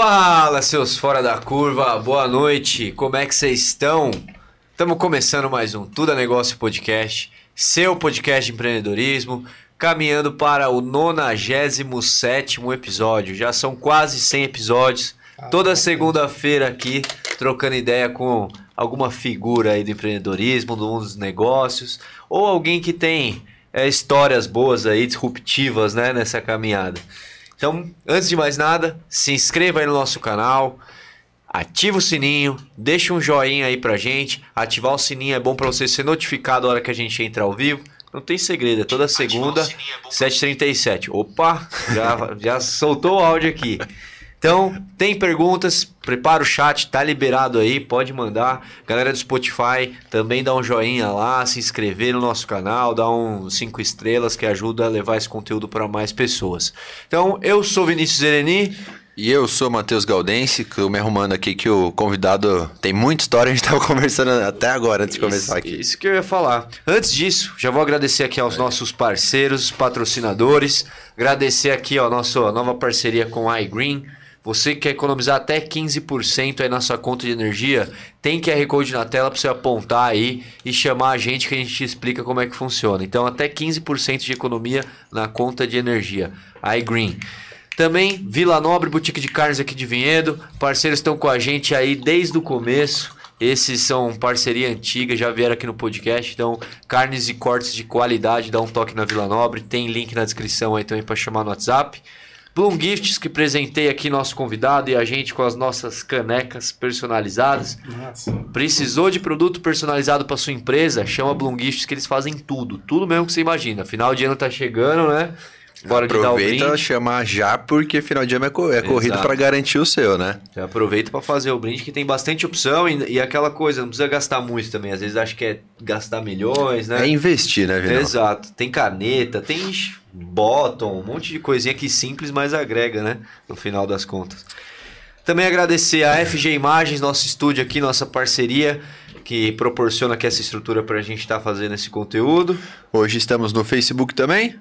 Fala, seus fora da curva, boa noite, como é que vocês estão? Estamos começando mais um Tudo é Negócio Podcast, seu podcast de empreendedorismo, caminhando para o 97 episódio. Já são quase 100 episódios, toda segunda-feira aqui, trocando ideia com alguma figura aí do empreendedorismo, do mundo dos negócios, ou alguém que tem é, histórias boas aí, disruptivas, né, nessa caminhada. Então, antes de mais nada, se inscreva aí no nosso canal, ativa o sininho, deixa um joinha aí pra gente. Ativar o sininho é bom para você ser notificado a hora que a gente entra ao vivo. Não tem segredo, é toda segunda, 7h37. Opa, já, já soltou o áudio aqui. Então, tem perguntas, prepara o chat, tá liberado aí, pode mandar. Galera do Spotify, também dá um joinha lá, se inscrever no nosso canal, dá um cinco estrelas que ajuda a levar esse conteúdo para mais pessoas. Então, eu sou Vinícius Zereni. E eu sou Matheus Galdense, que eu me arrumando aqui que o convidado tem muita história, a gente estava conversando até agora antes de começar aqui. Isso que eu ia falar. Antes disso, já vou agradecer aqui aos é. nossos parceiros, patrocinadores, agradecer aqui a nossa nova parceria com a iGreen, você quer economizar até 15% aí na sua conta de energia, tem QR Code na tela para você apontar aí e chamar a gente que a gente te explica como é que funciona. Então, até 15% de economia na conta de energia. iGreen. Também Vila Nobre, boutique de carnes aqui de Vinhedo. Parceiros estão com a gente aí desde o começo. Esses são parceria antiga, já vieram aqui no podcast. Então, carnes e cortes de qualidade, dá um toque na Vila Nobre. Tem link na descrição aí também para chamar no WhatsApp. Bloom Gifts, que presentei aqui nosso convidado e a gente com as nossas canecas personalizadas. Nossa. Precisou de produto personalizado para sua empresa? Chama Bloom Gifts que eles fazem tudo. Tudo mesmo que você imagina. Final de ano tá chegando, né? Bora aproveita chamar já, porque final de ano é, co é corrido para garantir o seu, né? Já aproveita para fazer o brinde, que tem bastante opção e, e, aquela coisa, não precisa gastar muito também. Às vezes acho que é gastar milhões, né? É investir, né, Vinal? Exato. Tem caneta, tem bottom, um monte de coisinha que simples, mas agrega, né? No final das contas. Também agradecer a FG Imagens, nosso estúdio aqui, nossa parceria que proporciona aqui essa estrutura para a gente estar tá fazendo esse conteúdo. Hoje estamos no Facebook também.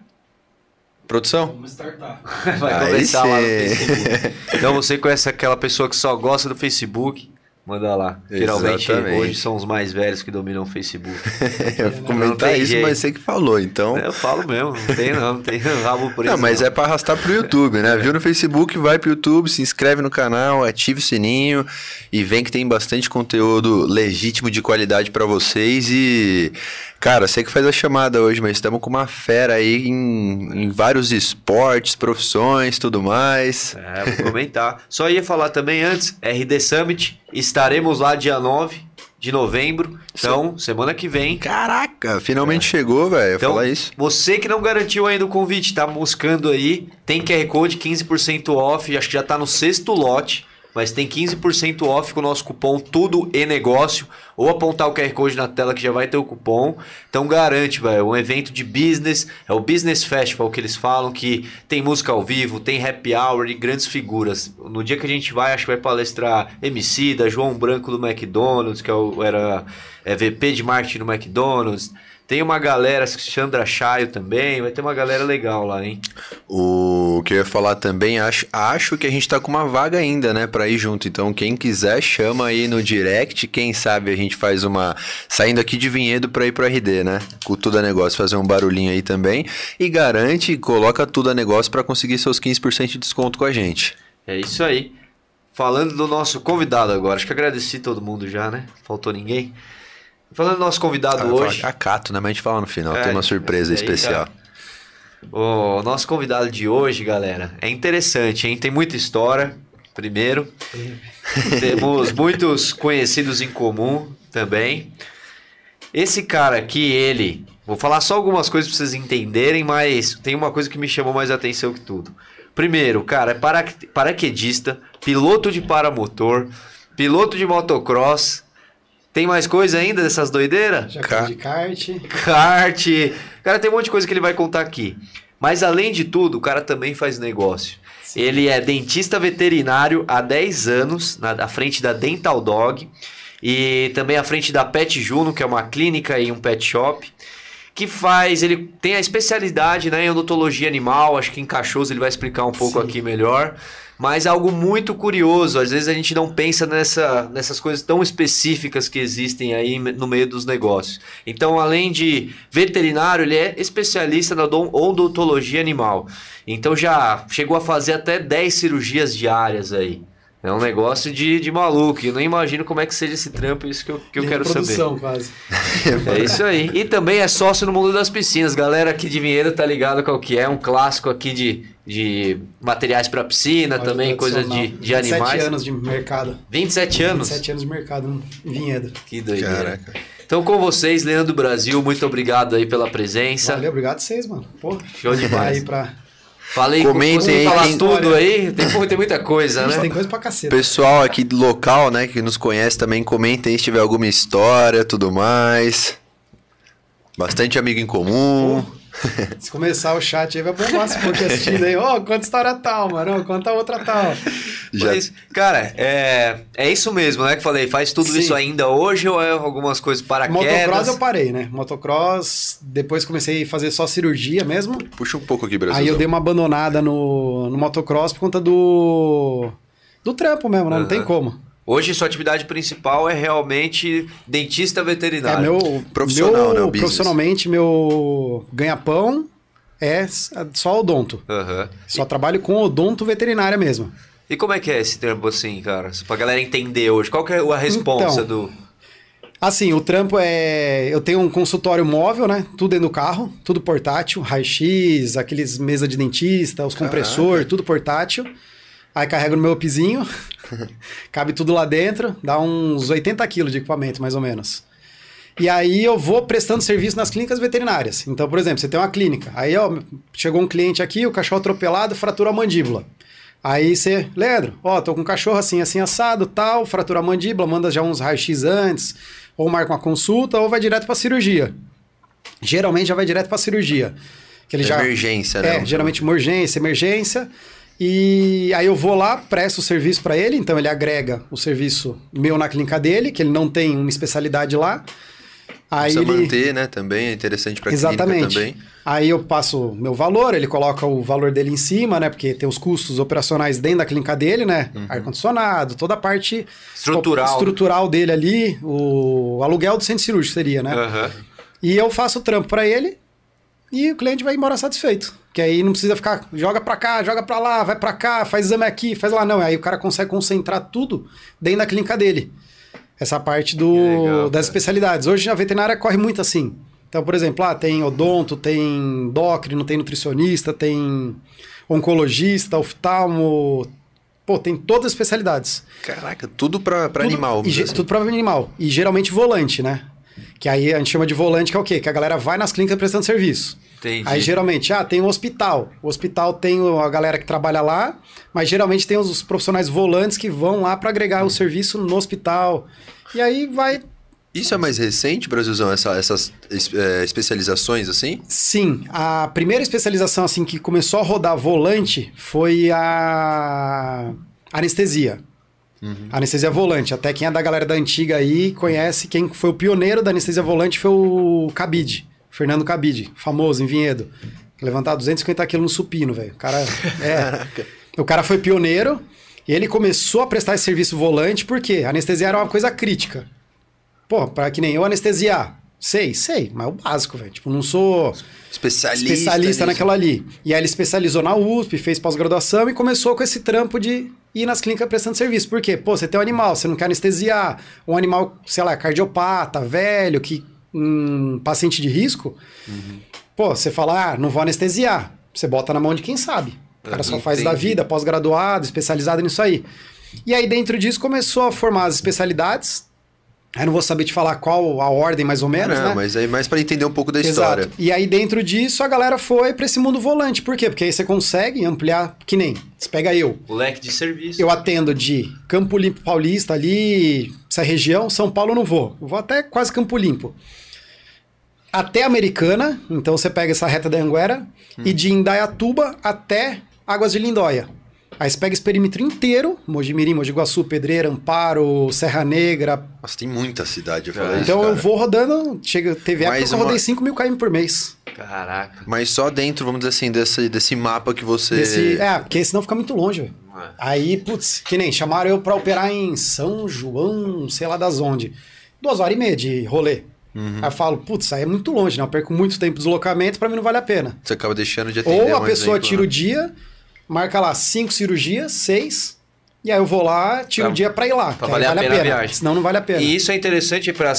Produção? Vamos startar. Vai Aí começar sim. lá no Facebook. Então você conhece aquela pessoa que só gosta do Facebook, Manda lá. Geralmente hoje são os mais velhos que dominam o Facebook. eu vou comentar isso, jeito. mas você que falou, então. Eu falo mesmo, não tem não, não tem rabo preso. Não, mas não. é para arrastar pro YouTube, né? Viu no Facebook, vai pro YouTube, se inscreve no canal, ative o sininho e vem que tem bastante conteúdo legítimo de qualidade para vocês e Cara, sei que faz a chamada hoje, mas estamos com uma fera aí em, em vários esportes, profissões, tudo mais. É, vou comentar. Só ia falar também antes, RD Summit, estaremos lá dia 9 de novembro. Então, semana que vem. Caraca, finalmente é. chegou, velho. Então, falar isso. Você que não garantiu ainda o convite, tá buscando aí, tem QR Code 15% off, acho que já tá no sexto lote mas tem 15% off com o nosso cupom Tudo e Negócio, ou apontar o QR Code na tela que já vai ter o cupom. Então garante, velho, é um evento de business, é o Business Festival que eles falam que tem música ao vivo, tem happy hour e grandes figuras. No dia que a gente vai, acho que vai palestrar MC da João Branco do McDonald's, que é era é VP de marketing no McDonald's. Tem uma galera, Sandra Chaio também, vai ter uma galera legal lá, hein? O que eu ia falar também, acho, acho que a gente tá com uma vaga ainda, né, pra ir junto. Então, quem quiser, chama aí no direct. Quem sabe a gente faz uma. Saindo aqui de vinhedo pra ir pro RD, né? Com tudo a negócio, fazer um barulhinho aí também. E garante, coloca tudo a negócio para conseguir seus 15% de desconto com a gente. É isso aí. Falando do nosso convidado agora, acho que agradeci todo mundo já, né? Faltou ninguém. Falando do nosso convidado ah, hoje. A Cato, né? Mas a gente fala no final, é, tem uma surpresa especial. Tá. O nosso convidado de hoje, galera, é interessante, hein? Tem muita história, primeiro. Temos muitos conhecidos em comum também. Esse cara aqui, ele. Vou falar só algumas coisas para vocês entenderem, mas tem uma coisa que me chamou mais atenção que tudo. Primeiro, cara, é para, paraquedista, piloto de paramotor, piloto de motocross, tem mais coisa ainda dessas doideiras? Já Car de kart. Kart. Cara, tem um monte de coisa que ele vai contar aqui. Mas além de tudo, o cara também faz negócio. Sim. Ele é dentista veterinário há 10 anos, na, à frente da Dental Dog. E também à frente da Pet Juno, que é uma clínica e um pet shop que faz, ele tem a especialidade né, em odontologia animal, acho que em cachorros ele vai explicar um pouco Sim. aqui melhor. Mas algo muito curioso, às vezes a gente não pensa nessa, nessas coisas tão específicas que existem aí no meio dos negócios. Então, além de veterinário, ele é especialista na odon- odontologia animal. Então já chegou a fazer até 10 cirurgias diárias aí. É um negócio de, de maluco. Eu nem imagino como é que seja esse trampo, isso que eu, que eu quero saber. reprodução, quase. É isso aí. E também é sócio no mundo das piscinas. Galera aqui de Vinhedo tá ligado qual que é. Um clássico aqui de, de materiais para piscina, também coisas de, de 27 animais. anos de mercado. 27 anos? 27 anos de mercado em Vinhedo. Que doideira. Caraca. Então com vocês, Leandro Brasil, muito obrigado aí pela presença. Valeu, obrigado a vocês, mano. Pô, Show demais. Aí pra... Falei Comentem aí falar quem- tudo aí. Tem, pô, tem muita coisa, né? tem coisa pra caceta. Pessoal aqui do local, né, que nos conhece também, comentem aí se tiver alguma história, tudo mais. Bastante amigo em comum. Se começar o chat aí, vai bombar esse pouco assistindo aí. Ó, conta história tal, mano. Conta outra tal. Já- Mas, cara, é, é isso mesmo, né? Que falei, faz tudo Sim. isso ainda hoje ou é algumas coisas Motocross paraquedas? eu parei, né? Motocross, depois comecei a fazer só cirurgia mesmo. Puxa um pouco aqui, Brasil. Aí eu dei uma abandonada no, no motocross por conta do. do trampo mesmo, né? Não tem como. Hoje sua atividade principal é realmente dentista É veterinário. meu. Profissional, meu, né. Profissionalmente, meu ganha-pão é só odonto. Aham. Só trabalho com odonto veterinária mesmo. E como é que é esse trampo assim, cara? Pra galera entender hoje. Qual que é a responsa Então, do. Assim, o trampo é. Eu tenho um consultório móvel, né? Tudo dentro do carro, tudo portátil, raio-x, aqueles mesa de dentista, os compressor, tudo portátil. Aí carrego no meu pizinho, cabe tudo lá dentro, dá uns 80 quilos de equipamento, mais ou menos. E aí eu vou prestando serviço nas clínicas veterinárias. Então, por exemplo, você tem uma clínica, aí ó, chegou um cliente aqui, o cachorro atropelado, fratura a mandíbula. Aí você, Leandro, ó, tô com um cachorro assim, assim, assado, tal, fratura a mandíbula, manda já uns raios-x antes, ou marca uma consulta, ou vai direto pra cirurgia. Geralmente já vai direto pra cirurgia. Que ele já, Emergência, né? é, geralmente uma urgência, emergência. E aí eu vou lá, presto o serviço para ele, então ele agrega o serviço meu na clínica dele, que ele não tem uma especialidade lá. Aí Precisa ele... manter, né? Também é interessante pra clínica Exatamente. também. Aí eu passo meu valor, ele coloca o valor dele em cima, né? Porque tem os custos operacionais dentro da clínica dele, né? Ar-condicionado, toda a parte Uhum. Estrutural. estrutural dele ali, o aluguel do centro cirúrgico seria, né? Aham. E eu faço o trampo para ele e o cliente vai embora satisfeito. Que aí não precisa ficar, joga pra cá, joga pra lá, vai pra cá, faz exame aqui, faz lá. Não, aí o cara consegue concentrar tudo dentro da clínica dele. Essa parte do, legal, das especialidades. Hoje a veterinária corre muito assim. Então, por exemplo, lá tem odonto, tem endócrino, tem nutricionista, tem oncologista, oftalmo. Pô, tem todas as especialidades. Caraca, tudo Tudo- animal. E, assim. Tudo para animal. E geralmente volante, né? Que aí a gente chama de volante, que é o quê? Que a galera vai nas clínicas prestando serviço. Entendi. Aí geralmente, ah, tem um hospital. O hospital tem a galera que trabalha lá, mas geralmente tem os profissionais volantes que vão lá para agregar o serviço no hospital. E aí vai. Isso é mais recente, Brasilzão, essa- essas es- é, especializações assim? Sim, a primeira especialização assim que começou a rodar volante foi a anestesia. Anestesia volante. Até quem é da galera da antiga aí conhece quem foi o pioneiro da anestesia volante foi o Cabide, Fernando Cabide, famoso em Vinhedo. Levantava 250 quilos no supino, velho. O cara é. O cara foi pioneiro e ele começou a prestar esse serviço volante porque a anestesia era uma coisa crítica. Pô, para que nem eu anestesiar. Sei, sei, mas é o básico, velho. Tipo, não sou Especialista. especialista naquela ali. E aí ele especializou na USP, fez pós-graduação e começou com esse trampo de ir nas clínicas prestando serviço. Por quê? Pô, você tem um animal, você não quer anestesiar. Um animal, sei lá, cardiopata, velho, que um paciente de risco. Pô, você fala, ah, não vou anestesiar. Você bota na mão de quem sabe. O cara só faz da vida, pós-graduado, especializado nisso aí. E aí dentro disso começou a formar as especialidades. Aí não vou saber te falar qual a ordem mais ou menos, não, né? mas aí mais pra entender um pouco da história. Exato. E aí, dentro disso, a galera foi pra esse mundo volante. Por quê? Porque aí você consegue ampliar, que nem. Você pega eu. O leque de serviço. Eu atendo de Campo Limpo Paulista, ali, essa região. São Paulo eu não vou. Eu vou até quase Campo Limpo. Até Americana, então você pega essa reta da Anguera, e de Indaiatuba até Águas de Lindóia. Aí você pega esse perímetro inteiro, Mojimirim, Mogi Guaçu, Pedreira, Amparo, Serra Negra. Nossa, tem muita cidade, eu falei É. isso, Então eu cara. vou rodando, chega, teve época Mas que eu uma- rodei 5 mil km por mês. Caraca. Mas só dentro, vamos dizer assim, desse, desse mapa que você... Desse, é, porque senão fica muito longe, velho. É. Aí, putz, que nem chamaram eu pra operar em São João, sei lá das onde. Duas horas e meia de rolê. Uhum. Aí eu falo, putz, aí é muito longe, né? Eu perco muito tempo de deslocamento, pra mim não vale a pena. Você acaba deixando de atender Ou a um pessoa exemplo, tira o né? dia, marca lá cinco cirurgias, seis, e aí eu vou lá, tiro Pra- o dia pra ir lá. pra que valer a vale pena a viagem. Senão não vale a pena. E isso é interessante para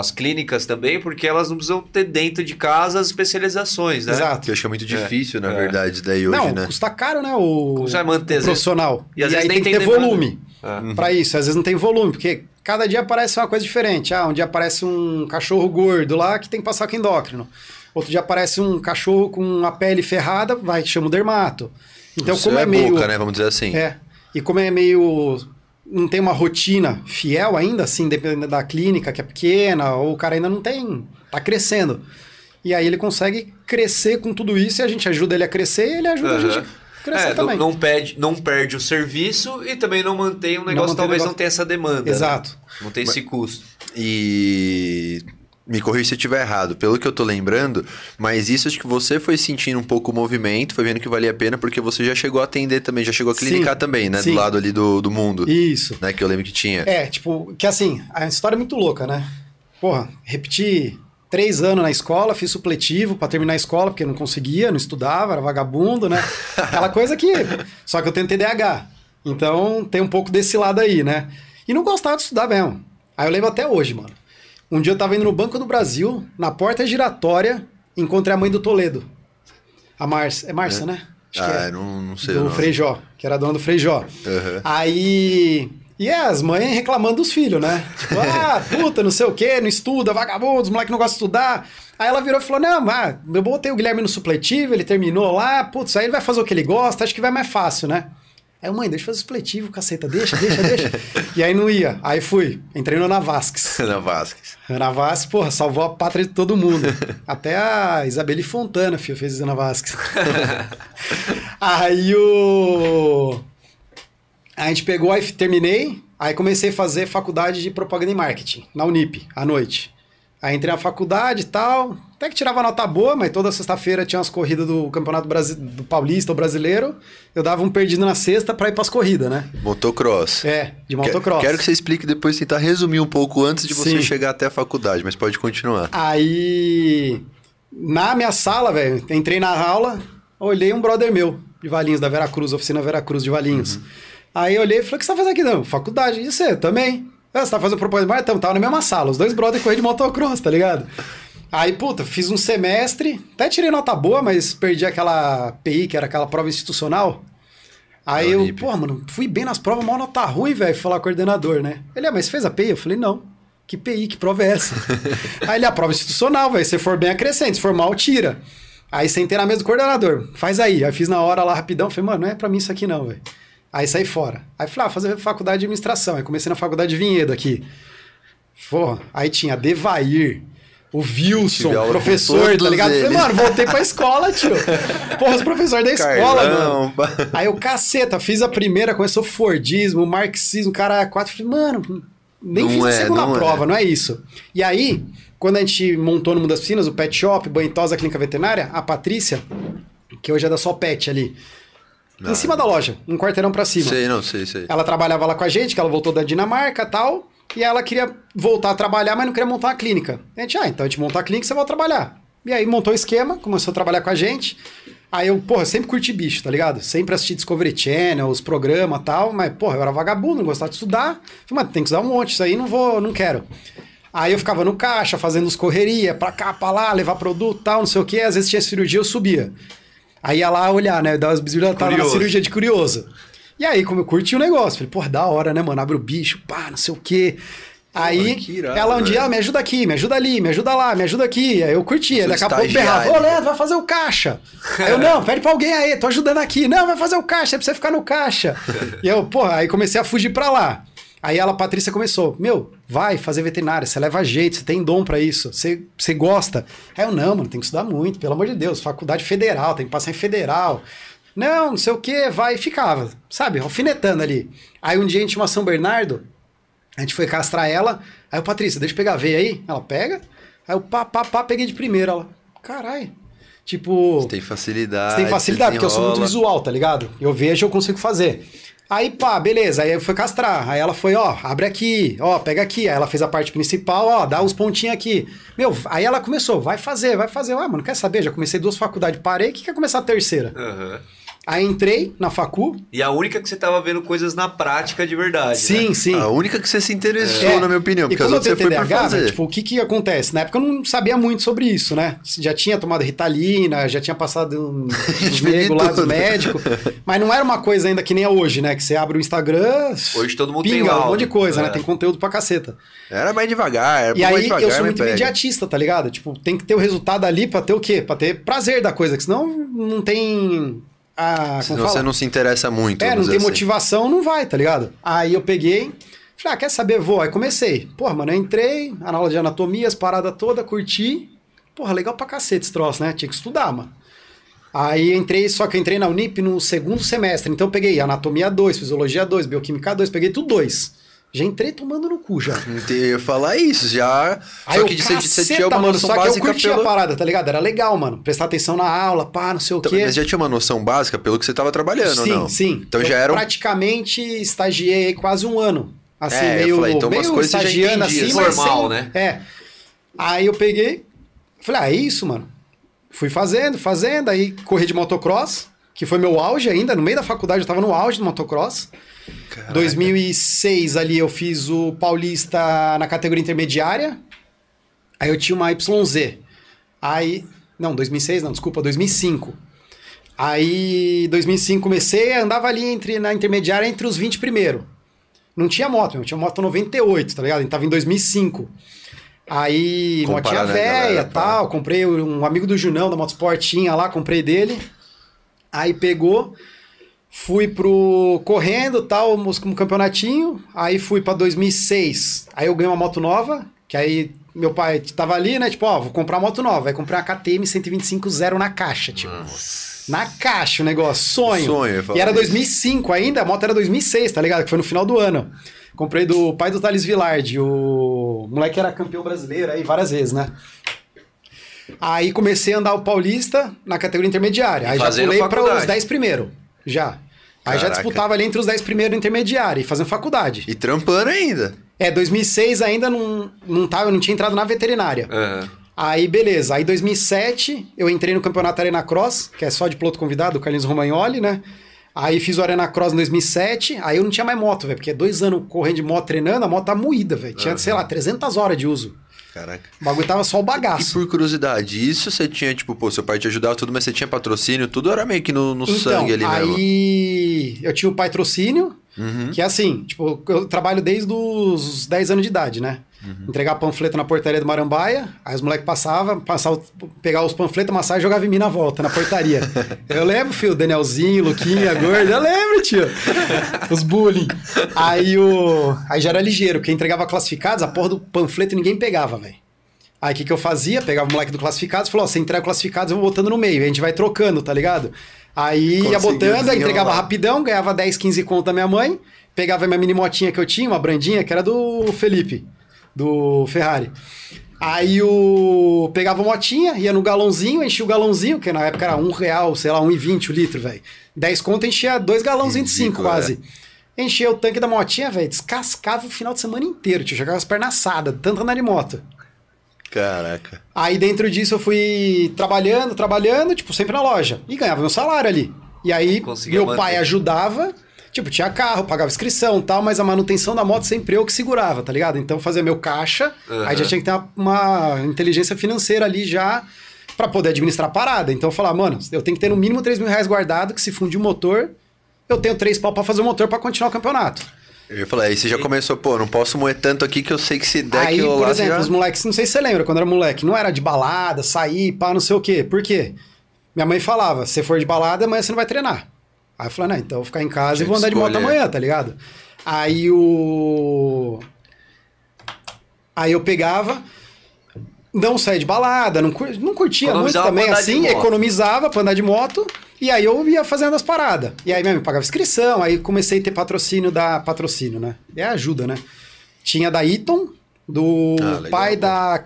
as clínicas também, porque elas não precisam ter dentro de casa as especializações, né? Exato. Que eu acho que é muito difícil, na É. verdade, daí hoje, não, né? custa caro, né? O vai manter, vezes? profissional. E às vezes aí nem tem tem que ter demanda. volume. É. Pra isso, às vezes não tem volume, porque cada dia aparece uma coisa diferente. Ah, um dia aparece um cachorro gordo lá que tem que passar com endócrino. Outro dia aparece um cachorro com a pele ferrada, vai, chama o dermato. Então, Isso como é, meio. boca, né? Vamos dizer assim. É. E como é meio. Não tem uma rotina fiel ainda, assim, dependendo da clínica, que é pequena, ou o cara ainda não tem. tá crescendo. E aí ele consegue crescer com tudo isso e a gente ajuda ele a crescer e ele ajuda a Aham. gente a crescer É, não, também. não perde, não perde o serviço e também não mantém um negócio, mantém o talvez negócio. não tenha essa demanda. né? Exato. Não tem esse custo. E me corrija se eu estiver errado, pelo que eu tô lembrando, mas isso acho que você foi sentindo um pouco o movimento, foi vendo que valia a pena, porque você já chegou a atender também, já chegou a Sim, clinicar também, né? sim. Do lado ali do, do mundo, Isso. né? Que eu lembro que tinha. É, tipo, que assim, a história é muito louca, né? Porra, repeti três anos na escola, fiz supletivo pra terminar a escola, porque não conseguia, não estudava, era vagabundo, né? Aquela coisa que. Só que eu tenho TDAH. Então tem um pouco desse lado aí, né? E não gostava de estudar mesmo. Aí eu lembro até hoje, mano. Um dia eu tava indo no Banco do Brasil, na porta giratória, encontrei a mãe do Toledo. A Márcia. É Márcia, né? Acho que ah, é não, não sei. o do. Frejó, que era dona do Frejó. Aham. Aí. E é, as mães reclamando dos filhos, né? Tipo, ah, puta, não sei o quê, não estuda, vagabundo, os moleques não gostam de estudar. Aí ela virou e falou: Não, mas eu botei o Guilherme no supletivo, ele terminou lá, putz, aí ele vai fazer o que ele gosta, acho que vai mais fácil, né? Aí, eu, mãe, deixa eu fazer o supletivo, caceta, deixa, deixa, deixa. e aí não ia. Aí fui, entrei no Ana Vasques. Ana Vasquez. Ana Vasques, porra, salvou a pátria de todo mundo. Até a Isabelle Fontana, filho, fez Ana Vasques. aí o. A gente pegou, aí terminei, aí comecei a fazer faculdade de propaganda e marketing, na Unip, à noite. Aí entrei na faculdade e tal, até que tirava nota boa, mas toda sexta-feira tinha umas corridas do Campeonato Brasi do Paulista ou Brasileiro, eu dava um perdido na sexta pra ir pras corridas, né? Motocross. É, de motocross. Quero que você explique depois, tentar resumir um pouco antes de você Sim. chegar até a faculdade, mas pode continuar. Aí, na minha sala, velho, entrei na aula, olhei um brother meu, de Valinhos, da Veracruz, oficina Veracruz de Valinhos. Aí eu olhei e falei, o que você tá fazendo aqui? Não, faculdade. E você, também? Ah, você tá fazendo propósito? Mas então, tava na mesma sala, os dois brothers correndo de motocross, tá ligado? Aí, puta, fiz um semestre, até tirei nota boa, mas perdi aquela PI, que era aquela prova institucional. Aí Da eu, pô, mano, fui bem nas provas, mal nota ruim, velho, falar com o coordenador, né? Ele, ah, mas fez a PI? Eu falei, não. Que PI, que prova é essa? Aí ele, a prova institucional, velho, se for bem acrescente, se for mal, tira. Aí sentei na mesa do coordenador, faz aí. Aí fiz na hora lá rapidão, falei, mano, não é pra mim isso aqui não, velho. Aí saí fora. Aí falei, ah, fazer faculdade de administração. Aí comecei na faculdade de Vinhedo aqui. Porra, aí tinha Devair, o Wilson, professor, tá ligado? Falei, eles. mano, voltei pra escola, tio. Porra, os professores da escola, mano. Carlão, pá. Aí eu, caceta, fiz a primeira, começou Fordismo, marxismo, cara, é quatro. Falei, mano, nem Não fiz a é, segunda não é. prova, não é isso. E aí, quando a gente montou no Mundo das Piscinas, o Pet Shop, Banhotosa Clínica Veterinária, a Patrícia, que hoje é da Só Pet ali, em cima da loja, um quarteirão pra cima. Sei, não, sei, sei. Ela trabalhava lá com a gente, que ela voltou da Dinamarca e tal. E ela queria voltar a trabalhar, mas não queria montar uma clínica. A gente, ah, então a gente monta a clínica e você vai trabalhar. E aí montou o esquema, começou a trabalhar com a gente. Aí eu, porra, eu sempre curti bicho, tá ligado? Sempre assisti Discovery Channel, os programas e tal, mas, porra, eu era vagabundo, não gostava de estudar. Falei, mas tem que estudar um monte, isso aí não vou, não quero. Aí eu ficava no caixa, fazendo os correria, pra cá, pra lá, levar produto tal, não sei o quê. Às vezes tinha cirurgia, eu subia. Aí ia lá olhar, né? Dar umas bisbilhotas, tava na cirurgia de curioso. E aí, como eu curti o negócio, falei, porra, da hora, né, mano? Abre o bicho, pá, não sei o quê. Aí, irado, ela um dia, velho. ah, me ajuda aqui, me ajuda ali, me ajuda lá, me ajuda aqui. Aí eu curtia, daqui a pouco berrava, ô Leandro, vai fazer o caixa. Aí eu, não, pede pra alguém aí, tô ajudando aqui. Não, vai fazer o caixa, é pra você ficar no caixa. E eu, porra, aí comecei a fugir pra lá. Aí ela, a Patrícia, começou, meu, vai fazer veterinária, você leva jeito, você tem dom pra isso, você, você gosta. Aí eu, não, mano, tem que estudar muito, pelo amor de Deus, faculdade federal, tem que passar em federal. Não, não sei o que, vai e ficava, sabe, alfinetando ali. Aí um dia a gente tinha uma São Bernardo, a gente foi castrar ela, aí o Patrícia, deixa eu pegar a veia aí. Ela pega, aí eu pá, pá, pá, peguei de primeira. Ela, caralho. Tipo. Você tem facilidade. Você tem facilidade, porque eu sou muito visual, tá ligado? Eu vejo, eu consigo fazer. Aí, pá, beleza. Aí foi castrar. Aí ela foi, ó, abre aqui, ó, pega aqui. Aí ela fez a parte principal, ó, dá uns pontinhos aqui. Meu, aí ela começou, vai fazer, vai fazer. Ah, mano, quer saber? Já comecei duas faculdades, parei, que quer começar a terceira? Aham. Aí entrei na facu. E a única que você tava vendo coisas na prática de verdade. Sim, né? sim. A única que você se interessou, É, na minha opinião, e porque as como eu outras tenho você foi por TDAH, fazer. velho, tipo, o que que acontece? Na época eu não sabia muito sobre isso, né? Já tinha tomado Ritalina, já tinha passado um- tudo. médicos, mas não era uma coisa ainda que nem é hoje, né? Que você abre o Instagram, Hoje todo mundo pinga tem um monte de coisa, É. né? Tem conteúdo pra caceta. Era mais devagar, era E mais aí devagar, eu sou muito imediatista, tá ligado? Tipo, tem que ter o resultado ali pra ter o quê? Pra ter prazer da coisa, que senão não tem a... Se como você fala? não se interessa muito. É, não tem assim. motivação, não vai, tá ligado? Aí eu peguei, falei, ah, quer saber, vou. Aí comecei. Porra, mano, eu entrei, a aula de anatomia, as paradas todas, curti. Porra, legal pra cacete esse troço, né? Tinha que estudar, mano. Aí entrei, só que eu entrei na Unip no segundo semestre. Então eu peguei anatomia 2, fisiologia 2, bioquímica 2, peguei tudo 2. Já entrei tomando no cu já. Eu ia falar isso, já. Aí só eu, que você, você tinha uma mano, noção só que eu curti pelo. a parada, tá ligado? Era legal, mano. Prestar atenção na aula, pá, não sei o Então, quê. Mas já tinha uma noção básica pelo que você estava trabalhando, sim, não? sim. Então Eu já era um. praticamente estagiei aí quase um ano. Assim, É, eu meio, falei, então umas meio coisas você já estagiando assim, Formal, sem- né? É. Aí eu peguei, falei, ah, é isso, mano. Fui fazendo, fazendo, aí corri de motocross, que foi meu auge ainda, no meio da faculdade eu tava no auge do motocross. Caraca. 2006 ali eu fiz o Paulista na categoria intermediária. Aí eu tinha uma YZ. Aí, não, 2006 não, desculpa, 2005. Aí, 2005 comecei, andava ali entre na intermediária entre os 20 primeiro. Não tinha moto, eu tinha moto 98, tá ligado? A gente tava em 2005. Aí, motinha né, velha, galera, pra- tal, comprei um amigo do Junão da Motosport tinha lá, comprei dele. Aí pegou, fui pro correndo, tal, um campeonatinho. Aí fui pra 2006. Aí eu ganhei uma moto nova, que aí meu pai tava ali, né? Tipo, ó, vou comprar uma moto nova. Aí comprei uma KTM 125 zero na caixa, tipo. Na caixa o negócio, sonho. Sonho, E era isso. 2005 ainda, a moto era 2006, tá ligado? Que foi no final do ano. Comprei do pai do Thales Villardi, o moleque era campeão brasileiro aí várias vezes, né? Aí comecei a andar o Paulista na categoria intermediária. Aí já pulei para os 10 primeiros. Já. Aí já Caraca. disputava ali entre os 10 primeiros intermediário e fazendo faculdade. E trampando ainda. É, 2006 ainda não, não, tava, eu não tinha entrado na veterinária. Aham. Aí, beleza. Aí, 2007, eu entrei no campeonato Arena Cross, que é só de piloto convidado, o Carlinhos Romagnoli, né? Aí fiz o Arena Cross em 2007, aí eu não tinha mais moto, velho, porque dois anos correndo de moto treinando, a moto tá moída, velho. Tinha, sei lá, 300 horas de uso. Caraca. O bagulho tava só o E bagaço. por curiosidade, isso você tinha, tipo, pô, seu pai te ajudava tudo, mas você tinha patrocínio, tudo era meio que no, no Então, sangue ali mesmo. aí eu tinha o patrocínio, Uhum. que é assim, tipo, eu trabalho desde os 10 anos de idade, né? Uhum. Entregar panfleto na portaria do Marambaia, aí os moleques passavam, passavam, pegar os panfletos, amassar e jogava em mim na volta, na portaria. eu lembro, filho, Danielzinho, Luquinha, Gordo, eu lembro, tio. Os bullying. Aí, o, aí já era ligeiro, porque entregava classificados, a porra do panfleto ninguém pegava, velho. Aí o que, que eu fazia? Pegava o moleque do classificados e falou: ó, você entrega o classificados, eu vou botando no meio. A gente vai trocando, tá ligado? Aí ia botando, entregava rapidão, ganhava 10, 15 conto da minha mãe, pegava minha mini motinha que eu tinha, uma brandinha, que era do Felipe, do Ferrari. Aí o. Pegava a motinha, ia no galãozinho, enchia o galãozinho, que na época era um real, sei lá, 1,20 o litro, velho. 10 conto enchia dois galãozinhos de 5 Ridículo, quase. é. Enchia o tanque da motinha, velho, descascava o final de semana inteiro, tio. Jogava as pernas assadas, tanto andar de moto. Caraca. Aí dentro disso eu fui trabalhando, trabalhando, tipo, sempre na loja. E ganhava meu salário ali. E aí Conseguia meu manter. pai ajudava, tipo, tinha carro, pagava inscrição e tal, mas a manutenção da moto sempre eu que segurava, tá ligado? Então fazia meu caixa, Aham. aí já tinha que ter uma, uma inteligência financeira ali já pra poder administrar a parada. Então eu falava, mano, eu tenho que ter no mínimo 3 mil reais guardado, que se fundir o motor, eu tenho três pau pra fazer o motor pra continuar o campeonato. Eu ia falar, aí você já começou, pô, não posso moer tanto aqui que eu sei que se der Aí, que eu por lá exemplo, já... os moleques, não sei se você lembra, quando era moleque, não era de balada, sair, pá, não sei o quê. Por quê? Minha mãe falava, se for de balada, amanhã você não vai treinar. Aí eu falei, não, então eu vou ficar em casa Tinha e vou andar de moto amanhã, tá ligado? Aí o... Aí eu pegava, não saía de balada, não, cur- não curtia muito também assim, economizava pra andar de moto E aí eu ia fazendo as paradas. E aí mesmo pagava inscrição, aí comecei a ter patrocínio da patrocínio, né? É ajuda, né? Tinha da Eton, do Ah, legal, pai pô. da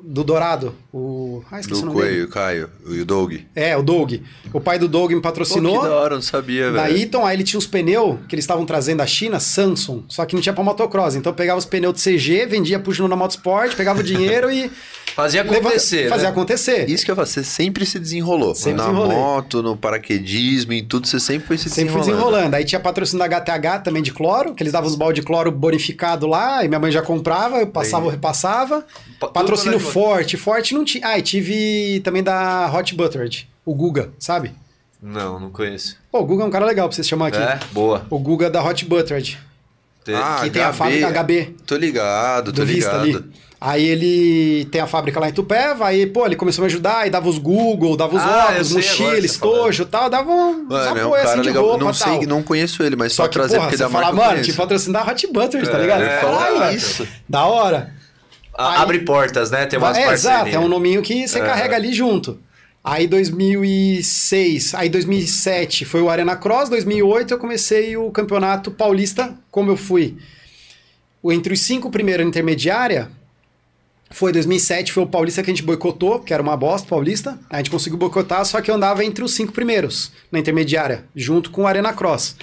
do Dourado, o ah, esqueci o Do nome dele. Coelho, Caio e o Doug. É, o Doug. O pai do Doug me Pô, patrocinou. que da hora, eu não sabia, Da velho. Eaton, aí ele tinha os pneus que eles estavam trazendo da China, Samsung, só que não tinha pra motocross. Então eu pegava os pneus de CG, vendia pro Júnior na Motosport, pegava o dinheiro e. Fazia leva- acontecer, Fazia né? acontecer. Isso que eu falo, você sempre se desenrolou. Sempre Na desenrolei. moto, no paraquedismo, em tudo, você sempre foi se Sempre fui desenrolando. desenrolando. Aí tinha patrocínio da HTH também de cloro, que eles davam os balde de cloro bonificado lá, e minha mãe já comprava, eu passava, eu repassava. Pa- Patrocínio né, forte, forte não tinha. Ah, e tive também da Hot Buttered, o Guga, sabe? Não, não conheço. Pô, o Guga é um cara legal pra vocês chamar aqui. É? Boa. O Guga da Hot Buttered, Te- Ah, que tem a HB. fábrica HB. Tô ligado, tô ligado. ali. Aí ele tem a fábrica lá em Tupéva, aí, pô, ele começou a me ajudar, aí dava os Google, dava os Ah, óculos, mochila, tá estojo e tal, dava um Mano, é um apoio assim de legal. roupa não e sei, tal. não conheço ele, mas só, Só que, trazer porra, porque você da fala, mano, conheço. te patrocínio da Hot Butter, tá É, ligado? é, Caralho, é isso. Da hora. A- Aí- Abre portas, né? Tem umas é, parcerias. exato, é um nominho que você É. carrega ali junto. Aí 2006, aí 2007 foi o Arena Cross, 2008 eu comecei o campeonato paulista, como eu fui entre os cinco primeiros na intermediária, foi 2007, foi o paulista que a gente boicotou, que era uma bosta paulista, a gente conseguiu boicotar, só que eu andava entre os cinco primeiros na intermediária, junto com o Arena Cross.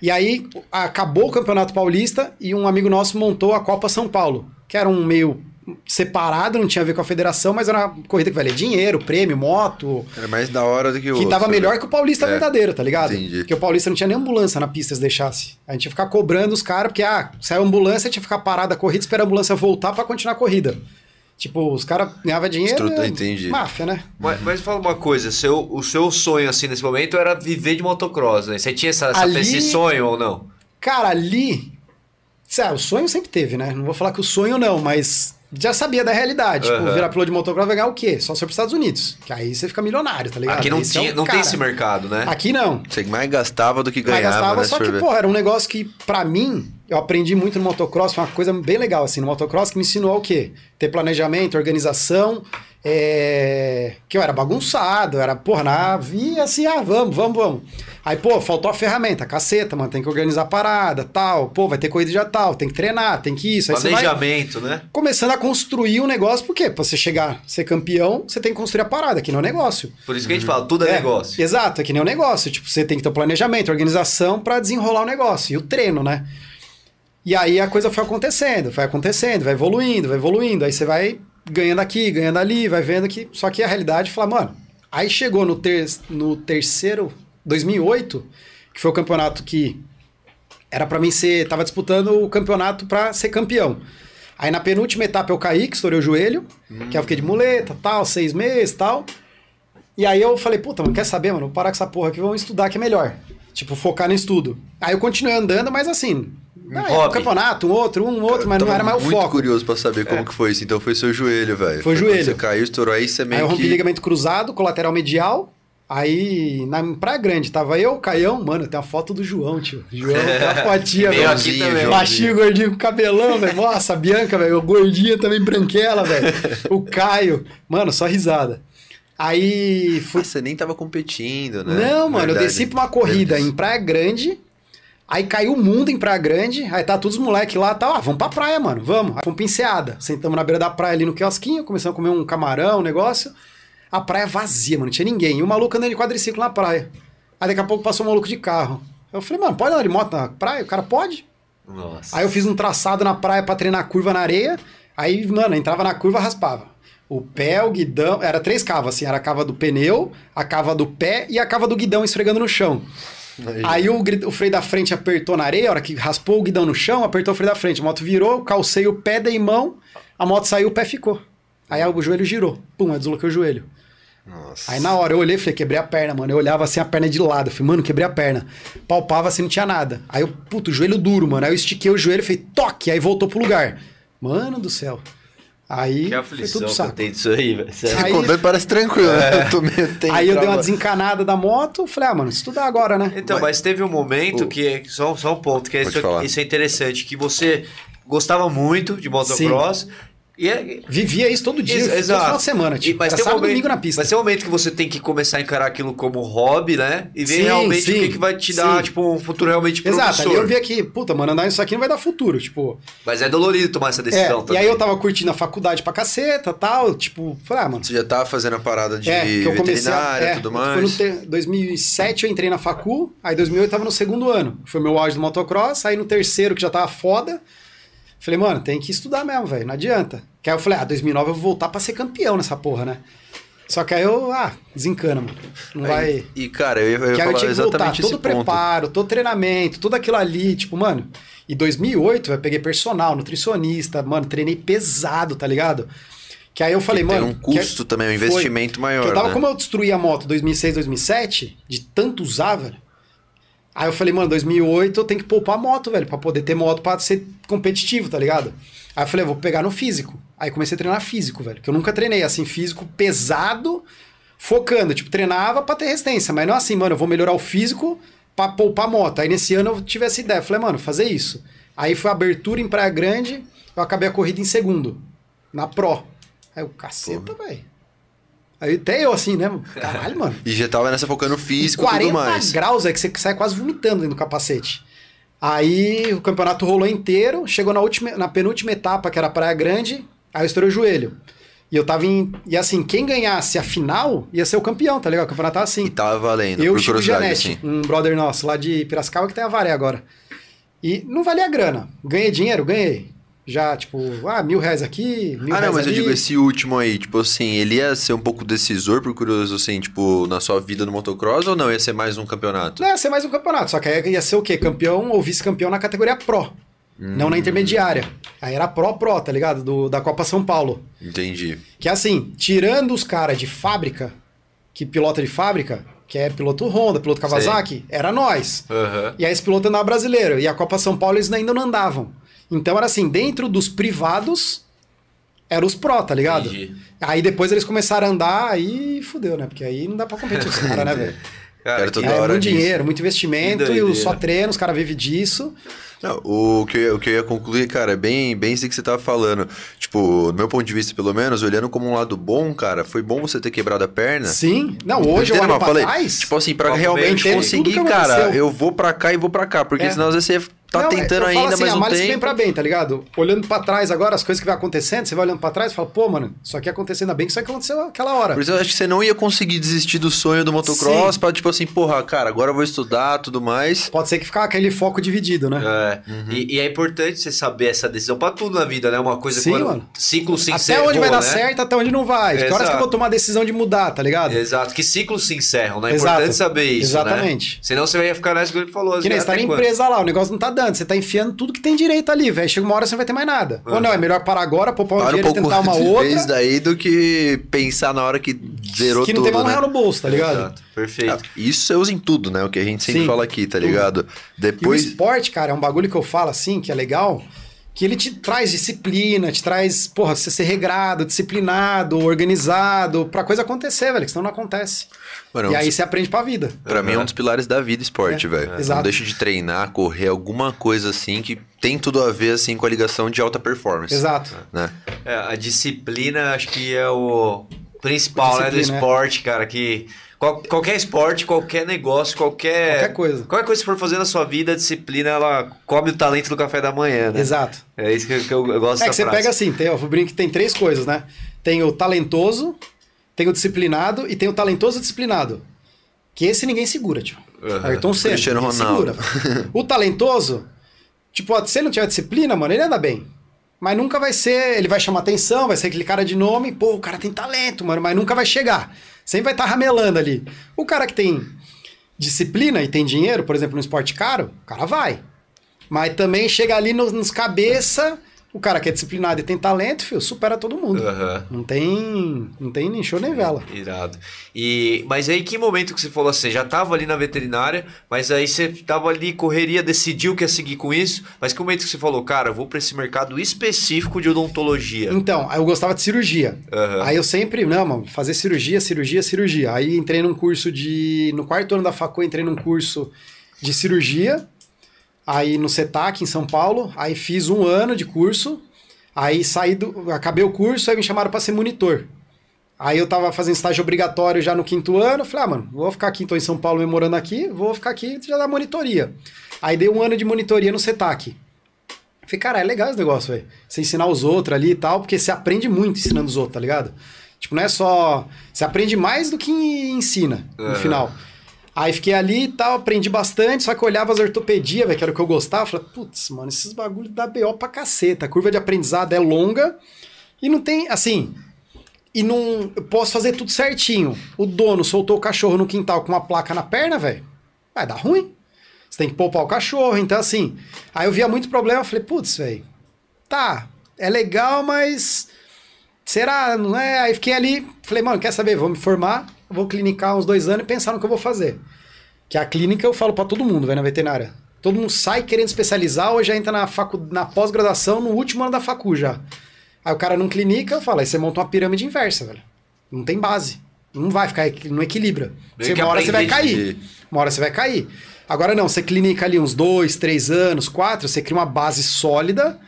E aí acabou o campeonato paulista e um amigo nosso montou a Copa São Paulo, que era um meio separado, não tinha a ver com a federação, mas era uma corrida que valia dinheiro, prêmio, moto, Era mais da hora do que o que outro. tava melhor né? que o Paulista É, verdadeiro, tá ligado? entendi. Porque o Paulista não tinha nem ambulância na pista se deixasse. A gente ia ficar cobrando os caras, porque, ah, saiu a ambulância, tinha que ficar parada a corrida, esperar a ambulância voltar pra continuar a corrida. Tipo, os caras ganhavam dinheiro. Estrutura, entendi. Máfia, né? Mas, mas fala uma coisa, seu, o seu sonho assim nesse momento era viver de motocross, né? Você tinha essa, essa- Ali- esse sonho ou não? Cara, ali. Sabe, o sonho sempre teve, né? Não vou falar que o sonho não, mas já sabia da realidade. Tipo, Aham. virar piloto de motocross vai ganhar o quê? Só se for pros Estados Unidos. Que aí você fica milionário, tá ligado? Aqui não, é tinha, não tem cara. esse mercado, né? Aqui não. Você mais gastava do que ganhava, gastava, né? só que, pô, era um negócio que, pra mim, eu aprendi muito no motocross, foi uma coisa bem legal, assim, no motocross, que me ensinou o quê? Ter planejamento, organização, é... que eu era bagunçado, eu era, porra, na via assim, ah, vamos, vamos, vamos. Aí, pô, faltou a ferramenta, caceta, mano, tem que organizar a parada, tal, pô, vai ter corrida já tal, tem que treinar, tem que isso, aí Planejamento, né? começando a construir um negócio, por quê? Pra você chegar, ser campeão, você tem que construir a parada, que não é um negócio. Por isso que a gente fala, tudo é, negócio. Exato, é que nem um negócio. Tipo, você tem que ter o planejamento, organização pra desenrolar o negócio. E o treino, né? E aí a coisa foi acontecendo, foi acontecendo, vai evoluindo, vai evoluindo. Aí você vai ganhando aqui, ganhando ali, vai vendo que. Só que a realidade fala, mano. Aí chegou no, ter... no terceiro, 2008, que foi o campeonato que era pra mim ser. Tava disputando o campeonato pra ser campeão. Aí na penúltima etapa eu caí, que estourei o joelho, que eu fiquei de muleta, tal, seis meses tal. E aí eu falei, puta, mano, quer saber, mano? Vou parar com essa porra aqui, vamos estudar que é melhor. Tipo, focar no estudo. Aí eu continuei andando, mas assim. Um ah, hobby. um campeonato, um outro, um outro, mas não era mais o muito foco. curioso pra saber como que foi isso. Então foi seu joelho, velho. Foi quando joelho. Você caiu, estourou aí, você meio Aí eu rompi que... ligamento cruzado, colateral medial. Aí, na Praia Grande, tava eu, Caião, mano, tem a foto do João, tio. João, tem a fotinha, velho. aqui também. Baixinho, gordinho, com cabelão, velho. Nossa, a Bianca, velho. Gordinha também, branquela, velho. O Caio. Mano, só risada. Aí fui Ah, você nem tava competindo, né? Não, mano, eu Verdade. desci pra uma corrida em Praia Grande. Aí caiu o mundo em Praia Grande. Aí tá todos os moleques lá, tá, ah, vamos pra praia, mano, vamos. Aí fomos pra enseada. Sentamos na beira da praia ali no quiosquinho, começamos a comer um camarão, um negócio. A praia vazia, mano, não tinha ninguém. E o maluco andando de quadriciclo na praia. Aí daqui a pouco passou um maluco de carro. Eu falei, mano, pode andar de moto na praia? O cara pode? Nossa. Aí eu fiz um traçado na praia pra treinar a curva na areia. Aí, mano, entrava na curva, raspava. O pé, o guidão. Era três cavas, assim. Era a cava do pneu, a cava do pé e a cava do guidão esfregando no chão. Aí o, gri- o freio da frente apertou na areia, a hora que raspou o guidão no chão, apertou o freio da frente. A moto virou, calcei o pé, dei mão, a moto saiu, o pé ficou. Aí o joelho girou. Pum, eu desloquei o joelho. Nossa. Aí na hora eu olhei e falei, quebrei a perna, mano. Eu olhava assim a perna de lado. Eu falei, mano, quebrei a perna. Palpava assim, não tinha nada. Aí eu, puto, joelho duro, mano. Aí eu estiquei o joelho e falei, toque. Aí voltou pro lugar. Mano do céu. Aí Que aflição tudo que eu saco. tenho disso aí, velho. Você Aí- contando parece tranquilo, né? Eu tô meio tenso. Aí eu dei uma desencanada da moto. Falei, ah, mano, estudar agora, né? Então, mas teve um momento O- que é só, só um ponto que é isso, isso é interessante, que você gostava muito de motocross E é, Vivia isso todo dia, Ex- todo exato. final de semana, E- tipo, mas era tem um e momento, domingo na pista. Mas tem um momento que você tem que começar a encarar aquilo como hobby, né? E ver Sim, realmente o sim, que, que vai te dar, sim. tipo, um futuro realmente promissor. Exato, ali eu via que, puta, mano, andar isso aqui não vai dar futuro, tipo... Mas é dolorido tomar essa É, decisão e também. aí eu tava curtindo a faculdade pra caceta tal, tipo, falei, ah, mano, Você já tava fazendo a parada de É, veterinária e é, tudo Foi mais. no ter- 2007 eu entrei na facu, aí 2008 eu tava no segundo ano. Foi meu auge do motocross, aí no terceiro que já tava foda. Falei, mano, tem que estudar mesmo, velho, não adianta. Que aí eu falei, ah, 2009 eu vou voltar pra ser campeão nessa porra, né? Só que aí eu, ah, desencana, mano. Não vai... Aí- E, cara, eu ia, eu ia Que eu tinha que voltar, todo ponto. preparo, todo treinamento, tudo aquilo ali, tipo, mano. Em 2008 eu peguei personal, nutricionista, mano, treinei pesado, tá ligado? Que aí eu falei, Que tem mano. um que- custo também, um foi. investimento maior, Que eu tava, né? como eu destruí a moto 2006, 2007, de tanto usar, velho. Aí eu falei, mano, 2008 eu tenho que poupar a moto, velho, pra poder ter moto pra ser competitivo, tá ligado? Aí eu falei, vou pegar no físico. Aí comecei a treinar físico, velho, que eu nunca treinei assim, físico pesado, focando, tipo, treinava pra ter resistência, mas não assim, mano, eu vou melhorar o físico pra poupar a moto. Aí nesse ano eu tive essa ideia, falei, mano, fazer isso. Aí foi abertura em Praia Grande, eu acabei a corrida em segundo, na Pro. Aí o caceta, velho. Aí até eu assim, né? Caralho, mano. E já tava nessa focando físico e 40 tudo mais. graus é que você sai quase vomitando dentro do capacete. Aí o campeonato rolou inteiro, chegou na, última, na penúltima etapa, que era Praia Grande, aí eu estourei o joelho. E eu tava em. E assim, quem ganhasse a final ia ser o campeão, tá ligado? O campeonato tava assim. E tava valendo, Eu Chico Janete, assim. um brother nosso lá de Piracicaba que tem a Varé agora. E não valia a grana. Ganhei dinheiro? Ganhei. Já, tipo, ah, mil reais aqui, mil Ah, não, mas eu ali. digo esse último aí, tipo assim, ele ia ser um pouco decisor, por curioso, assim, tipo, na sua vida no motocross ou não? Ia ser mais um campeonato? Não, ia ser mais um campeonato, só que aí ia ser o quê? Campeão ou vice-campeão na categoria Pro. Não Hum. na intermediária. Aí era Pro-Pro, tá ligado? Do, da Copa São Paulo. Entendi. Que assim, tirando os caras de fábrica, que pilota de fábrica, que é piloto Honda, piloto Kawasaki, era nós. Aham. E aí esse piloto andava brasileiro. E a Copa São Paulo eles ainda não andavam. Então era assim, dentro dos privados, eram os Pro, tá ligado? Entendi. Aí depois eles começaram a andar, aí fudeu, né? Porque aí não dá pra competir com os caras, né, velho? Cara, toda É hora muito disso. dinheiro, muito investimento, e só treino, os caras vivem disso. Não, o, que eu, ia- o que eu ia concluir, cara, é bem, bem isso que você tava falando. Tipo, do meu ponto de vista, pelo menos, olhando como um lado bom, cara, foi bom você ter quebrado a perna. Sim. Não, hoje eu Entendeu? olho pra falei, trás. Tipo assim, pra realmente eu conseguir, cara, eu vou pra cá e vou pra cá. Porque É. senão às vezes você tá Não, tentando eu falo ainda, assim, mas a não tem. vem pra bem, tá ligado? Olhando pra trás agora, as coisas que vai acontecendo, você vai olhando pra trás e fala, pô, mano, isso aqui acontecendo ainda bem que isso aqui aconteceu aquela hora. Por isso eu acho que você não ia conseguir desistir do sonho do motocross Sim. pra, tipo assim, porra, cara, agora eu vou estudar tudo mais. Pode ser que ficava aquele foco dividido, né? É, e, e é importante você saber essa decisão pra tudo na vida, né? Uma coisa Sim, quando mano. ciclo se até onde vai dar né? certo, até onde não vai. Que horas que eu Exato. vou tomar a decisão de mudar, tá ligado? Exato, que ciclos se encerram, né? É Exato. importante saber isso, Exatamente. né? Senão você vai ficar nessa que ele falou. Que nem você tá na empresa lá, o negócio não tá dando, você tá enfiando tudo que tem direito ali, velho. Chega uma hora você não vai ter mais nada. Ou não, é melhor parar agora, poupar um Para um dinheiro e pouco tentar uma de outra. vez daí do que pensar na hora que zerou que não tudo, tem mais um né? real no bolso, tá ligado? Exato, perfeito. Ah, Isso você usa em tudo, né? O que a gente sempre Sim, fala aqui, tá tudo. ligado? E o Depois. esporte, cara, é um bagulho que eu falo assim, que é legal, que ele te traz disciplina, te traz, porra, você ser regrado, disciplinado, organizado, pra coisa acontecer, velho, que senão não acontece. Mano, e é um aí dos- você aprende pra vida. Pra mim é um dos pilares da vida esporte, É, velho. Não exato. deixa de treinar, correr, alguma coisa assim que tem tudo a ver assim com a ligação de alta performance. Exato. Né? É, a disciplina acho que é o principal né, do é. esporte, cara. Que qual- qualquer esporte, qualquer negócio, qualquer. Qualquer coisa. Qualquer coisa que você for fazer na sua vida, a disciplina ela come o talento do café da manhã, né? Exato. É isso que, que eu, eu gosto É que você frase. pega assim, tem, eu brinco que tem três coisas, né? Tem o talentoso, tem o disciplinado e tem o talentoso disciplinado. Que esse ninguém segura, tipo. Uhum. Ayrton Senna. Cristiano Ronaldo. segura. o talentoso, tipo, ó, se ele não tiver disciplina, mano, ele anda bem. Mas nunca vai ser, ele vai chamar atenção, vai ser aquele cara de nome, pô, o cara tem talento, mano, mas nunca vai chegar. Sempre vai estar ramelando ali. O cara que tem disciplina e tem dinheiro, por exemplo, no esporte caro, o cara vai. Mas também chega ali nos, nos cabeça, o cara que é disciplinado e tem talento, filho, supera todo mundo. Aham. Não tem, não tem nem show nem vela. Irado. E, mas aí, que momento que você falou assim? Já tava ali na veterinária, mas aí você tava ali, correria, decidiu que ia seguir com isso. Mas que momento que você falou, cara, eu vou pra esse mercado específico de odontologia? Então, aí eu gostava de cirurgia. Aham. Aí eu sempre, não, mano, fazer cirurgia, cirurgia, cirurgia. Aí entrei num curso de. No quarto ano da facu, entrei num curso de cirurgia. Aí no CETAC, em São Paulo. Aí fiz um ano de curso. Aí saí do. Acabei o curso, aí me chamaram pra ser monitor. Aí eu tava fazendo estágio obrigatório já no quinto ano. Falei, ah, mano, vou ficar aqui, tô em São Paulo me morando aqui, vou ficar aqui já da monitoria. Aí dei um ano de monitoria no CETAC. Falei, cara, é legal esse negócio, velho. Você ensinar os outros ali e tal, porque você aprende muito ensinando os outros, tá ligado? Tipo, não é só. Você aprende mais do que ensina no Aham. final. Aí fiquei ali e tal, aprendi bastante, só que eu olhava as ortopedia, velho, que era o que eu gostava. Falei, putz, mano, esses bagulhos dá BO pra caceta. A curva de aprendizado é longa e não tem, assim. E não. Eu posso fazer tudo certinho. O dono soltou o cachorro no quintal com uma placa na perna, velho. Vai dar ruim. Você tem que poupar o cachorro. Então, assim. Aí eu via muito problema. Falei, putz, velho. Tá, é legal, mas. Será? Não é? Aí fiquei ali. Falei, mano, quer saber? Vou me formar. Vou clinicar uns dois anos e pensar no que eu vou fazer. Que a clínica eu falo pra todo mundo, velho, na veterinária. Todo mundo sai querendo especializar ou já entra na, facu... na pós-graduação no último ano da facu já. Aí o cara não clinica, eu falo, aí você monta uma pirâmide inversa, velho. Não tem base. Não vai ficar, não equilibra. Você, uma hora você vai cair. Uma hora você vai cair. Agora não, você clinica ali uns dois, três anos, quatro, você cria uma base sólida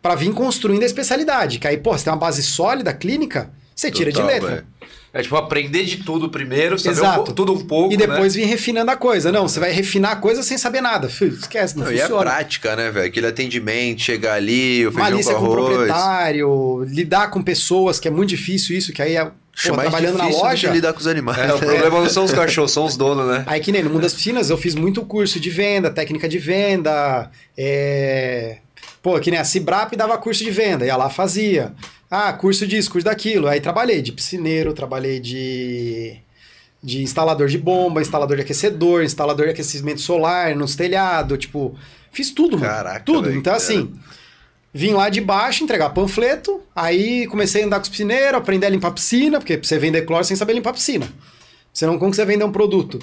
pra vir construindo a especialidade. Que aí, pô, você tem uma base sólida, clínica, você tira Total, de letra. velho. É tipo aprender de tudo primeiro, saber um Exato. po- tudo um pouco. E né? depois vir refinando a coisa. Não, você vai refinar a coisa sem saber nada. Esquece, não, Não, e é prática, né, velho? Aquele atendimento, chegar ali, o feijão Malícia com com o arroz. proprietário, lidar com pessoas, que é muito difícil isso, que aí é pô, trabalhando na do loja. que lidar com os animais. É, o problema não são os cachorros, são os donos, né? Aí que nem no mundo das piscinas eu fiz muito curso de venda, técnica de venda, é... Pô, que nem a Cibrap dava curso de venda, ia lá fazia. Ah, curso disso, curso daquilo. Aí trabalhei de piscineiro, trabalhei de, de instalador de bomba, instalador de aquecedor, instalador de aquecimento solar nos telhados, tipo, fiz tudo, mano. Caraca, tudo. então, que assim, vim lá de baixo entregar panfleto, aí comecei a andar com os piscineiros, aprender a limpar a piscina, porque você vender cloro sem saber limpar a piscina. Senão, como que você vende um produto?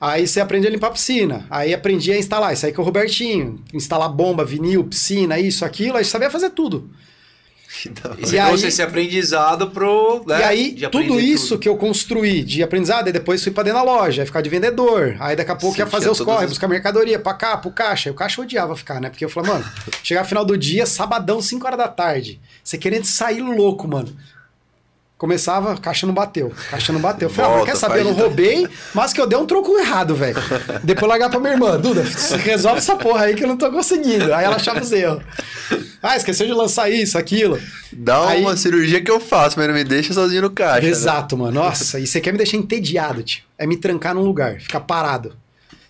Aí você aprende a limpar a piscina. Aí aprendi a instalar. Isso aí que é o Robertinho. Instalar bomba, vinil, piscina, isso, aquilo. Aí sabia fazer tudo. Hora. E E aí- trouxe esse aprendizado pro. né, e aí, tudo isso tudo. que eu construí de aprendizado, aí depois fui pra dentro da loja, aí ficar de vendedor. Aí daqui a pouco ia Sentia fazer os corre, as- buscar mercadoria pra cá, pro caixa. E o caixa odiava ficar, né? Porque eu falava, mano, chegar no final do dia, sabadão, 5 horas da tarde. Você querendo sair louco, mano. Começava, caixa não bateu. Caixa não bateu. Eu falei, ah, Volta, quer saber? Eu não roubei, mas que eu dei um troco errado, velho. Depois largar pra minha irmã. Duda, resolve essa porra aí que eu não tô conseguindo. Aí ela achava os erros. Ah, esqueceu de lançar isso, aquilo. Dá Aí- uma cirurgia que eu faço, mas não me deixa sozinho no caixa. né? Exato, mano. Nossa, e você quer me deixar entediado, tio. É me trancar num lugar, ficar parado.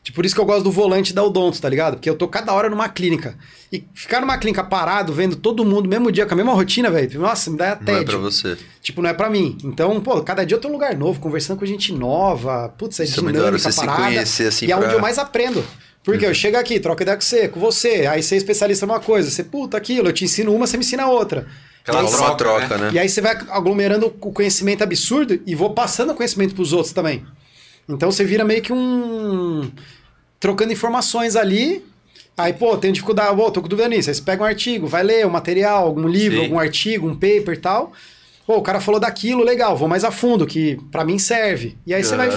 Tipo, por isso que eu gosto do volante da Odonto, tá ligado? Porque eu tô cada hora numa clínica. E ficar numa clínica parado, vendo todo mundo, mesmo dia, com a mesma rotina, velho. Nossa, me dá Não é pra você. tipo, não é pra mim. Então, pô, cada dia eu tô num lugar novo, conversando com gente nova. Putz, é Isso é dinâmica, da hora, você se parada. conhecer, assim, E é onde pra- Uhum. eu mais aprendo. Porque eu chego aqui, troco ideia com você, com você. Aí você é especialista numa coisa. Você, puta, aquilo, eu te ensino uma, você me ensina outra. Aquela Rola uma troca, né? E aí você vai aglomerando o conhecimento absurdo e vou passando o conhecimento pros outros também. Então você vira meio que um. trocando informações ali. Aí, pô, tenho dificuldade, pô, tô com dúvida nisso. Aí você pega um artigo, vai ler um material, algum livro, Sim. algum artigo, um paper e tal. Pô, o cara falou daquilo, legal, vou mais a fundo, que pra mim serve. E aí você vai.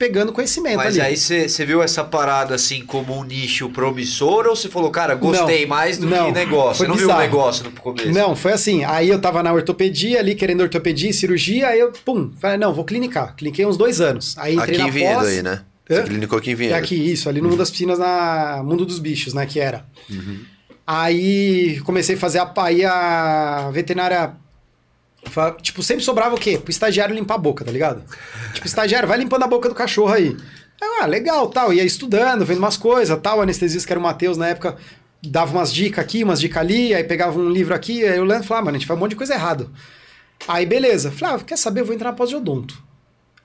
Pegando conhecimento Mas ali. aí você viu essa parada assim como um nicho promissor ou você falou, cara, gostei Não, mais do não, que negócio? Você não viu o bizarro. negócio no começo? Não, foi assim. Aí eu tava na ortopedia ali, querendo ortopedia e cirurgia, aí eu, pum, falei, não, vou clinicar. Cliniquei uns dois anos. Aí entrei Aqui na em Vinhedo pós. aí, né? Hã? Você clinicou aqui em É Vinhedo. aqui, isso, ali no Mundo das Piscinas, na Mundo dos Bichos, né, que era. Uhum. Aí comecei a fazer a, aí a veterinária, tipo, sempre sobrava o quê? Pro estagiário limpar a boca, tá ligado? Tipo, estagiário, vai limpando a boca do cachorro aí. Ah, legal, tal, ia estudando, vendo umas coisas, tal, o anestesista que era o Matheus na época, dava umas dicas aqui, umas dicas ali, aí pegava um livro aqui, aí lendo e falava, ah, mano, a gente faz um monte de coisa errada. Aí, beleza. Falei, ah, quer saber, eu vou entrar na pós de odonto.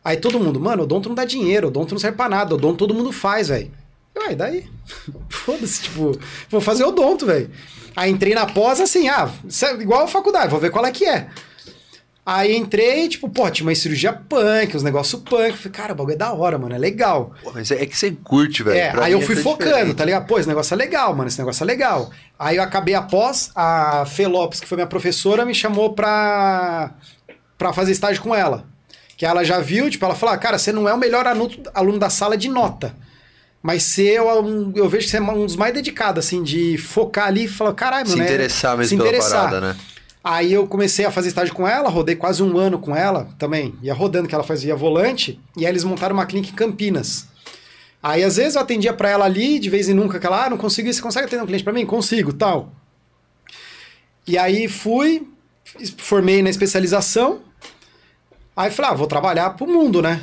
Aí todo mundo, mano, odonto não dá dinheiro, odonto não serve pra nada, odonto todo mundo faz, velho. Ué, daí? Foda-se, tipo, vou fazer odonto, velho. Aí entrei na pós assim, ah, é igual a faculdade, vou ver qual é que é. Aí entrei, tipo, pô, tinha uma cirurgia punk, uns negócios punk. Falei, cara, o bagulho é da hora, mano, é legal. Pô, mas é que você curte, velho. É, Pra aí eu mim fui tá focando, diferente. tá ligado? Pô, esse negócio é legal, mano, esse negócio é legal. Aí eu acabei após, a Fê Lopes, que foi minha professora, me chamou pra, pra fazer estágio com ela. Que ela já viu, tipo, ela falou, ah, cara, você não é o melhor aluno, aluno da sala de nota. Mas você, é um- eu vejo que você é um dos mais dedicados, assim, de focar ali e falar, caralho, Se mano. é- interessar mesmo se pela interessar. parada, né? Aí eu comecei a fazer estágio com ela, rodei quase um ano com ela também. Ia rodando, que ela fazia volante. E aí eles montaram uma clínica em Campinas. Aí às vezes eu atendia para ela ali, de vez em nunca, que ela, ah, não consigo, você consegue atender um cliente para mim? Consigo, tal. E aí fui, formei na especialização. Aí falei, ah, vou trabalhar pro mundo, né?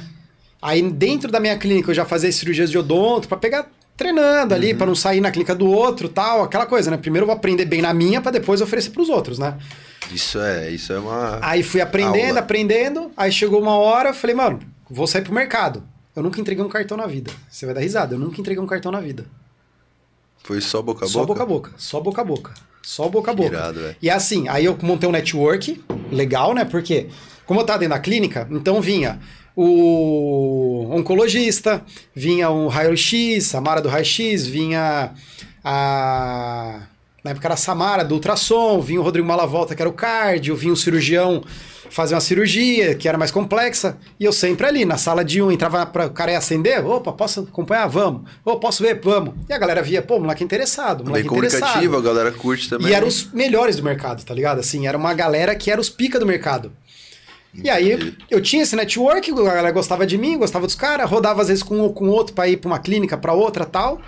Aí dentro da minha clínica eu já fazia cirurgias de odonto para pegar treinando ali, uhum. para não sair na clínica do outro, tal, aquela coisa, né? Primeiro eu vou aprender bem na minha para depois oferecer para os outros, né? Isso é, isso é uma Aí fui aprendendo, aula. aprendendo, aí chegou uma hora, falei, mano, vou sair pro mercado. Eu nunca entreguei um cartão na vida. Você vai dar risada, eu nunca entreguei um cartão na vida. Foi só boca a boca? Só boca a boca, só boca a boca. Só boca a boca. Irado, e assim, aí eu montei um network legal, né? Porque, como eu tava dentro da clínica, então vinha o oncologista, vinha o raio-x, a Mara do raio-x, vinha a. Na época era a Samara do ultrassom, vinha o Rodrigo Malavolta, que era o cardio, vinha o cirurgião fazer uma cirurgia que era mais complexa, e eu sempre ali na sala de um, entrava para o cara ia acender, opa, posso acompanhar? Vamos. Ou posso ver? Vamos. E a galera via, pô, moleque interessado, moleque Bem interessado. a galera curte também. E eram os melhores do mercado, tá ligado? Assim, era uma galera que era os pica do mercado. Entendi. E aí eu tinha esse network, a galera gostava de mim, gostava dos caras, rodava às vezes com um com outro para ir para uma clínica, para outra tal.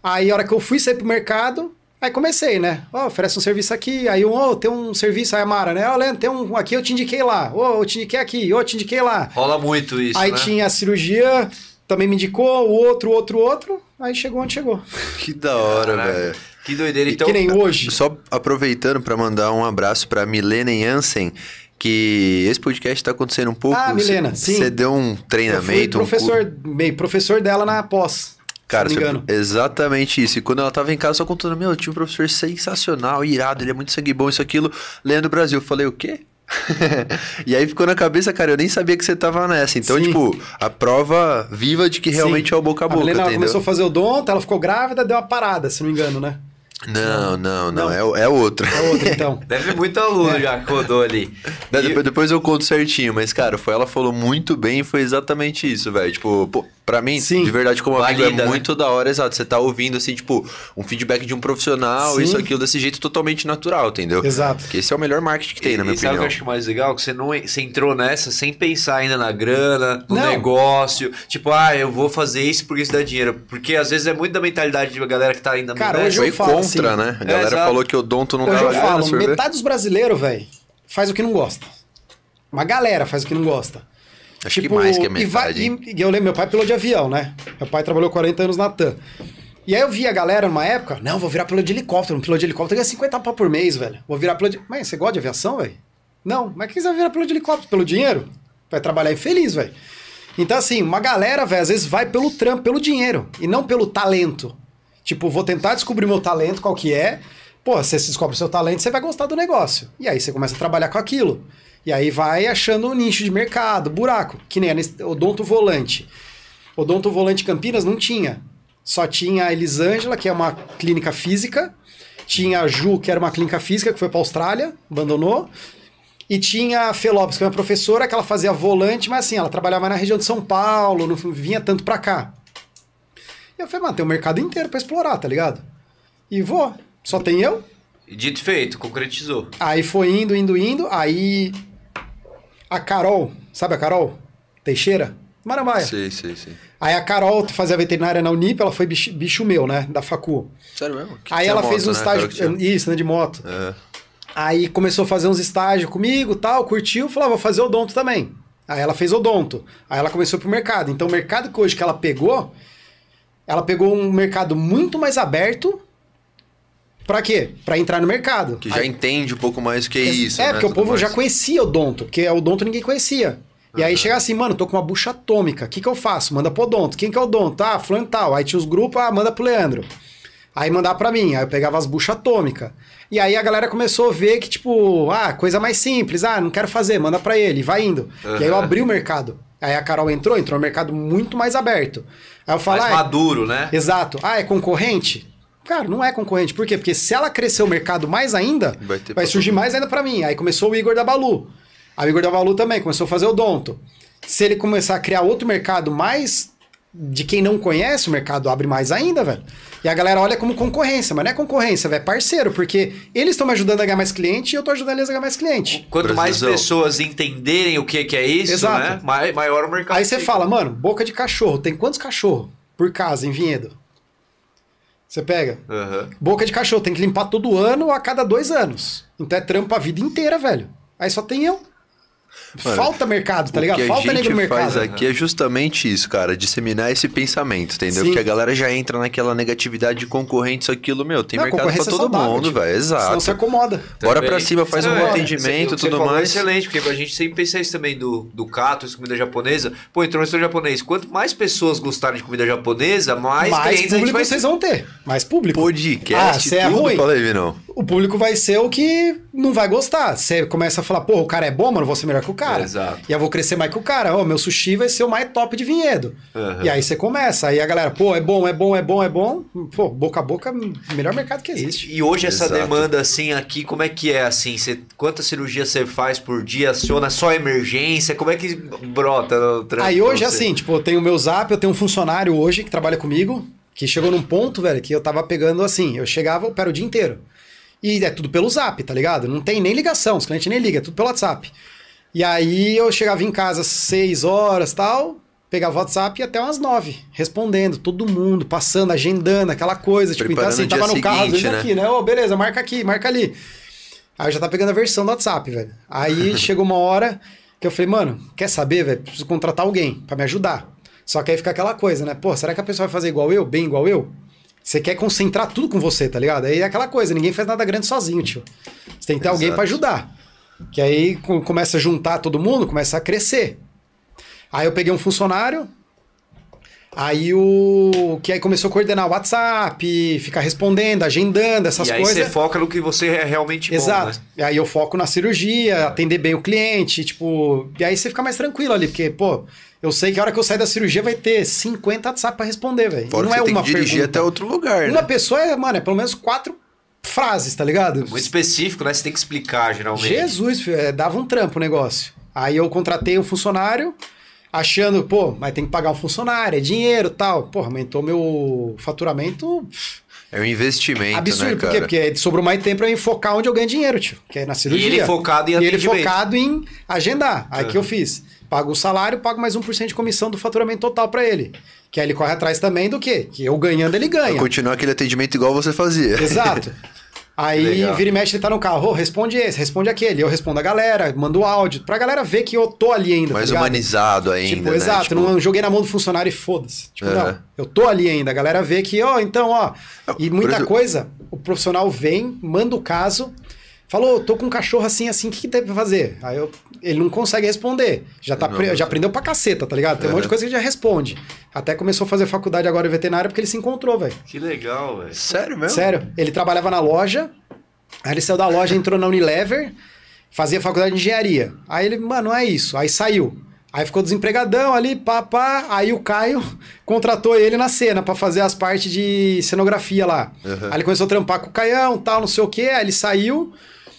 Aí a hora que eu fui sair pro mercado, aí comecei, né? Ó, oh, oferece um serviço aqui, aí um, oh, tem um serviço, aí a Mara, né? Ó, oh, Leandro, tem um aqui, eu te indiquei lá. Ô, oh, eu te indiquei aqui, ô, oh, te indiquei lá. Rola muito isso, Aí né? tinha a cirurgia, também me indicou, o outro, outro, outro, aí chegou onde chegou. Que da hora, velho. Que doideira. Então, que nem hoje. Só aproveitando para mandar um abraço para Milene Jansen, que esse podcast está acontecendo um pouco. Ah, Milena, sim. Você deu um treinamento. Eu fui professor, um... meio professor dela na pós. Cara, se você... exatamente isso. E quando ela tava em casa, só contando, meu, eu tinha um professor sensacional, irado, ele é muito sangue bom, isso, aquilo. Leandro Brasil. Eu falei, o quê? e aí ficou na cabeça, cara, eu nem sabia que você tava nessa. Então, Sim. tipo, a prova viva de que realmente Sim. é o boca a boca. A Milena começou a fazer o donto, ela ficou grávida, deu uma parada, se não me engano, né? Não, não, não, não. É, é outro. É outro, então. Deve muito aluno é. já que rodou ali. E... Depois, depois eu conto certinho, mas, cara, foi, ela falou muito bem e foi exatamente isso, velho. Tipo, pô, Pra mim, Sim. de verdade, como Valida, amigo, é né? muito da hora, exato. Você tá ouvindo, assim, tipo, um feedback de um profissional, Sim. isso, aquilo, desse jeito totalmente natural, entendeu? Exato. Porque esse é o melhor marketing que tem, e, na minha e opinião. sabe o que eu acho mais legal? Que você, não, você entrou nessa sem pensar ainda na grana, no não. negócio. Tipo, ah, eu vou fazer isso porque isso dá dinheiro. Porque às vezes é muito da mentalidade de galera que tá ainda... Cara, hoje eu falo contra, assim, né? A galera é, falou que o Donto não hoje eu falo, metade dos brasileiros, velho, faz o que não gosta. Uma galera faz o que não gosta. Acho tipo, que mais que a metade. E, vai, e, e eu lembro, meu pai é piloto de avião, né? Meu pai trabalhou 40 anos na TAM. E aí eu vi a galera numa época, não, vou virar piloto de helicóptero. Um piloto de helicóptero ganha 50 pau por mês, velho. Vou virar piloto de... Mas você gosta de aviação, velho? Não, mas quem vai virar piloto de helicóptero? Pelo dinheiro? Vai trabalhar infeliz, velho. Então, assim, uma galera, velho, às vezes vai pelo trampo, pelo dinheiro, e não pelo talento. Tipo, vou tentar descobrir meu talento, qual que é. Pô, você descobre o seu talento, você vai gostar do negócio. E aí você começa a trabalhar com aquilo. E aí vai achando um nicho de mercado, buraco, que nem a Odonto Volante. Odonto Volante Campinas não tinha. Só tinha a Elisângela, que é uma clínica física. Tinha a Ju, que era uma clínica física, que foi para Austrália, abandonou. E tinha a Felopes, que é uma professora que ela fazia volante, mas assim, ela trabalhava na região de São Paulo, não vinha tanto para cá. E eu falei, mano, tem um mercado inteiro para explorar, tá ligado? E vou. Só tem eu? Dito feito, concretizou. Aí foi indo, indo, indo. Aí a Carol, sabe a Carol? Teixeira? Marambaia. Sim, sim, sim. Aí a Carol fazia veterinária na Unip, ela foi bicho, bicho meu, né? Da Facu. Sério mesmo? Que Aí ela moto, fez um né? estágio. Isso, né? De moto. É. Aí começou a fazer uns estágios comigo tal, curtiu, falou, ah, vou fazer odonto também. Aí ela fez odonto. Aí ela começou pro mercado. Então o mercado que hoje que ela pegou, ela pegou um mercado muito mais aberto Pra quê? Pra entrar no mercado. Que já aí, entende um pouco mais o que é, isso. É, né? porque o povo mais. já conhecia o Donto, porque o Donto ninguém conhecia. E uhum. aí chega assim, mano, tô com uma bucha atômica, o que que eu faço? Manda pro Donto. Quem que é o Donto? Ah, fulano tal. Aí tinha os grupos, ah, manda pro Leandro. Aí mandar pra mim, aí eu pegava as buchas atômicas. E aí a galera começou a ver que, tipo, ah, coisa mais simples, ah, não quero fazer, manda pra ele, vai indo. Uhum. E aí eu abri o mercado. Aí a Carol entrou, entrou no mercado muito mais aberto. Aí eu falo, mais ah, maduro, né? Exato. Ah, é concorrente? Cara, não é concorrente. Por quê? Porque se ela crescer o mercado mais ainda, vai, vai surgir mais ainda para mim. Aí começou o Igor da Balu. Aí o Igor da Balu também começou a fazer o Donto. Se ele começar a criar outro mercado mais de quem não conhece, o mercado abre mais ainda, velho. E a galera olha como concorrência, mas não é concorrência, velho, é parceiro, porque eles estão me ajudando a ganhar mais cliente e eu tô ajudando eles a ganhar mais cliente. Quanto mais pessoas entenderem o que, que é isso, Exato. né? mai- Maior o mercado. Aí você fica. fala, mano, boca de cachorro, tem quantos cachorros por casa em Vinhedo? Você pega. Aham. Boca de cachorro, tem que limpar todo ano ou a cada dois anos. Então é trampo a vida inteira, velho. Aí só tem eu. Mano, Falta mercado, tá o ligado? que a Falta gente negro no faz mercado. aqui é justamente isso, cara, disseminar esse pensamento, entendeu? Sim. Porque a galera já entra naquela negatividade de concorrentes, aquilo, meu, tem Não, mercado pra é todo saudável, mundo, tipo, velho, Senão exato. você acomoda. Bora Também. pra cima, faz um Não, bom é, atendimento, o que tudo falou é mais. excelente, porque a gente sempre pensa isso também do, do Cato, isso, comida japonesa. Pô, entrou no restaurante japonês. Quanto mais pessoas gostarem de comida japonesa, mais, Mais clientes a gente público vai vocês vão ter. Mais público. Ah, Podcast, você é tudo, ruim? fala aí, Vinão. O público vai ser o que não vai gostar. Você começa a falar, pô, o cara é bom, mano, eu vou ser melhor que o cara. Exato. E eu vou crescer mais que o cara. Ó, meu sushi vai ser o mais top de vinhedo. Aham. E aí você começa. Aí a galera, pô, é bom, é bom, é bom, é bom. Pô, boca a boca, melhor mercado que existe. E hoje essa Exato. demanda assim aqui, como é que é assim? Você, quantas cirurgias você faz por dia? Aciona só emergência? Como é que brota o trampo Aí hoje, você? assim, tipo, eu tenho o meu zap, eu tenho um funcionário hoje que trabalha comigo, que chegou num ponto, velho, que eu tava pegando assim, eu chegava, eu opero o dia inteiro. E é tudo pelo zap, tá ligado? Não tem nem ligação, os clientes nem ligam, é tudo pelo WhatsApp. E aí eu chegava em casa às 6 horas tal, pegava o WhatsApp e até umas 9, respondendo, todo mundo, passando, agendando, aquela coisa. Tipo, então assim, tava no carro, às vezes né? aqui, né? Ô, beleza, marca aqui, marca ali. Aí eu já tá pegando a versão do WhatsApp, velho. Aí chegou uma hora que eu falei, mano, quer saber, velho? Preciso contratar alguém pra me ajudar. Só que aí fica aquela coisa, né? Pô, será que a pessoa vai fazer igual eu, bem igual eu? Você quer concentrar tudo com você, tá ligado? Aí é aquela coisa, ninguém faz nada grande sozinho, tio. Você tem que ter alguém Exato. pra ajudar. Que aí co- começa a juntar todo mundo, começa a crescer. Aí eu peguei um funcionário, aí o que aí começou a coordenar o WhatsApp, ficar respondendo, agendando essas e aí coisas. você foca no que você é realmente Exato. bom, né? E aí eu foco na cirurgia, atender bem o cliente, tipo. E aí você fica mais tranquilo ali, porque, pô, eu sei que a hora que eu sair da cirurgia vai ter 50 WhatsApp pra responder, velho. Fora não que é você tem uma que dirigir pergunta. até outro lugar, Uma né? pessoa é, mano, é pelo menos quatro frases, tá ligado? Muito específico, né? Você tem que explicar, geralmente. Jesus, filho, é, dava um trampo o negócio. Aí eu contratei um funcionário, achando, pô, mas tem que pagar um funcionário, é dinheiro tal. Pô, aumentou meu faturamento É um investimento, absurdo. né, Por quê? Porque sobrou mais tempo pra eu focar onde eu ganho dinheiro, tio. Que é na cirurgia. ele focado em E ele atendimento. focado em agendar. Aí Uhum. que eu fiz? Pago o salário, pago mais 1% de comissão do faturamento total pra ele. Que aí ele corre atrás também do quê? Que eu ganhando, ele ganha. Continuar aquele atendimento igual você fazia. Exato. Aí Legal. vira e mexe, ele tá no carro, "Ô, responde esse, responde aquele. Eu respondo a galera, mando o áudio, pra galera ver que eu tô ali ainda. Mais tá humanizado ainda, Tipo, né? exato, Tipo, não joguei na mão do funcionário e foda-se. Tipo, Aham. não, eu tô ali ainda. A galera vê que, ó, então, ó. E por muita coisa, o profissional vem, manda o caso, falou, tô com um cachorro assim, assim, o que, que tem pra fazer? Aí eu- ele não consegue responder. Já, tá, Não, já aprendeu pra caceta, tá ligado? Tem um monte de coisa que ele já responde. Até começou a fazer faculdade agora em veterinária porque ele se encontrou, velho. Que legal, velho. Sério mesmo? Sério, ele trabalhava na loja, aí ele saiu da loja, entrou na Unilever, fazia faculdade de engenharia. Aí ele, mano, não é isso. Aí saiu. Aí ficou desempregadão ali, pá, pá. Aí o Caio contratou ele na cena pra fazer as partes de cenografia lá. Uhum. Aí ele começou a trampar com o Caião, tal, não sei o quê. Aí ele saiu,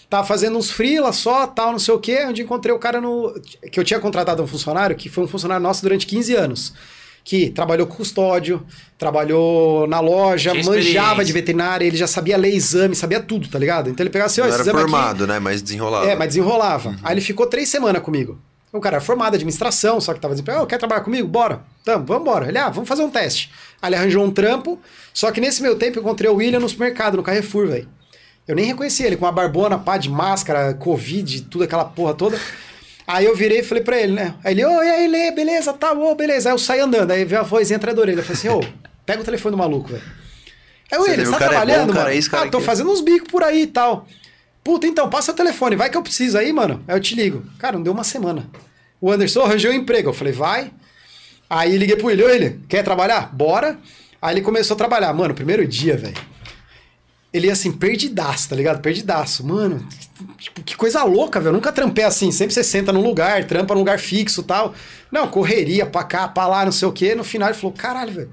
tava fazendo uns freela só, tal, não sei o quê. Onde encontrei o cara no. Que eu tinha contratado um funcionário, que foi um funcionário nosso durante 15 anos. Que trabalhou com custódio, trabalhou na loja, manjava de veterinária, ele já sabia ler exame, sabia tudo, tá ligado? Então ele pegava assim, ó, esse era formado, né? Mas desenrolado. aqui... É, mas desenrolava. Aí ele ficou três semanas comigo. O cara era formado em administração, só que tava desempregado. Oh, quer trabalhar comigo? Bora. Tamo, vamos embora. Ele, ah, vamos fazer um teste. Aí ele arranjou um trampo, só que nesse meu tempo eu encontrei o William no supermercado, no Carrefour, velho. Eu nem reconheci ele, com uma barbona, pá de máscara, Covid, tudo aquela porra toda. Aí eu virei e falei pra ele, né? Aí ele, ô, e aí, Lê, beleza, tá, ô, beleza. Aí eu saí andando, aí veio a vozinha atrás da orelha. Eu falei assim, ô, pega o telefone do maluco, velho. Aí o você o tá cara é bom, trabalhando, mano? é isso, ah, tô aqui. fazendo uns bicos por aí e tal. Puta, então, passa o telefone, vai que eu preciso aí, mano. Aí eu te ligo. Cara, não deu uma semana. O Anderson arranjou um emprego. Eu falei, vai. Aí liguei pro William, ô William, quer trabalhar? Bora. Aí ele começou a trabalhar. Mano, primeiro dia, velho. Ele ia assim, perdidaço, tá ligado? Perdidaço. Mano, tipo, que coisa louca, velho. Eu nunca trampei assim. Sempre você senta num lugar, trampa num lugar fixo e tal. Não, correria pra cá, pra lá, não sei o quê. No final ele falou, caralho, velho.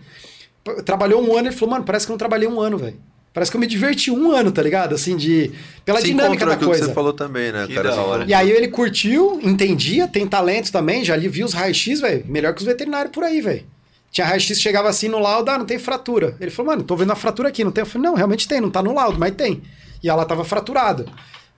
Trabalhou um ano, ele falou, mano, parece que eu não trabalhei um ano, velho. Parece que eu me diverti um ano, tá ligado? Assim, de. Pela Se dinâmica da coisa. que você falou também, né, Que cara? da hora. E aí ele curtiu, entendia, tem talento também, já li, viu os raios-x, velho. Melhor que os veterinários por aí, velho. Tinha raio-x chegava assim no laudo, ah, não tem fratura. Ele falou, mano, tô vendo a fratura aqui, não tem? Eu falei, não, realmente tem, não tá no laudo, mas tem. E ela tava fraturada.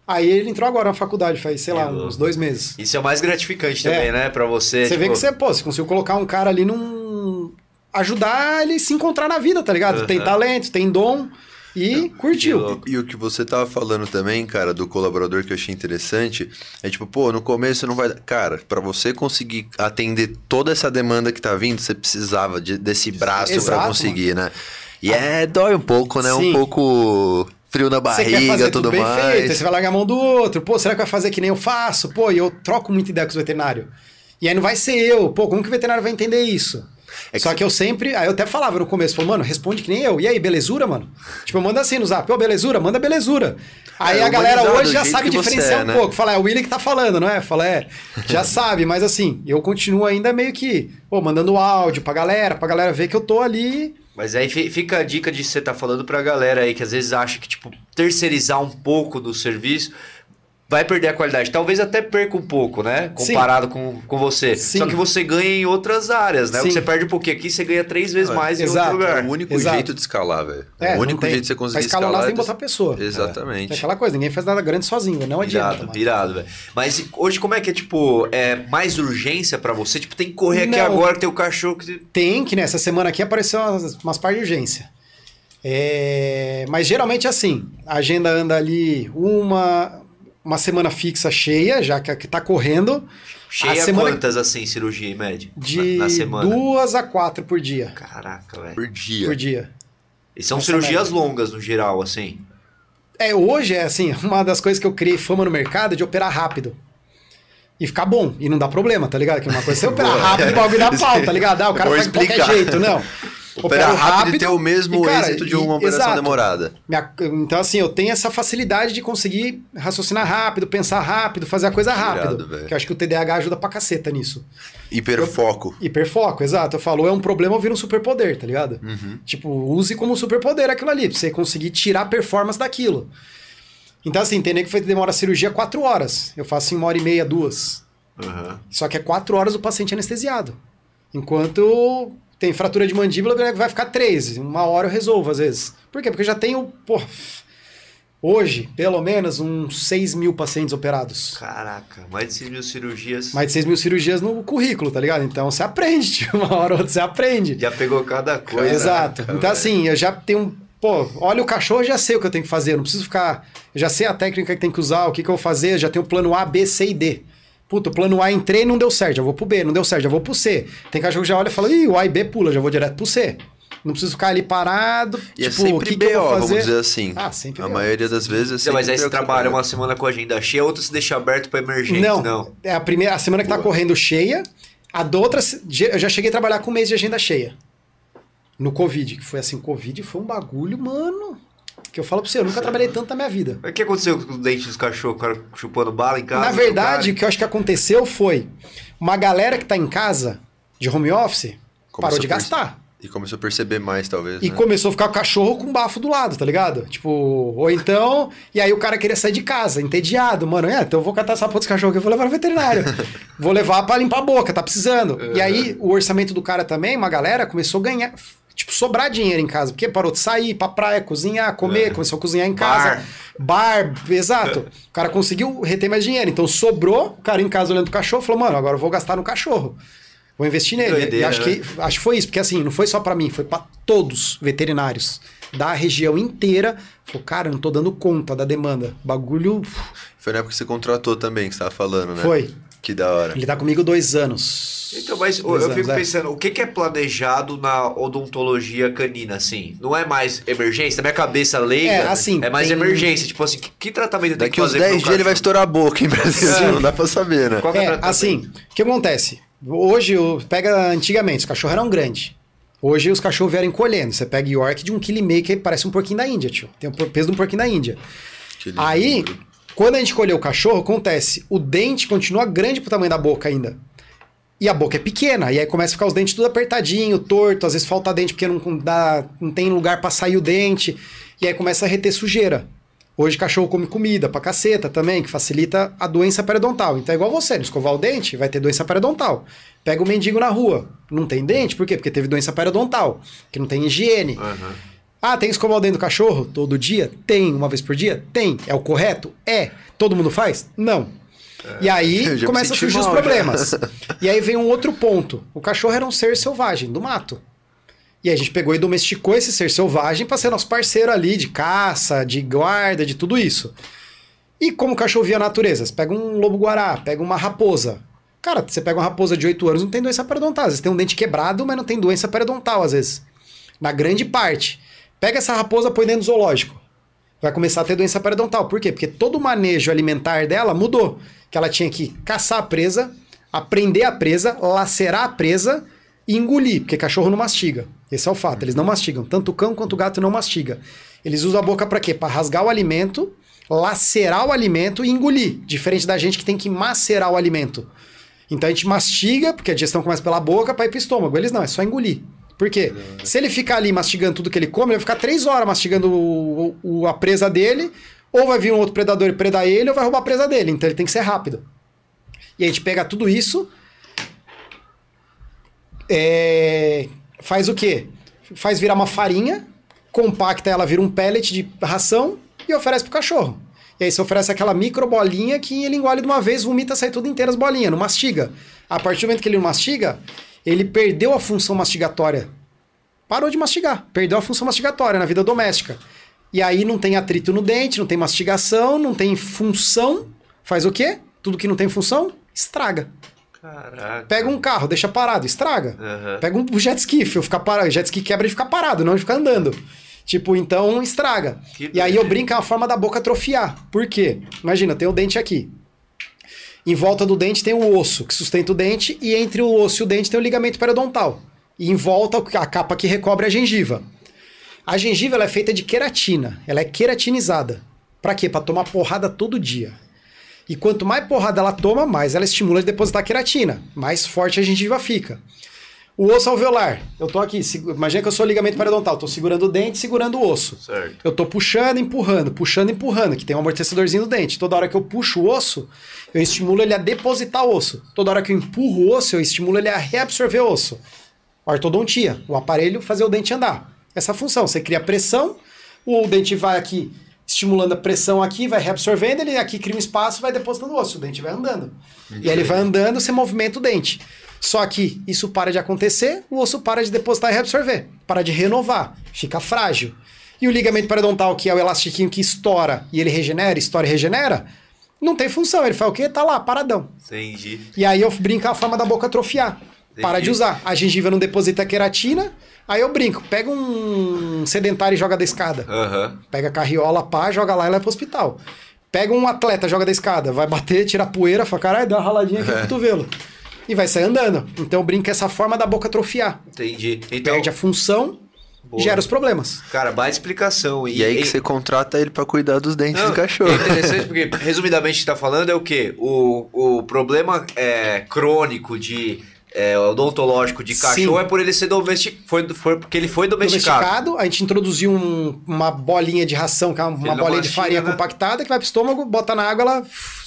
Aí ele entrou agora na faculdade, faz, sei lá, uns dois meses. Isso é o mais gratificante também, É. né? Pra você. Você vê tipo, que você, pô, você conseguiu colocar um cara ali num. ajudar ele se encontrar na vida, tá ligado? Tem Aham. talento, tem dom e curtiu. louco. E o que você tava falando também, cara, do colaborador que eu achei interessante, é tipo, pô, no começo não vai. Cara, pra você conseguir atender toda essa demanda que tá vindo, você precisava de- desse braço pra conseguir, né? E é, dói um pouco, né? Sim. Um pouco frio na barriga, tudo tudo bem mais. feito, aí você vai largar a mão do outro. Pô, será que vai fazer que nem eu faço? Pô, e eu troco muita ideia com os veterinários. E aí não vai ser eu. Pô, como que o veterinário vai entender isso? É que Só que eu sempre. Aí eu até falava no começo, falou, mano, responde que nem eu. E aí, belezura, mano? Tipo, manda assim no zap, ô, belezura, manda belezura. Aí É, a galera hoje já sabe diferenciar é, um né? pouco. Fala, é o William que tá falando, não é? Fala, é. Já sabe, mas assim, eu continuo ainda meio que, pô, mandando áudio pra galera, pra galera ver que eu tô ali. Mas aí fi- fica a dica de você tá falando pra galera aí que às vezes acha que, tipo, terceirizar um pouco do serviço vai perder a qualidade. Talvez até perca um pouco, né? Sim. Comparado com, com você. Sim. Só que você ganha em outras áreas, né? O que você perde um pouquinho aqui, você ganha três vezes Ah, mais em exato. outro É lugar. o único Exato. jeito de escalar, velho. É, o não único tem. jeito de você Pra conseguir escalar, escalar. tem que é botar pessoa. Exatamente. É aquela coisa, ninguém faz nada grande sozinho, não adianta. Irado, mano. irado, velho. Mas hoje como é que é, tipo, é mais urgência pra você? Tipo, tem que correr aqui Não. agora que tem o cachorro que... Tem que nessa semana aqui apareceu umas, umas par de urgência. É, mas geralmente é assim, a agenda anda ali uma, uma semana fixa cheia, já que, que tá correndo, Cheia A semana- quantas, assim, cirurgia em média? de na, na semana? duas a quatro por dia. Caraca, velho. Por dia. Por dia. E são Essa cirurgias média. longas, no geral, assim. É, hoje é assim, uma das coisas que eu criei fama no mercado é de operar rápido. E ficar bom, e não dá problema, tá ligado? Que uma coisa é você operar rápido e o bagulho dá pau, tá ligado? Ah, o cara Vou faz de qualquer jeito, não. Operar Opero rápido, e ter o mesmo e, cara, êxito de e- uma operação exato. demorada. Então, assim, eu tenho essa facilidade de conseguir raciocinar rápido, pensar rápido, fazer a coisa rápido. que eu acho que o TDAH ajuda pra caceta nisso. Hiperfoco. Hiperfoco, exato. Eu falo, é um problema, vira um superpoder, tá ligado? Uhum. Tipo, use como superpoder aquilo ali, pra você conseguir tirar a performance daquilo. Então, assim, tem nego que demora a cirurgia quatro horas. Eu faço em uma hora e meia, duas. Aham. Só que é quatro horas o paciente anestesiado. Enquanto tem fratura de mandíbula, vai ficar três. Uma hora eu resolvo, às vezes. Por quê? Porque eu já tenho, pô, hoje, pelo menos, uns 6 mil pacientes operados. Caraca, mais de 6 mil cirurgias. Mais de 6 mil cirurgias no currículo, tá ligado? Então você aprende, uma hora ou outra você aprende. Já pegou cada coisa. Exato. né? Então, assim, eu já tenho. Pô, olha o cachorro, já sei o que eu tenho que fazer. Não preciso ficar. Já sei a técnica que tem que usar, o que, que eu vou fazer. Já tenho o plano A, B, C e D. Puta, o plano A entrei não deu certo, já vou pro B, não deu certo, já vou pro C. Tem cachorro que já olha e fala, ih, o A e B pula, já vou direto pro C. Não preciso ficar ali parado. E é tipo, o sempre que, que eu BO, vou fazer? vamos dizer assim. Ah, sempre A BO. maioria das vezes é Não, mas aí você trabalha uma semana com a agenda cheia, outra se deixa aberto pra emergente. Não, Não. é a primeira, a semana que tá Boa. correndo cheia. A da outra, eu já cheguei a trabalhar com um mês de agenda cheia. No Covid, que foi assim, Covid foi um bagulho, mano. Que eu falo pra você, eu nunca trabalhei tanto na minha vida. Mas o que aconteceu com os dentes dos cachorros? O cara chupando bala em casa? Na verdade, o que eu acho que aconteceu foi uma galera que tá em casa de home office parou Começou de a perce- gastar. E começou a perceber mais, talvez. E né? começou a ficar o cachorro com bafo do lado, tá ligado? Tipo, ou então. E aí o cara queria sair de casa, entediado, mano. É, então eu vou catar essa porra desse cachorro aqui, eu vou levar no veterinário. vou levar pra limpar a boca, tá precisando. E aí o orçamento do cara também, uma galera, começou a ganhar. Tipo, sobrar dinheiro em casa, porque parou de sair, ir pra praia, cozinhar, comer, É. começou a cozinhar em casa. Bar, exato. O cara conseguiu reter mais dinheiro. Então sobrou, o cara em casa olhando pro cachorro, falou, mano, agora eu vou gastar no cachorro. Vou investir nele. Doideira, e acho né? que Acho que foi isso, porque assim, não foi só pra mim, foi pra todos veterinários da região inteira. Falou, cara, eu não tô dando conta da demanda. Bagulho Foi na época que você contratou também, que você tava falando, né? foi. Que da hora. Ele tá comigo dois anos. Então, mas eu, Dois eu anos, fico é. pensando, o que, que é planejado na odontologia canina, assim? Não é mais emergência? Na minha cabeça leiga, É, assim, é mais tem- emergência. Tipo assim, que, que tratamento tem Daqui que uns fazer 10 pro dias ele vai estourar a boca em Brasil. É. Não dá pra saber, né? Qual que é o É, tratamento? assim, o que acontece? Hoje, pega antigamente, os cachorros eram grandes. Hoje os cachorros vieram encolhendo. Você pega York de um quilo e meio, que parece um porquinho da Índia, tio. Tem o peso de um porquinho da Índia. Que lindo. Aí, quando a gente colheu o cachorro, acontece, o dente continua grande pro tamanho da boca ainda. E a boca é pequena, e aí começa a ficar os dentes tudo apertadinho, torto, às vezes falta dente porque não, dá, não tem lugar pra sair o dente, e aí começa a reter sujeira. Hoje cachorro come comida pra caceta também, que facilita a doença periodontal. Então é igual você, no escovar o dente, vai ter doença periodontal. Pega o mendigo na rua, não tem dente, por quê? Porque teve doença periodontal, que não tem higiene. Aham. Ah, tem que escovar o dente do cachorro todo dia? Tem. Uma vez por dia? Tem. É o correto? É. Todo mundo faz? Não. E aí Eu já me começa a surgir os mal, já. problemas. E aí vem um outro ponto. O cachorro era um ser selvagem, do mato. E a gente pegou e domesticou esse ser selvagem para ser nosso parceiro ali de caça, de guarda, de tudo isso. E como o cachorro via a natureza? Você pega um lobo-guará, pega uma raposa. Cara, você pega uma raposa de 8 anos, não tem doença periodontal. Às vezes tem um dente quebrado, mas não tem doença periodontal, às vezes. Na grande parte. Pega essa raposa, põe dentro do zoológico. Vai começar a ter doença periodontal. Por quê? Porque todo o manejo alimentar dela mudou. Que ela tinha que caçar a presa, aprender a presa, lacerar a presa e engolir, porque cachorro não mastiga. Esse é o fato, eles não mastigam. Tanto o cão quanto o gato não mastiga. Eles usam a boca para quê? Para rasgar o alimento, lacerar o alimento e engolir. Diferente da gente que tem que macerar o alimento. Então a gente mastiga, porque a digestão começa pela boca para ir pro estômago. Eles não, é só engolir. Por quê? Se ele ficar ali mastigando tudo que ele come, ele vai ficar três horas mastigando o- o- a presa dele, ou vai vir um outro predador e predar ele, ou vai roubar a presa dele. Então ele tem que ser rápido. E a gente pega tudo isso, é, faz o quê? Faz virar uma farinha, compacta ela, vira um pellet de ração e oferece pro cachorro. E aí você oferece aquela micro bolinha que ele engole de uma vez, vomita, sai tudo inteiro as bolinhas, não mastiga. A partir do momento que ele não mastiga, ele perdeu a função mastigatória. Parou de mastigar, perdeu a função mastigatória na vida doméstica. E aí não tem atrito no dente, não tem mastigação, não tem função. Faz o quê? Tudo que não tem função, estraga. Caraca. Pega um carro, deixa parado, estraga. Aham. Pega um jet ski, fio, ficar parado. Jet ski quebra e fica parado, não de ficar andando. Tipo, então estraga. Que e aí eu brinco é uma forma da boca atrofiar. Por quê? Imagina, tem o dente aqui. Em volta do dente tem o osso que sustenta o dente, e entre o osso e o dente tem o ligamento periodontal. E em volta a capa que recobre a gengiva. A gengiva é feita de queratina, ela é queratinizada. Pra quê? Pra tomar porrada todo dia. E quanto mais porrada ela toma, mais ela estimula a depositar queratina, mais forte a gengiva fica. O osso alveolar, eu tô aqui, imagina que eu sou ligamento periodontal, tô segurando o dente, segurando o osso. Certo. Eu tô puxando, empurrando, puxando, empurrando, que tem um amortecedorzinho no dente. Toda hora que eu puxo o osso, eu estimulo ele a depositar o osso. Toda hora que eu empurro o osso, eu estimulo ele a reabsorver o osso. Ortodontia, o aparelho fazer o dente andar. Essa função, você cria pressão, o dente vai aqui estimulando a pressão aqui, vai reabsorvendo, ele aqui cria um espaço, vai depositando o osso, o dente vai andando. E aí ele vai andando, você movimenta o dente. Só que isso para de acontecer, o osso para de depositar e reabsorver, para de renovar, fica frágil. E o ligamento periodontal, que é o elastiquinho que estoura e ele regenera, estoura e regenera, não tem função. Ele faz o quê? Tá lá, paradão. Entendi. E aí eu brinco a forma da boca atrofiar. Para Entendi. de usar. A gengiva não deposita queratina, aí eu brinco. Pega um sedentário e joga da escada. Aham. Pega a carriola, pá, joga lá e leva pro hospital. Pega um atleta, joga da escada, vai bater, tira a poeira, fala, caralho, dá uma raladinha aqui no cotovelo. E vai sair andando. Então eu brinco essa forma da boca atrofiar. Entendi. Então, Perde a função, Boa. gera os problemas. cara, mais explicação. E aí que você contrata ele pra cuidar dos dentes Não, do cachorro. É interessante porque, resumidamente, está falando é o quê? O, o problema é, crônico de é, odontológico de cachorro Sim. é por ele ser domesticado. Foi, foi porque ele foi domesticado. domesticado, a gente introduziu um- uma bolinha de ração, que é uma Ele bolinha de farinha né? compactada, que vai pro estômago, bota na água, ela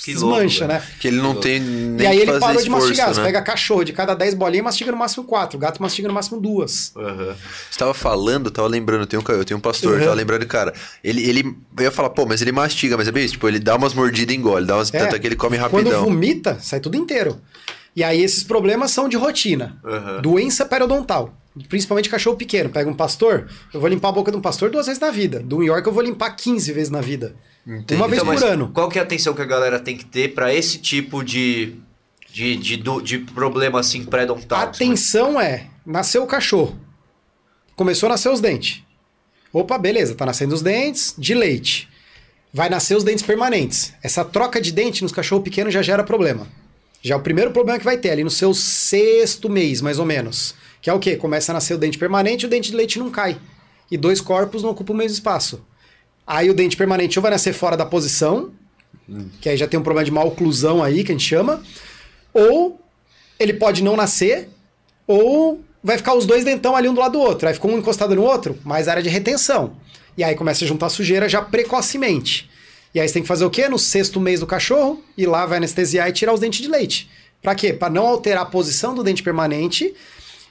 Que desmancha, louco, né? Que ele não tem nem E aí que ele fazer parou de esforço, mastigar. Você né? pega cachorro, de cada 10 bolinhas, mastiga no máximo 4. O gato mastiga no máximo duas. Aham. Você tava falando, eu tava lembrando, eu tenho um, eu tenho um pastor, Uhum. tava lembrando, cara, ele, ele, eu ia falar, pô, mas ele mastiga, mas é bem isso, tipo, ele dá umas mordidas e engole, dá umas, É. tanto é que ele come Quando rapidão. vomita, sai tudo inteiro. E aí esses problemas são de rotina. Aham. Doença periodontal. Principalmente cachorro pequeno. Pega um pastor, eu vou limpar a boca de um pastor duas vezes na vida. Do New York eu vou limpar 15 vezes na vida. Entendi. Uma vez Então, por ano. Qual que é a atenção que a galera tem que ter pra esse tipo de, de, de, do- de problema assim A pré-odontal? atenção é, nasceu o cachorro. Começou a nascer os dentes. Opa, beleza, tá nascendo os dentes de leite. Vai nascer os dentes permanentes. Essa troca de dente nos cachorros pequenos já gera problema. Já o primeiro problema que vai ter ali no seu sexto mês, mais ou menos. Que é o quê? Começa a nascer o dente permanente e o dente de leite não cai. E dois corpos não ocupam o mesmo espaço. Aí o dente permanente ou vai nascer fora da posição, que aí já tem um problema de mal oclusão aí, que a gente chama, ou ele pode não nascer, ou vai ficar os dois dentão ali um do lado do outro. Aí ficou um encostado no outro, mais área de retenção. E aí começa a juntar sujeira já precocemente. E aí você tem que fazer o quê? No sexto mês do cachorro, ir lá, vai anestesiar e tirar os dentes de leite. Pra quê? Pra não alterar a posição do dente permanente.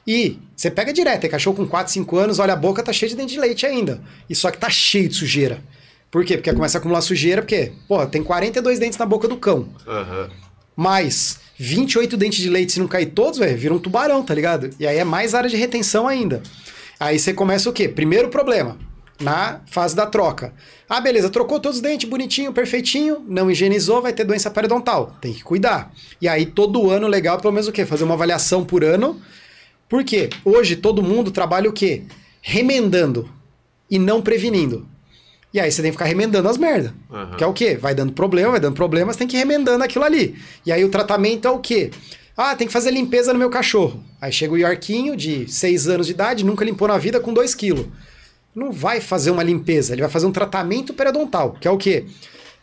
E você pega direto, é cachorro com 4, 5 anos, olha a boca, tá cheia de dente de leite ainda. E só que tá cheio de sujeira. Por quê? Porque começa a acumular sujeira, porque, pô, tem 42 dentes na boca do cão. Aham. Mais 28 dentes de leite, se não cair todos, velho, vira um tubarão, tá ligado? E aí é mais área de retenção ainda. Aí você começa o quê? Primeiro problema, na fase da troca. Ah, beleza, trocou todos os dentes, bonitinho, perfeitinho, não higienizou, vai ter doença periodontal. Tem que cuidar. E aí todo ano, legal, pelo menos o quê? Fazer uma avaliação por ano. Por quê? Hoje todo mundo trabalha o quê? Remendando e não prevenindo. E aí você tem que ficar remendando as merda. Aham. Que é o quê? Vai dando problema, vai dando problema, você tem que ir remendando aquilo ali. E aí o tratamento é o quê? Ah, tem que fazer limpeza no meu cachorro. Aí chega o Yorquinho, de 6 anos de idade, nunca limpou na vida, com 2 quilos. Não vai fazer uma limpeza, ele vai fazer um tratamento periodontal, que é o quê?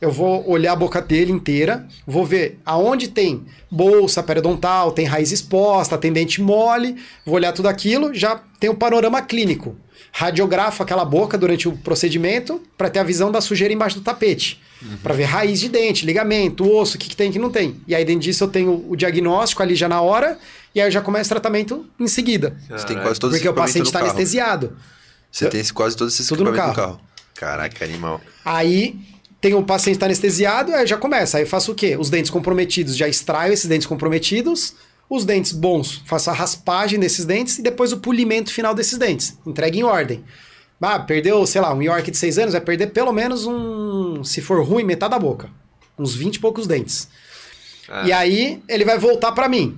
Eu vou olhar a boca dele inteira, vou ver aonde tem bolsa periodontal, tem raiz exposta, tem dente mole, vou olhar tudo aquilo, já tem um panorama clínico. Radiografo aquela boca durante o procedimento para ter a visão da sujeira embaixo do tapete. Para ver raiz de dente, ligamento, osso, o que, que tem e o que não tem. E aí, dentro disso, eu tenho o diagnóstico ali já na hora, e aí eu já começo o tratamento em seguida. Você tem quase todos Porque o paciente está está anestesiado. Você tem quase todos esses Tudo no equipamentos no carro. Caraca, animal. Aí tem o paciente tá anestesiado, aí já começa. Aí eu faço o quê? Os dentes comprometidos, já extraio esses dentes comprometidos. Os dentes bons, faço a raspagem desses dentes e depois o polimento final desses dentes. Entrega em ordem. Ah, perdeu, sei lá, um York de 6 anos, vai perder pelo menos um, se for ruim, metade da boca. Uns 20 e poucos dentes. Ah. E aí ele vai voltar pra mim.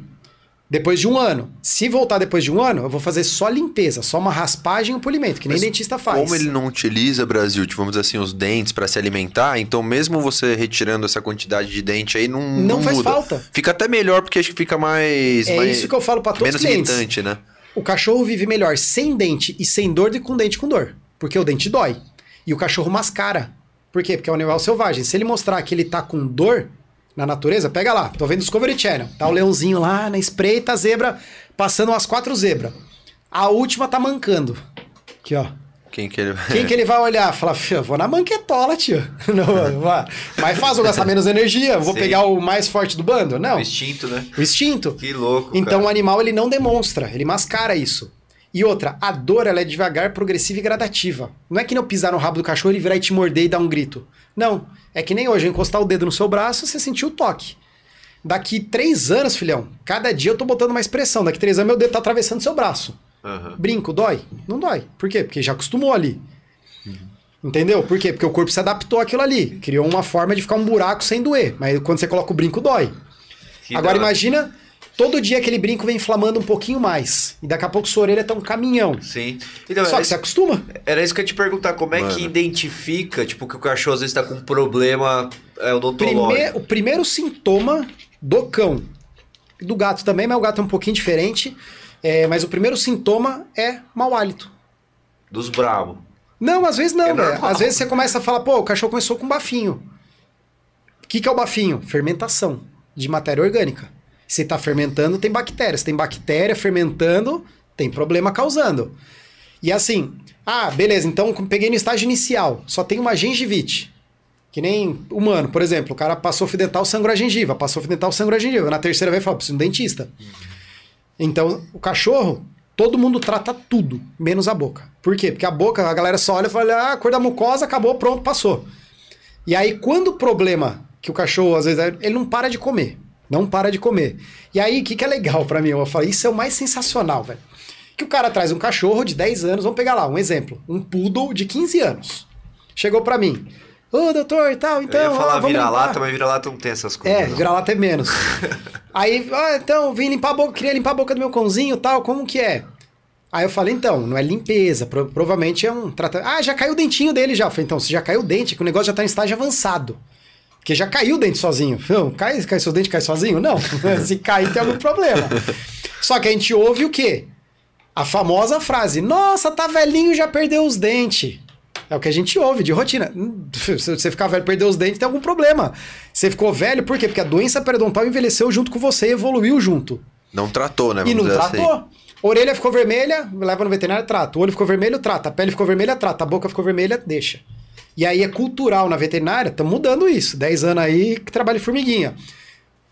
Depois de um ano. Se voltar depois de um ano, eu vou fazer só limpeza, só uma raspagem e um polimento, que nem Mas dentista faz. Como ele não utiliza, Brasil, tipo, vamos dizer assim, os dentes para se alimentar, então mesmo você retirando essa quantidade de dente aí, não, Não faz muda. falta. Fica até melhor, porque acho que fica mais... É mais- isso que eu falo pra todos Menos os clientes. irritante, né? O cachorro vive melhor sem dente e sem dor do que com dente com dor. Porque o dente dói. E o cachorro mascara. Por quê? Porque é um animal selvagem. Se ele mostrar que ele tá com dor na natureza, pega lá. Tô vendo Discovery Channel. Tá o leãozinho lá na espreita, a zebra, passando umas quatro zebras. A última tá mancando. Aqui, ó. Quem que ele... Quem que ele vai olhar? Fala, "Fio, eu vou na manquetola, tio. Não, vai. Mais fácil eu gastar menos energia. Vou pegar o mais forte do bando? Não. O instinto, né? O instinto. Que louco. Então o cara. animal ele não demonstra, ele mascara isso. E outra, a dor ela é devagar, progressiva e gradativa. Não é que nem eu pisar no rabo do cachorro ele virar e te morder e dar um grito. Não. É que nem hoje, eu encostar o dedo no seu braço, você sentiu o toque. Daqui três anos, filhão, cada dia eu tô botando mais pressão. Daqui três anos meu dedo tá atravessando seu braço. Aham. Brinco, dói? Não dói. Por quê? Porque já acostumou ali. Entendeu? Por quê? Porque o corpo se adaptou àquilo ali. Criou uma forma de ficar um buraco sem doer. Mas quando você coloca o brinco, dói. Que Agora hora. imagina, todo dia aquele brinco vem inflamando um pouquinho mais. E daqui a pouco sua orelha tá um caminhão. Sim. Então, Só que você acostuma. era isso que eu ia te perguntar. Como é Mano. que identifica, tipo, que o cachorro às vezes tá com um problema é, odontológico? Prime- o primeiro sintoma do cão, do gato também, mas o gato é um pouquinho diferente. É, mas o primeiro sintoma é mau hálito. Dos bravos. Não, às vezes não, É velho. normal. Às vezes você começa a falar, pô, o cachorro começou com bafinho. O que, que é o bafinho? Fermentação de matéria orgânica. Se tá fermentando, tem bactéria. Se tem bactéria fermentando, tem problema causando. E assim, ah, beleza, então peguei no estágio inicial, só tem uma gengivite. Que nem humano, por exemplo, o cara passou fio dental, sangrou a gengiva, passou fio dental, sangrou a gengiva. Na terceira vez fala, preciso de um dentista. Então, o cachorro, todo mundo trata tudo, menos a boca. Por quê? Porque a boca, a galera só olha e fala, ah, a cor da mucosa, acabou, pronto, passou. E aí, quando o problema que o cachorro, às vezes, ele não para de comer. Não para de comer. E aí, o que, que é legal pra mim? Eu falo, isso é o mais sensacional, velho. Que o cara traz um cachorro de 10 anos, vamos pegar lá, um exemplo. Um poodle de 15 anos. Chegou pra mim. Ô, doutor, e tal, então. eu ia ó, falar vira-lata, limpar." mas vira-lata não tem essas coisas. É, vira-lata é menos. Aí, ah, então, vim limpar a boca, queria limpar a boca do meu cãozinho e tal, como que é? Aí eu falei, então, não é limpeza, pro- provavelmente é um tratamento. Ah, já caiu o dentinho dele já. Eu falei, então, se já caiu o dente, que o negócio já tá em estágio avançado. Porque já caiu o dente sozinho. Não, cai, cai seu dente cai sozinho? Não. se cair, tem algum problema. Só que a gente ouve o quê? A famosa frase, nossa, tá velhinho, já perdeu os dentes. É o que a gente ouve de rotina. Se você ficar velho e perder os dentes, tem algum problema. Você ficou velho, por quê? Porque a doença periodontal envelheceu junto com você e evoluiu junto. Não tratou, né? E Vamos não dizer assim. tratou. Orelha ficou vermelha, leva no veterinário, trata. O olho ficou vermelho, trata. A pele ficou vermelha, trata. A boca ficou vermelha, deixa. E aí é cultural na veterinária, estamos mudando isso. 10 anos aí que trabalha formiguinha.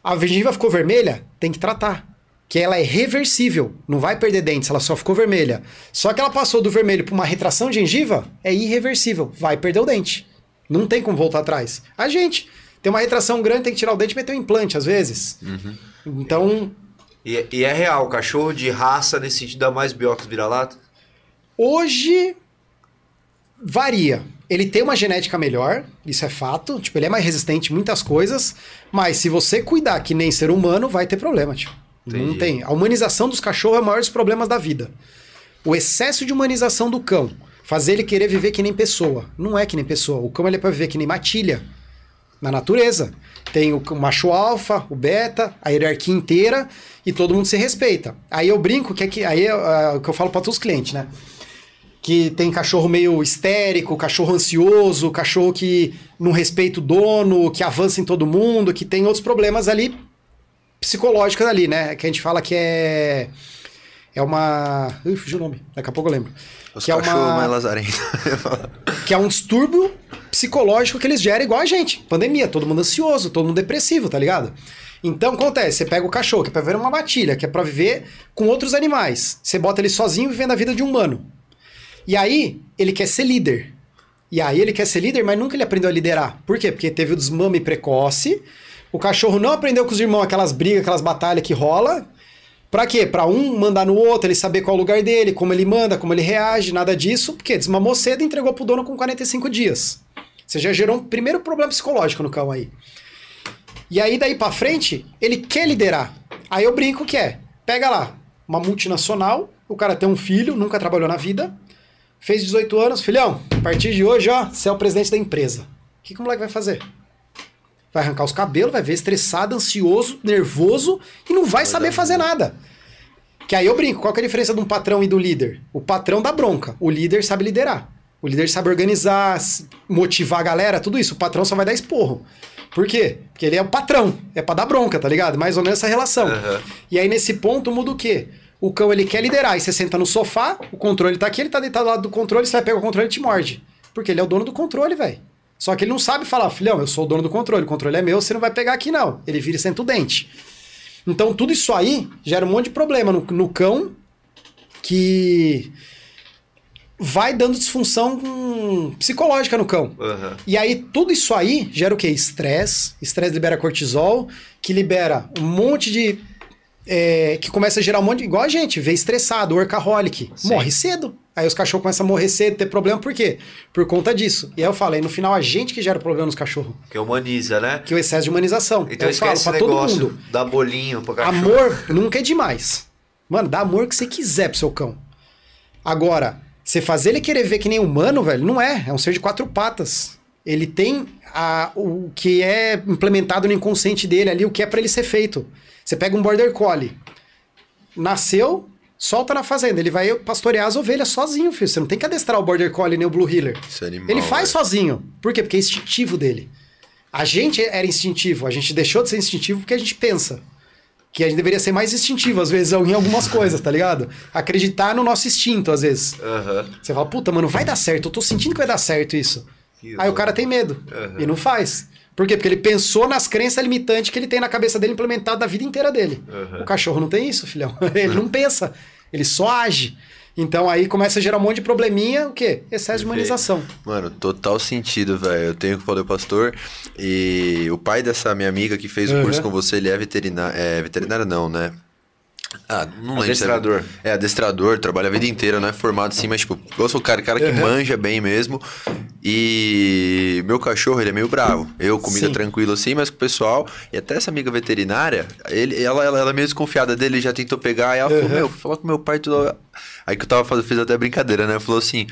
A gengiva ficou vermelha, tem que tratar. Que ela é reversível, não vai perder dentes, ela só ficou vermelha. Só que ela passou do vermelho para uma retração de gengiva, é irreversível, vai perder o dente. Não tem como voltar atrás. A gente tem uma retração grande, tem que tirar o dente e meter um implante, às vezes. Então, E, e é real, cachorro de raça nesse sentido dá mais biocos vira-lata? Hoje varia. Ele tem uma genética melhor, isso é fato. Tipo, ele é mais resistente em muitas coisas, mas se você cuidar que nem ser humano, vai ter problema, tipo. Não Entendi. tem. A humanização dos cachorros é o maior dos problemas da vida. O excesso de humanização do cão, fazer ele querer viver que nem pessoa. Não é que nem pessoa. O cão ele é para viver que nem matilha na natureza. Tem o macho alfa, o beta, a hierarquia inteira e todo mundo se respeita. Aí eu brinco que é que aí é ah, o que eu falo para todos os clientes, né? Que tem cachorro meio histérico, cachorro ansioso, cachorro que não respeita o dono, que avança em todo mundo, que tem outros problemas ali psicológicos ali, né? Que a gente fala que é é uma, Ui, fugiu o nome. Daqui a pouco eu lembro. Os que é uma mais lazarentos. que é um distúrbio psicológico que eles geram igual a gente. Pandemia, todo mundo ansioso, todo mundo depressivo, tá ligado? Então, acontece, você pega o cachorro, que é pra viver uma matilha, que é pra viver com outros animais. Você bota ele sozinho vivendo a vida de um humano. E aí, ele quer ser líder. E aí, ele quer ser líder, mas nunca ele aprendeu a liderar. Por quê? Porque teve o desmame precoce, o cachorro não aprendeu com os irmãos aquelas brigas, aquelas batalhas que rola. Pra quê? Pra um mandar no outro, ele saber qual é o lugar dele, como ele manda, como ele reage, nada disso. Porque desmamou cedo e entregou pro dono com 45 dias. Você já gerou um primeiro problema psicológico no cão aí. E aí, daí pra frente, ele quer liderar. Aí eu brinco que é, pega lá, uma multinacional, o cara tem um filho, nunca trabalhou na vida, fez 18 anos, filhão, a partir de hoje, ó, você é o presidente da empresa. O que, que o moleque vai fazer? Vai arrancar os cabelos, vai ver estressado, ansioso, nervoso e não vai saber fazer nada. Que aí eu brinco, qual que é a diferença de um patrão e do líder? O patrão dá bronca, o líder sabe liderar. O líder sabe organizar, motivar a galera, tudo isso. O patrão só vai dar esporro. Por quê? Porque ele é o patrão, é pra dar bronca, tá ligado? Mais ou menos essa relação. Aham. E aí nesse ponto muda o quê? O cão ele quer liderar, e você senta no sofá, o controle tá aqui, ele tá deitado do lado do controle, você vai pegar o controle e te morde. Porque ele é o dono do controle, velho. Só que ele não sabe falar, filhão, eu sou o dono do controle, o controle é meu, você não vai pegar aqui não. Ele vira e senta o dente. Então tudo isso aí gera um monte de problema no, no cão que vai dando disfunção hum, psicológica no cão. Aham. E aí, tudo isso aí gera o quê? Estresse. Estresse libera cortisol, que libera um monte de. É, que começa a gerar um monte de. Igual a gente, vê estressado, workaholic. Sim. Morre cedo. Aí os cachorros começam a morrer cedo, ter problema, por quê? Por conta disso. E aí eu falo, aí no final a gente que gera problema nos cachorros. Que humaniza, né? Que o excesso de humanização. Então eu falo pra todo mundo. dá bolinho pro cachorro. Amor nunca é demais. Mano, dá amor que você quiser pro seu cão. Agora, você fazer ele querer ver que nem humano, velho, não é. É um ser de quatro patas. Ele tem a, o que é implementado no inconsciente dele ali, o que é pra ele ser feito. Você pega um border collie. Nasceu, solta na fazenda. Ele vai pastorear as ovelhas sozinho, filho. Você não tem que adestrar o border collie nem o blue heeler. Isso é animal, Ele faz velho. sozinho. Por quê? Porque é instintivo dele. A gente era instintivo, a gente deixou de ser instintivo porque a gente pensa. Que a gente deveria ser mais instintivo, às vezes, em algumas coisas, tá ligado? Acreditar no nosso instinto, às vezes. Aham. Você fala, puta, mano, vai dar certo, eu tô sentindo que vai dar certo isso. Que Aí o cara tem medo Aham. e não faz. Por quê? Porque ele pensou nas crenças limitantes que ele tem na cabeça dele implementado na vida inteira dele. Aham. O cachorro não tem isso, filhão. Ele não pensa, ele só age. Então aí começa a gerar um monte de probleminha, o quê? Excesso de humanização. Mano, total sentido, velho. Eu tenho que falar o pastor. E o pai dessa minha amiga que fez o Uhum. curso com você, ele é veterinário. É, veterinário não, né? Ah, não lembro. é- Adestrador. É, adestrador, trabalha a vida inteira, não é formado assim, mas tipo, eu sou o cara, cara que Uhum. manja bem mesmo. E meu cachorro, ele é meio bravo. Eu, comida Sim. tranquila assim, mas com o pessoal. E até essa amiga veterinária, ele, ela, ela, ela é meio desconfiada dele, já tentou pegar. E ela falou, Uhum. meu, falar com meu pai tudo. Aí que eu tava fazendo, fiz até brincadeira, né? Falou assim,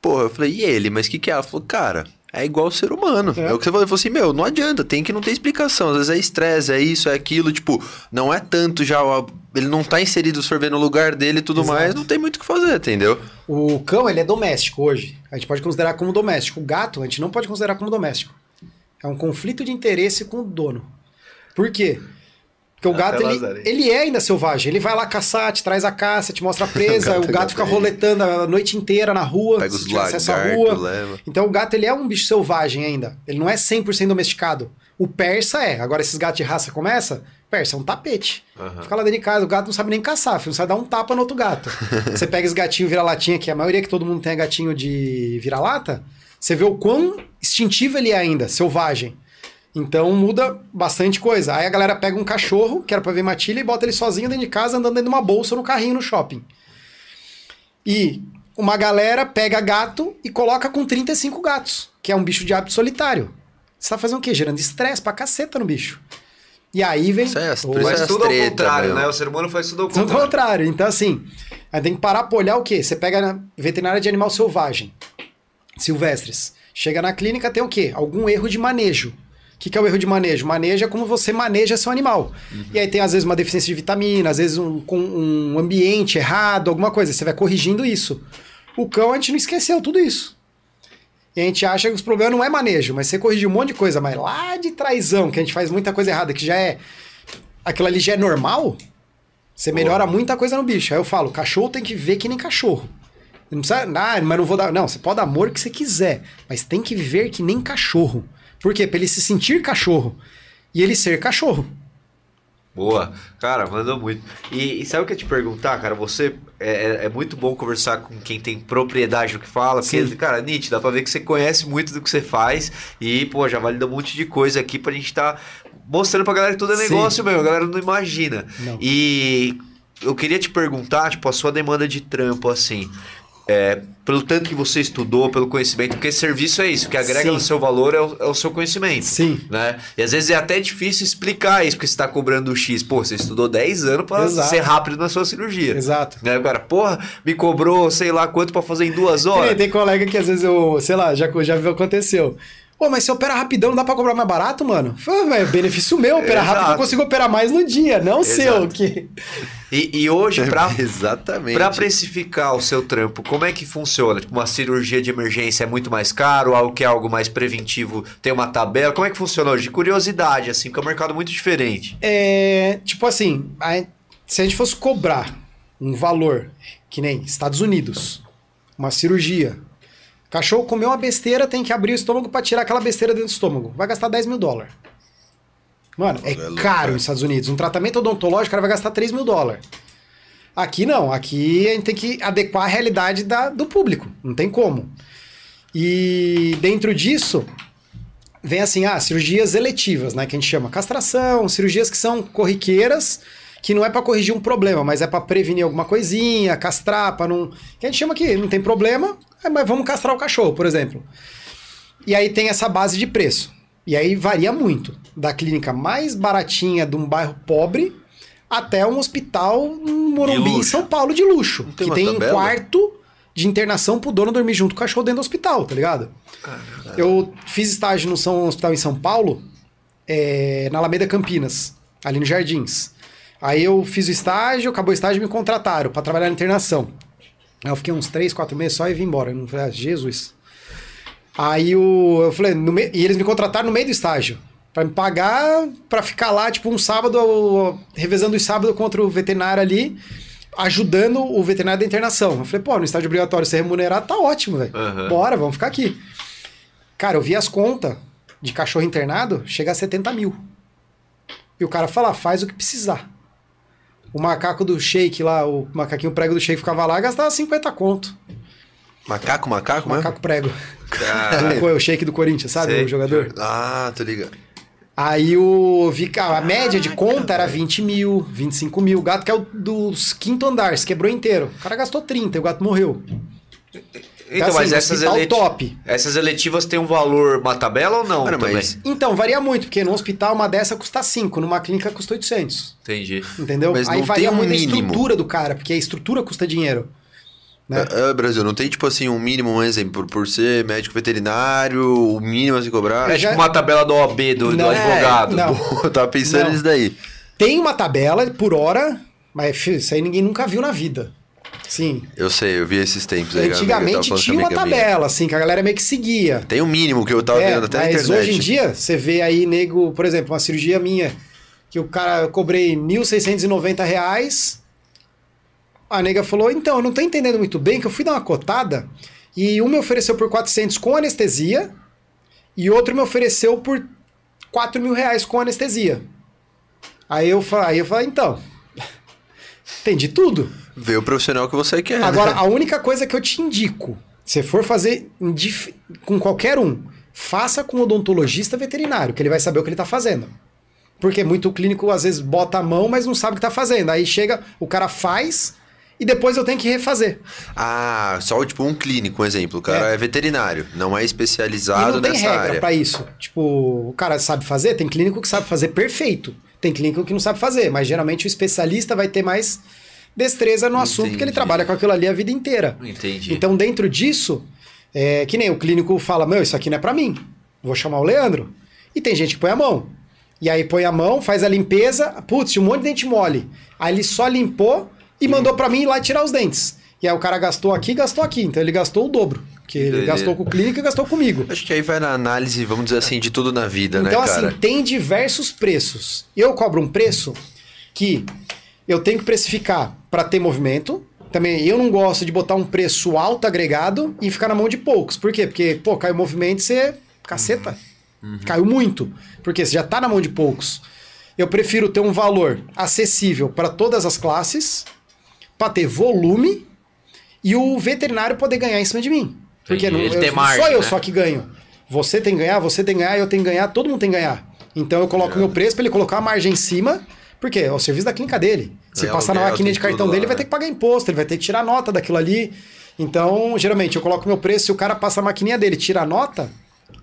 porra, eu falei, e ele? Mas o que que é? Ela falou, cara. É igual ser humano. É. É. o que você falou. Assim, meu, não adianta, tem que não ter explicação. Às vezes é estresse, é isso, é aquilo. Tipo, não é tanto já. Ele não tá inserido o sorvete no lugar dele e tudo Exato. mais, não tem muito o que fazer, entendeu? O cão, ele é doméstico hoje. A gente pode considerar como doméstico. O gato, a gente não pode considerar como doméstico. É um conflito de interesse com o dono. Por quê? Porque o gato, ele, ele é ainda selvagem. Ele vai lá caçar, te traz a caça, te mostra a presa, O o gato gato, é fica gato, roletando a noite inteira na rua, Pega os acesso à rua. leva. Então o gato, ele é um bicho selvagem ainda. Ele não é 100% domesticado. O persa é. Agora esses gatos de raça começa, persa é um tapete. Aham. Fica lá dentro de casa, o gato não sabe nem caçar, filho, não sabe dar um tapa no outro gato. você pega esse gatinho vira-latinha, que a maioria que todo mundo tem é gatinho de vira-lata, você vê o quão instintivo ele é ainda, selvagem. Então muda bastante coisa. Aí a galera pega um cachorro, que era pra ver matilha, e bota ele sozinho dentro de casa, andando dentro de uma bolsa no carrinho no shopping. E uma galera pega gato e coloca com 35 gatos, que é um bicho de hábito solitário. Você tá fazendo o quê? Gerando estresse pra caceta no bicho. E aí vem. Isso é- isso Mas é tudo ao contrário, meu. né? O ser humano faz tudo ao Tudo ao contrário. contrário. Então, assim, aí tem que parar pra olhar o quê? Você pega na veterinária de animal selvagem, silvestres. Chega na clínica, tem o quê? Algum erro de manejo. O que, que é o erro de manejo? Manejo é como você maneja seu animal. E aí tem, às vezes, uma deficiência de vitamina, às vezes um, com um ambiente errado, alguma coisa. Você vai corrigindo isso. O cão, a gente não esqueceu tudo isso. E a gente acha que os problemas não é manejo, mas você corrigiu um monte de coisa, mas lá de traizão, que a gente faz muita coisa errada, que já é. Aquilo ali já é normal, você melhora muita coisa no bicho. Aí eu falo, cachorro tem que viver que nem cachorro. Não precisa, ah, mas não vou dar. Não, você pode dar amor que você quiser, mas tem que viver que nem cachorro. Por quê? Pra ele se sentir cachorro e ele ser cachorro. Boa. Cara, mandou muito. E, e sabe o que eu ia te perguntar, cara? Você é, é- é muito bom conversar com quem tem propriedade no que fala, porque, Sim. cara, Nietzsche, dá pra ver que você conhece muito do que você faz e, pô, já valida um monte de coisa aqui pra gente tá mostrando pra galera que tudo é Sim. negócio mesmo, a galera não imagina. Não. E eu queria te perguntar, tipo, a sua demanda de trampo, assim. É, pelo tanto que você estudou, pelo conhecimento, porque serviço é isso, o que agrega Sim. no seu valor é o, é o seu conhecimento Sim. né? E às vezes é até difícil explicar isso, porque você tá cobrando o X. Pô, você estudou 10 anos Exato. ser rápido na sua cirurgia. Exato. Né? Cara, porra, me cobrou sei lá quanto pra fazer em duas Tem, horas. tem colega que às vezes eu, sei lá, já, já viu aconteceu. Pô, mas se opera rapidão, não dá pra cobrar mais barato, mano? É benefício meu, operar rápido eu consigo operar mais no dia, não seu. Exato. Que... E, e hoje, pra, Exatamente. pra precificar o seu trampo, como é que funciona? Tipo, uma cirurgia de emergência é muito mais caro, algo que é algo mais preventivo tem uma tabela? Como é que funciona hoje? De curiosidade, assim, porque é um mercado muito diferente. É, tipo assim, a- se a gente fosse cobrar um valor, que nem Estados Unidos, uma cirurgia. Cachorro comeu uma besteira, tem que abrir o estômago pra tirar aquela besteira dentro do estômago. Vai gastar 10 mil dólares. Mano, é, caro nos Estados Unidos. Um tratamento odontológico, o cara vai gastar 3 mil dólares. Aqui não, aqui a gente tem que adequar a realidade da- do público. Não tem como. E dentro disso, vem assim, ah, cirurgias eletivas, né, que a gente chama castração, cirurgias que são corriqueiras, que não é pra corrigir um problema, mas é pra prevenir alguma coisinha, castrar, para não, que a gente chama que não tem problema, é, mas vamos castrar o cachorro, por exemplo. E aí tem essa base de preço. E aí varia muito, da clínica mais baratinha de um bairro pobre até um hospital no Morumbi, em. São Paulo, de luxo, tem que tem um quarto de internação pro dono dormir junto com o cachorro dentro do hospital, tá ligado? Eu fiz estágio no São Hospital em São Paulo, é, na Alameda Campinas, ali nos Jardins. Aí eu fiz o estágio, acabou o estágio e me contrataram pra trabalhar na internação. Aí eu fiquei uns 3, 4 meses só e vim embora. Eu não falei, ah, Jesus. Aí o, eu falei, no me- e eles me contrataram no meio do estágio. Pra me pagar, pra ficar lá, tipo, um sábado, revezando os sábados contra o veterinário ali, ajudando o veterinário da internação. Eu falei, pô, no estágio obrigatório ser remunerado tá ótimo, velho. Aham. Bora, vamos ficar aqui. Cara, eu vi as contas de cachorro internado chegar a 70 mil. E o cara fala, faz o que precisar. O macaco do shake lá, o macaquinho prego do shake ficava lá, gastava 50 conto. Macaco, macaco mesmo? Macaco prego. Caralho. o shake do Corinthians, sabe? Sei. O jogador. Ah, tô ligado. Aí o. A média de conta era 20 mil, 25 mil. O gato que é o dos quinto andar, se quebrou inteiro. O cara gastou 30 e o gato morreu. Então, assim, mas no essas, hospital eleti- top. essas eletivas têm um valor, uma tabela ou não? Cara, também? mas- Então, varia muito, porque no hospital uma dessa custa 5, numa clínica custa 800. Entendi. Entendeu? Mas Aí não varia tem um muito a mínimo. estrutura do cara, porque a estrutura custa dinheiro. Né? É, é, Brasil, não tem tipo assim um mínimo, um exemplo, por, por ser médico veterinário, o mínimo a se cobrar? É tipo uma tabela do OB do, do Não, advogado. não. Eu tava pensando Não. nisso daí. Tem uma tabela por hora, mas filho, isso aí ninguém nunca viu na vida. Sim. Eu sei, eu vi esses tempos aí. Antigamente tinha uma tabela, assim, que a galera meio que seguia. Tem um mínimo que eu tava É, vendo até na mas internet. hoje em dia, você vê aí, nego, por exemplo, uma cirurgia minha, que o cara eu cobrei 1.690 reais. A nega falou: então, eu não tô entendendo muito bem, que eu fui dar uma cotada e um me ofereceu por 400 com anestesia e outro me ofereceu por 4 mil reais com anestesia. Aí eu, aí eu falei: então, entendi tudo. Vê o profissional que você quer. Agora, né? a única coisa que eu te indico, se for fazer com qualquer um, faça com o odontologista veterinário, que ele vai saber o que ele está fazendo. Porque muito clínico às vezes bota a mão, mas não sabe o que está fazendo. Aí chega, o cara faz e depois eu tenho que refazer. Ah, só tipo um clínico, um exemplo. O cara é, veterinário, não é E especializado não tem nessa regra área. pra isso. Tipo, o cara sabe fazer, tem clínico que sabe fazer perfeito. Tem clínico que não sabe fazer, mas geralmente o especialista vai ter mais destreza no assunto, porque ele Entendi. trabalha com aquilo ali a vida inteira. Entendi. Então, dentro disso, é que nem o clínico fala: Meu, isso aqui não é pra mim. Vou chamar o Leandro. E tem gente que põe a mão. E aí põe a mão, faz a limpeza. Putz, um monte de dente mole. Aí ele só limpou e mandou pra mim ir lá tirar os dentes. E aí o cara gastou aqui, gastou aqui. Então ele gastou o dobro. Porque ele gastou com o clínico e gastou comigo. Acho que aí vai na análise, vamos dizer assim, de tudo na vida, Então, né, cara? assim, tem diversos preços. Eu cobro um preço que eu tenho que precificar para ter movimento. Também eu não gosto de botar um preço alto agregado e ficar na mão de poucos. Por quê? Porque, pô, caiu movimento, você. Caceta. Caiu muito. Porque você já tá na mão de poucos. Eu prefiro ter um valor acessível para todas as classes, para ter volume e o veterinário poder ganhar em cima de mim. Porque não, eu- margem, sou eu né? só que ganho. Você tem que ganhar, você tem que ganhar, eu tenho que ganhar, todo mundo tem que ganhar. Então eu coloco o meu preço para ele colocar a margem em cima, porque é o serviço da clínica dele. Se É, passar na maquininha de cartão dele, lá, ele vai ter que pagar imposto, ele vai ter que tirar nota daquilo ali. Então, geralmente, eu coloco meu preço, se o cara passa a maquininha dele e tira a nota,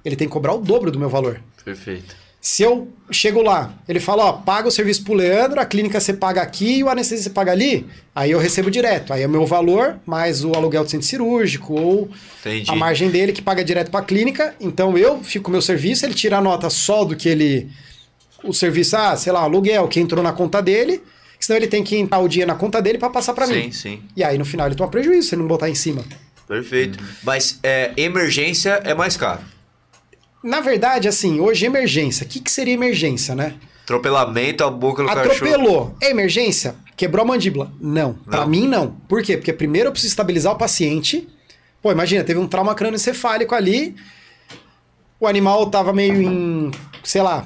ele tem que cobrar o dobro do meu valor. Perfeito. Se eu chego lá, ele fala, ó, paga o serviço pro Leandro, a clínica você paga aqui e o anestesia você paga ali, aí eu recebo direto. Aí é o meu valor, mais o aluguel do centro cirúrgico, ou Entendi. a margem dele que paga direto pra clínica. Então eu fico com o meu serviço, ele tira a nota só do que ele. O serviço, ah, sei lá, aluguel que entrou na conta dele, senão ele tem que entrar o dia na conta dele pra passar pra sim, mim. sim. E aí no final ele toma prejuízo se ele não botar em cima. Perfeito. Mas é, emergência é mais caro. Na verdade, assim, hoje emergência. O que, que seria emergência, né? Atropelamento, a boca do cachorro. Atropelou. É emergência? Quebrou a mandíbula? Não. Pra Não. mim, não. Por quê? Porque primeiro eu preciso estabilizar o paciente. Pô, imagina, teve um trauma crânioencefálico ali. O animal tava meio em, sei lá,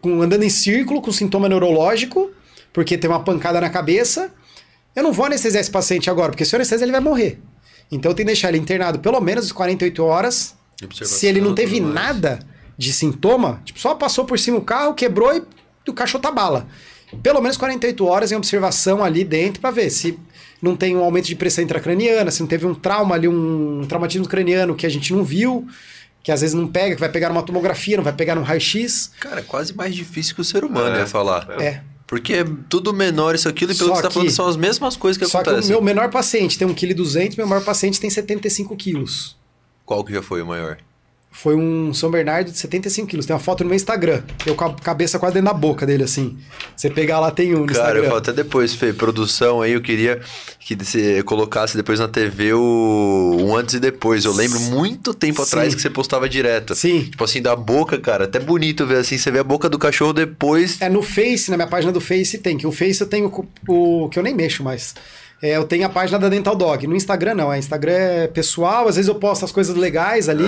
com- andando em círculo, com sintoma neurológico, porque teve uma pancada na cabeça. Eu não vou anestesiar esse paciente agora, porque se eu anestesiar ele vai morrer. Então eu tenho que deixar ele internado pelo menos 48 horas. Se ele não teve nada de sintoma, tipo, só passou por cima o carro, quebrou e o cachorro tá bala. Pelo menos 48 horas em observação ali dentro pra ver se não tem um aumento de pressão intracraniana, se não teve um trauma ali, um traumatismo craniano que a gente não viu, que às vezes não pega, que vai pegar numa tomografia, não vai pegar num raio-x. Cara, é quase mais difícil que o ser humano, É. ia falar. É. Porque é tudo menor isso, aquilo, e pelo Só que você tá que- falando, são as mesmas coisas que Só que o acontecem. meu menor paciente tem 1,2 kg, meu maior paciente tem 75 quilos. Qual que já foi o maior? Foi um São Bernardo de 75 quilos. Tem uma foto no meu Instagram. Eu com a cabeça quase dentro da boca dele, assim. Você pegar lá, tem um no Cara, Instagram. eu falo até depois, Fê, produção aí, eu queria que você colocasse depois na TV o um antes e depois. Eu lembro muito tempo Sim. atrás que você postava direto. Sim. Tipo assim, da boca, cara, até bonito ver assim, você vê a boca do cachorro depois. É no Face, na minha página do Face tem. Que o Face eu tenho co- o, que eu nem mexo mais. É, eu tenho a página da Dental Dog. No Instagram não, é Instagram é pessoal. Às vezes eu posto as coisas legais ali.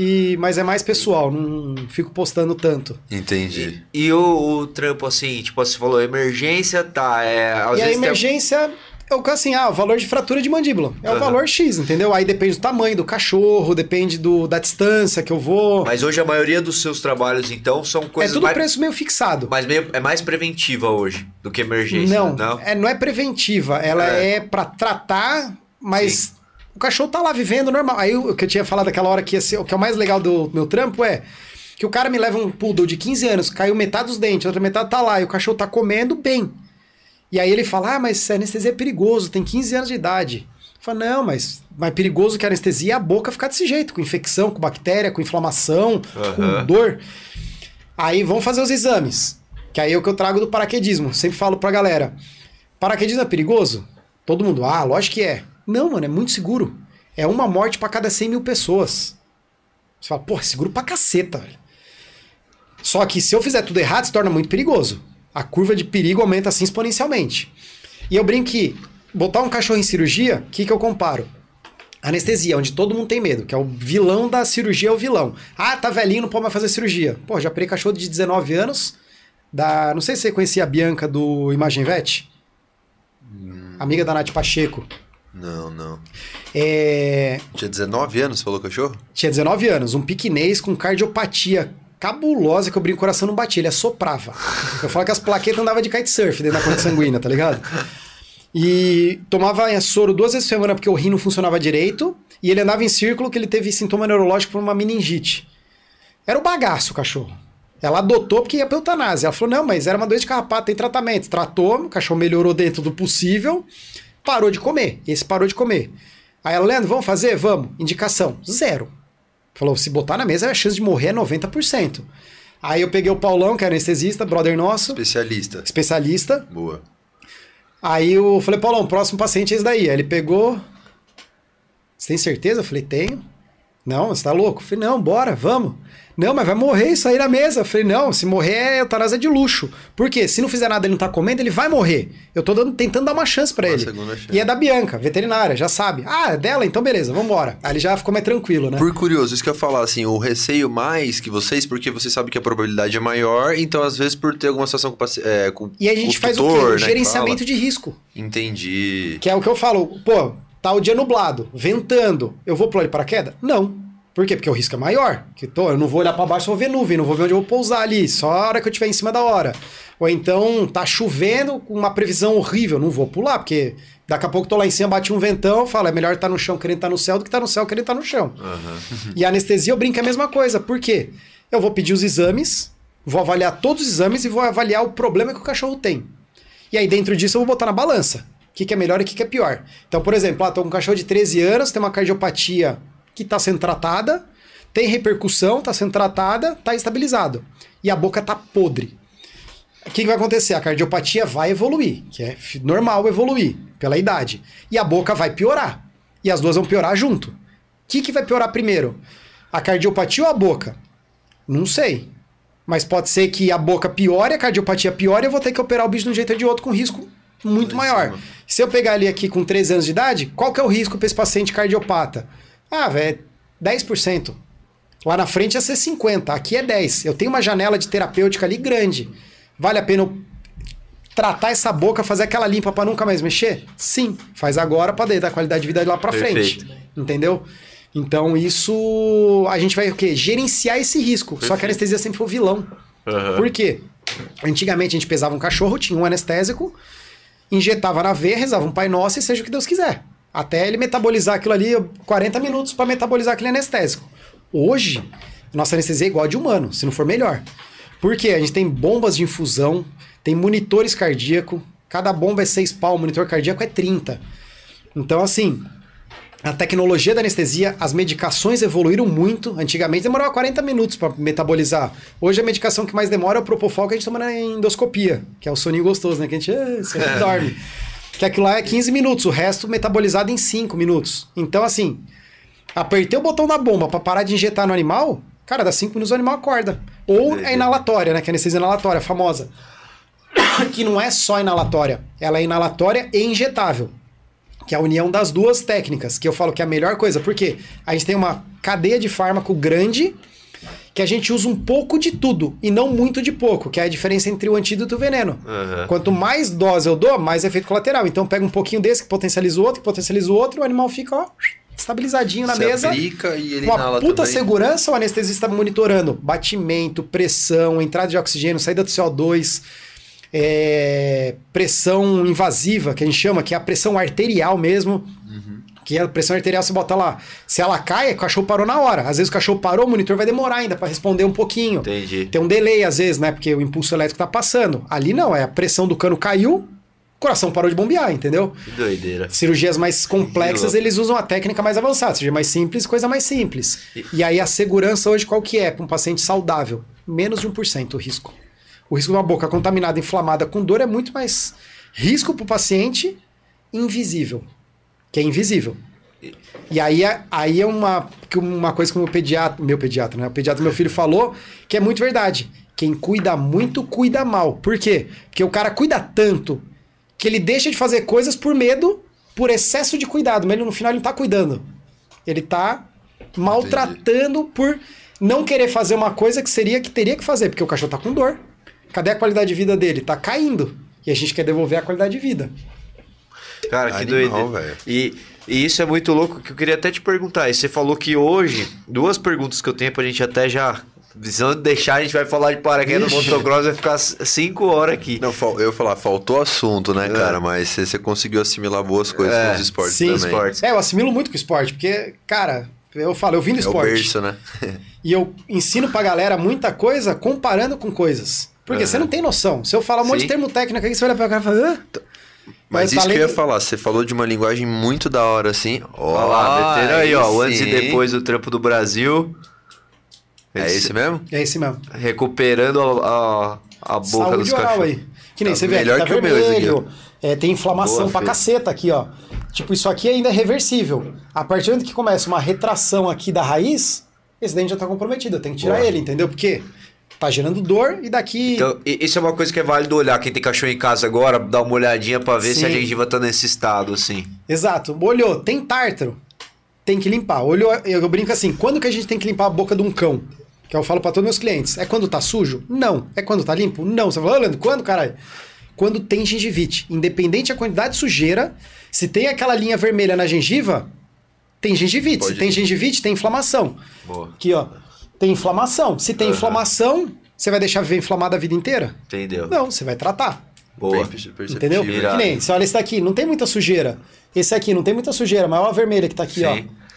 E, mas é mais pessoal, não fico postando tanto. Entendi. E, e o, o trampo, assim, tipo, você falou, emergência, tá. É, às e a emergência é o que assim, ah, o valor de fratura de mandíbula. É o Aham. valor X, entendeu? Aí depende do tamanho do cachorro, depende do, da distância que eu vou. Mas hoje a maioria dos seus trabalhos, então, são é coisas tudo mais, preço meio fixado. mas meio, é mais preventiva hoje do que emergência. Não, Não. É, não é preventiva, ela É. é, pra tratar, mas o cachorro tá lá vivendo normal. Aí o que eu tinha falado aquela hora que ia ser, o que é o mais legal do meu trampo é que o cara me leva um poodle de 15 anos, caiu metade dos dentes, a outra metade tá lá, e o cachorro tá comendo bem. E aí ele fala: "Ah, mas anestesia é perigoso, tem 15 anos de idade". Eu falo: "Não, mas mais perigoso que a anestesia é a boca ficar desse jeito, com infecção, com bactéria, com inflamação, Aham. com dor". Aí vamos fazer os exames. Que aí é o que eu trago do paraquedismo. Sempre falo pra galera: paraquedismo é perigoso? Todo mundo, ah, lógico que é. Não, mano, é muito seguro. É uma morte pra cada 100 mil pessoas. Você fala, é seguro pra caceta, velho. Só que se eu fizer tudo errado, se torna muito perigoso. A curva de perigo aumenta assim exponencialmente. E eu brinco que botar um cachorro em cirurgia, o que, que eu comparo? Anestesia, onde todo mundo tem medo, que é o vilão da cirurgia, é o vilão. Ah, tá velhinho, não pode mais fazer cirurgia. Pô, já operei cachorro de 19 anos, da... não sei se você conhecia a Bianca do Imagem Vet, amiga da Nath Pacheco. Não, não. É... Tinha 19 anos, falou cachorro? Tinha 19 anos, um piquinês com cardiopatia cabulosa que eu brinco, o coração não batia, ele assoprava. Eu falo que as plaquetas andavam de kitesurf dentro da corrente sanguínea, tá ligado? E tomava soro duas vezes por semana porque o rim não funcionava direito. E ele andava em círculo que ele teve sintoma neurológico por uma meningite. Era o bagaço o cachorro. Ela adotou porque ia pra eutanásia. Ela falou: não, mas era uma doença de carrapato, tem tratamento. Tratou, o cachorro melhorou dentro do possível, parou de comer. Esse parou de comer. Aí ela, Leandro, vamos fazer? Vamos. Indicação: zero. Falou: se botar na mesa, a chance de morrer é 90%. Aí eu peguei o Paulão, que é anestesista, brother nosso, Especialista. especialista. Boa. Aí eu falei, Paulão, próximo paciente é esse daí. Aí ele pegou. Você tem certeza? Eu falei, tenho. Não, você tá louco? Eu falei, não, bora, vamos. Não, mas vai morrer isso aí na mesa. Eu falei, não, se morrer é eutanásia de luxo. Por quê? Se não fizer nada ele não tá comendo, ele vai morrer. Eu tô dando- tentando dar uma chance pra Uma ele. chance. E é da Bianca, veterinária, já sabe. Ah, é dela? Então beleza, vambora. Aí ele já ficou mais tranquilo, né? Por curioso, isso que eu ia falar, assim, o receio mais que vocês, porque você sabe que a probabilidade é maior, então às vezes por ter alguma situação com, o é, com E a gente o faz tutor, o quê? O né, gerenciamento de risco. Entendi. Que é o que eu falo, pô, tá o dia nublado, ventando, eu vou pular de paraquedas? Não. Por quê? Porque o risco é maior. Que, tô, eu não vou olhar para baixo, só vou ver nuvem, não vou ver onde eu vou pousar ali, só a hora que eu estiver em cima da hora. Ou então tá chovendo com uma previsão horrível, não vou pular, porque daqui a pouco tô lá em cima, bate um ventão, falo, é melhor estar no chão querendo estar no céu do que estar no céu querendo estar no chão. E a anestesia eu brinco é a mesma coisa. Por quê? Eu vou pedir os exames, vou avaliar todos os exames e vou avaliar o problema que o cachorro tem. E aí, dentro disso, eu vou botar na balança. Que, que é melhor e o que, que é pior. Então, por exemplo, ah, tô com um cachorro de 13 anos, tem uma cardiopatia que está sendo tratada, tem repercussão, está sendo tratada, está estabilizado. E a boca tá podre. O que, que vai acontecer? A cardiopatia vai evoluir, que é normal evoluir pela idade. E a boca vai piorar. E as duas vão piorar junto. O que, que vai piorar primeiro? A cardiopatia ou a boca? Não sei. Mas pode ser que a boca piore, a cardiopatia piore, eu vou ter que operar o bicho de um jeito ou de outro com risco muito maior. cima. Se eu pegar ele aqui com 13 anos de idade, qual que é o risco para esse paciente cardiopata? Ah, velho, 10%. Lá na frente ia ser 50%, aqui é 10%. Eu tenho uma janela de terapêutica ali grande. Vale a pena eu tratar essa boca, fazer aquela limpa para nunca mais mexer? Sim, faz agora para dar qualidade de vida lá para frente. Perfeito. Entendeu? Então isso a gente vai o quê? Gerenciar esse risco. Só que a Perfeito. anestesia sempre foi o vilão. Aham. Por quê? Antigamente a gente pesava um cachorro, tinha um anestésico, injetava na veia, rezava um Pai Nosso e seja o que Deus quiser. Até ele metabolizar aquilo ali, 40 minutos para metabolizar aquele anestésico. Hoje, nossa anestesia é igual a de humano, se não for melhor. Por quê? A gente tem bombas de infusão, tem monitores cardíacos, cada bomba é 6 pau, o monitor cardíaco é 30. Então, assim, a tecnologia da anestesia, as medicações evoluíram muito. Antigamente demorava 40 minutos para metabolizar. Hoje a medicação que mais demora é o Propofol que a gente toma na endoscopia, que é o soninho gostoso, né? Que a gente, ah, você dorme. Que aquilo lá é 15 minutos, o resto metabolizado em 5 minutos. Então, assim, apertei o botão da bomba para parar de injetar no animal, cara, dá 5 minutos o animal acorda. Ou é inalatória, né? Que é anestesia inalatória, famosa. que não é só inalatória, ela é inalatória e injetável que é a união das duas técnicas, que eu falo que é a melhor coisa, porque a gente tem uma cadeia de fármaco grande que a gente usa um pouco de tudo e não muito de pouco, que é a diferença entre o antídoto e o veneno. Aham. Quanto mais dose eu dou, mais efeito colateral. Então pega um pouquinho desse que potencializa o outro, que potencializa o outro, e o animal fica ó, estabilizadinho na Você mesa. aplica e ele Com uma puta também. segurança, o anestesista monitorando batimento, pressão, entrada de oxigênio, saída do CO2, é, pressão invasiva, que a gente chama, que é a pressão arterial mesmo. Que a pressão arterial você bota lá. Se ela cai, o cachorro parou na hora. Às vezes o cachorro parou, o monitor vai demorar ainda para responder um pouquinho. Entendi. Tem um delay às vezes, né? Porque o impulso elétrico tá passando. Ali não, é a pressão do cano caiu, o coração parou de bombear, entendeu? Que doideira. Cirurgias mais complexas, eles usam a técnica mais avançada. Cirurgia mais simples, coisa mais simples. E aí a segurança hoje qual que é para um paciente saudável? Menos de 1% o risco. O risco de uma boca contaminada, inflamada, com dor é muito mais risco para o paciente invisível. Que é invisível. E aí, é- aí é uma, uma coisa que o meu pediatra, meu pediatra, né? O pediatra do meu filho falou, que é muito verdade. Quem cuida muito, cuida mal. Por quê? Porque o cara cuida tanto que ele deixa de fazer coisas por medo, por excesso de cuidado. Mas ele, no final ele não tá cuidando. Ele tá maltratando por não querer fazer uma coisa que seria que teria que fazer, porque o cachorro tá com dor. Cadê a qualidade de vida dele? Tá caindo. E a gente quer devolver a qualidade de vida. Cara, que Animal, doido. velho. E, e isso é muito louco que eu queria até te perguntar. E você falou que hoje, duas perguntas que eu tenho pra gente até já. Visando deixar, a gente vai falar de paraquedas no motocross, vai ficar cinco horas aqui. Não, eu ia falar, faltou assunto, né, É. cara? Mas você, você conseguiu assimilar boas coisas É, nos esportes sim, também. esportes. É, eu assimilo muito com o esporte, porque, cara, eu falo, eu vim do É o esporte. berço, né? E eu ensino pra galera muita coisa comparando com coisas. Porque Aham. você não tem noção. Se eu falar um monte Sim. de termo técnico aqui, você vai olhar pra cara e falar, Hã? Mas Mas isso que eu ia falar, você falou de uma linguagem muito da hora, assim. Olha lá, meteram aí, ó. O antes e sim. depois do trampo do Brasil. É esse mesmo? É esse mesmo. Recuperando a, a, a boca Saúde dos oral cachorros. aí. Que nem Tá você vê, aqui melhor tá que o meu esse aqui, vermelho. é, tem inflamação Boa, pra caceta aqui, ó. Tipo, isso aqui ainda é reversível. A partir do momento que começa uma retração aqui da raiz, esse dente já tá comprometido. Eu tenho que tirar Boa. ele, entendeu? Porque tá gerando dor e daqui. Então, isso é uma coisa que é válido olhar. Quem tem cachorro em casa agora, dar uma olhadinha pra ver se a Sim. gengiva tá nesse estado, assim. Exato. Olhou, tem tártaro, tem que limpar. Olhou, eu, brinco assim, quando que a gente tem que limpar a boca de um cão? Que eu falo pra todos meus clientes. É quando tá sujo? Não. É quando tá limpo? Não. Você fala, "Ô, Leandro, quando, caralho? Quando tem gengivite. Independente da quantidade de sujeira, se tem aquela linha vermelha na gengiva, tem gengivite. Pode se tem ir. gengivite, tem inflamação. Boa. Aqui, ó. Tem inflamação. Se tem Aham. inflamação, você vai deixar viver inflamado a vida inteira? Entendeu? Não, você vai tratar. Boa. Bem perceptível. Entendeu? Irado. Que nem, você olha esse daqui, não tem muita sujeira. Esse aqui não tem muita sujeira, mas olha a vermelha que tá aqui, Sim.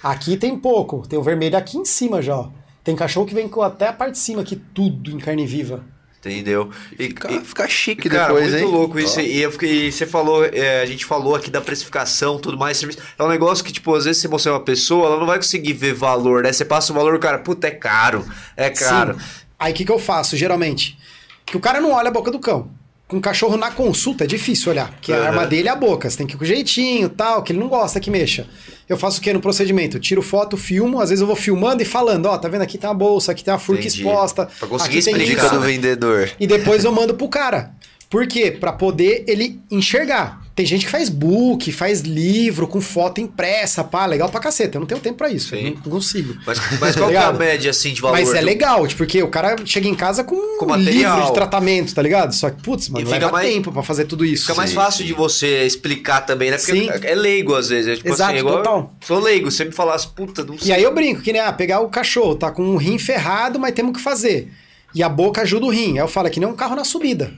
ó. Aqui tem pouco. Tem o vermelho aqui em cima já, ó. Tem cachorro que vem com até a parte de cima aqui, tudo em carne viva. Entendeu? E, Fica, e- fica chique Cara, depois, muito hein? louco isso. Ó. E, eu fiquei- e você falou, é, a gente falou aqui da precificação, tudo mais. É um negócio que, tipo, às vezes você mostra uma pessoa, ela não vai conseguir ver valor, né? Você passa o valor, o cara, puta, é caro, é caro. Sim. Aí o que, que eu faço, geralmente? Que o cara não olha a boca do cão. Com o cachorro na consulta é difícil olhar, porque a Aham. arma dele é a boca. Você tem que ir com jeitinho tal, que ele não gosta que mexa. Eu faço o que no procedimento? Eu tiro foto, filmo, às vezes eu vou filmando e falando, ó, tá vendo aqui tem uma bolsa, aqui tem uma furca Entendi. exposta. Pra conseguir aqui tem explicar, Dica isso. do né? vendedor. E depois eu mando pro cara. Por quê? Pra poder ele enxergar. Tem gente que faz book, faz livro com foto impressa, pá, legal pra caceta. Eu não tenho tempo pra isso, Sim. eu não consigo. Mas, mas qual que é a média, assim, de valor? Mas é do- legal, tipo, porque o cara chega em casa com, Com um material. livro de tratamento, tá ligado? Só que, putz, mano, E fica leva mais- tempo pra fazer tudo isso. Fica mais Sim, fácil de você explicar também, né? Porque Sim. é leigo às vezes. É tipo Exato, assim, igual total. Sou leigo, você me falasse, puta, não sei. E aí eu brinco, que nem, ah, pegar o cachorro, tá com um rim ferrado, mas temos que fazer. E a boca ajuda o rim. Aí eu falo, é que nem um carro na subida.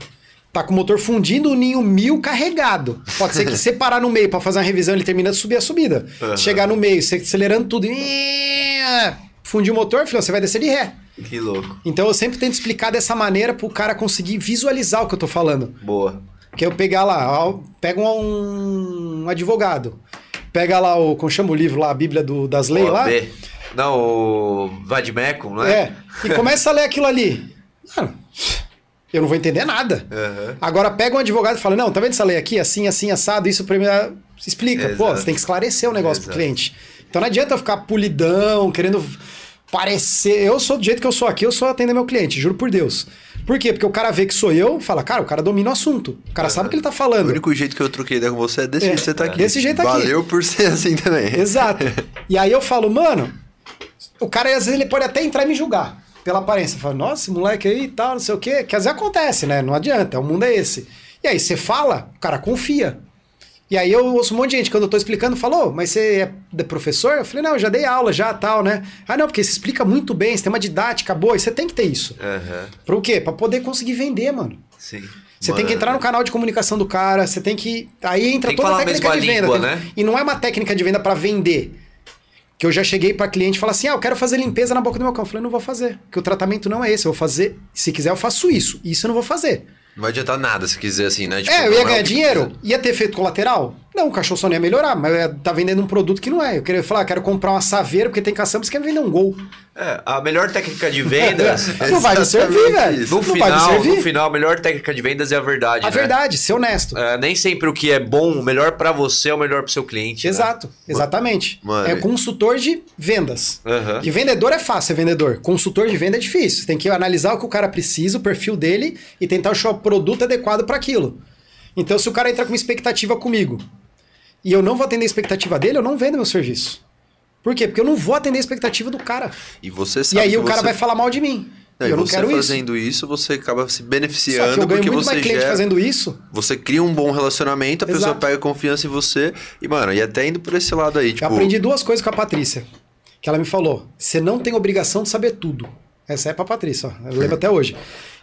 Tá com o motor fundindo, o ninho mil carregado. Pode ser que você parar no meio pra fazer uma revisão, ele termina de subir a subida. Aham. Chegar no meio, você acelerando tudo, fundir o motor, filho, você vai descer de ré. Que louco. Então eu sempre tento explicar dessa maneira pro cara conseguir visualizar o que eu tô falando. Boa. Que eu pegar lá, ó, pega um, um advogado, pega lá o, como chama o livro lá, a Bíblia do- das leis lá, OAB. Não, o Vadmecum, não é? é, e começa a ler aquilo ali. Mano, eu não vou entender nada. Aham. Agora pega um advogado e fala, não, tá vendo essa lei aqui, assim, assim, assado, isso primeiro explica. Pô, Exato. você tem que esclarecer o negócio pro Exato. cliente. Então não adianta eu ficar polidão, querendo parecer. Eu sou do jeito que eu sou aqui, eu sou atender meu cliente, juro por Deus. Por quê? Porque o cara vê que sou eu, fala, cara, o cara domina o assunto. O cara sabe o que ele tá O falando. único jeito que eu troquei ideia com você é desse É, jeito que você tá aqui. desse jeito aqui. Valeu por ser assim também. Exato. E aí eu falo, mano, o cara às vezes ele pode até entrar e me julgar pela aparência. Fala, nossa, esse moleque aí e tal, não sei o quê. Que às vezes acontece, né? Não adianta, o mundo é esse. E aí você fala, o cara confia. E aí eu ouço um monte de gente, quando eu tô explicando, falou, mas você é de professor? Eu falei, não, eu já dei aula, já tal, né? Ah, não, porque você explica muito bem, você tem uma didática boa, e você tem que ter isso. Aham. Pra o quê? Pra poder conseguir vender, mano. Sim. Você tem que Mano. entrar no canal de comunicação do cara, você tem que. Aí entra Tem toda a técnica de venda. língua, tem- né? E não é uma técnica de venda pra vender. Que eu já cheguei pra cliente e falar assim: ah, eu quero fazer limpeza na boca do meu cão. Eu falei, não vou fazer. Porque o tratamento não é esse. Eu vou fazer. Se quiser, eu faço isso. Isso eu não vou fazer. Não vai adiantar nada se quiser assim, né? Tipo, é, eu ia o ganhar que dinheiro, precisa. ia ter efeito colateral. Não, o cachorro só não ia melhorar, mas é, tá vendendo um produto que não é. Eu queria falar, quero comprar uma saveira porque tem caçamba, você quer vender um gol. É, a melhor técnica de vendas. não vai me servir, velho. no, não vai me final, servir. no final, a melhor técnica de vendas é a verdade. A né? verdade, ser honesto. É, nem sempre o que é bom, o melhor pra você é o melhor pro seu cliente. né? Exato, exatamente. Mano, é consultor de vendas. Aham. Que vendedor é fácil ser vendedor. Consultor de venda é difícil. Você tem que analisar o que o cara precisa, o perfil dele e tentar achar o produto adequado para aquilo. Então, se o cara entra com uma expectativa comigo e eu não vou atender a expectativa dele, eu não vendo meu serviço. Por quê? Porque eu não vou atender a expectativa do cara. E você E sabe aí que o cara você... vai falar mal de mim. Não, e e eu não você quero isso. fazendo isso. você acaba se Só beneficiando eu ganho porque muito você mais cliente gera... fazendo isso. Você cria um bom relacionamento, a pessoa Exato. pega confiança em você. E, mano, e até indo por esse lado aí, tipo... Eu aprendi duas coisas com a Patrícia. Que ela me falou: você não tem obrigação de saber tudo. Essa é pra Patrícia, ó. Eu lembro até hoje.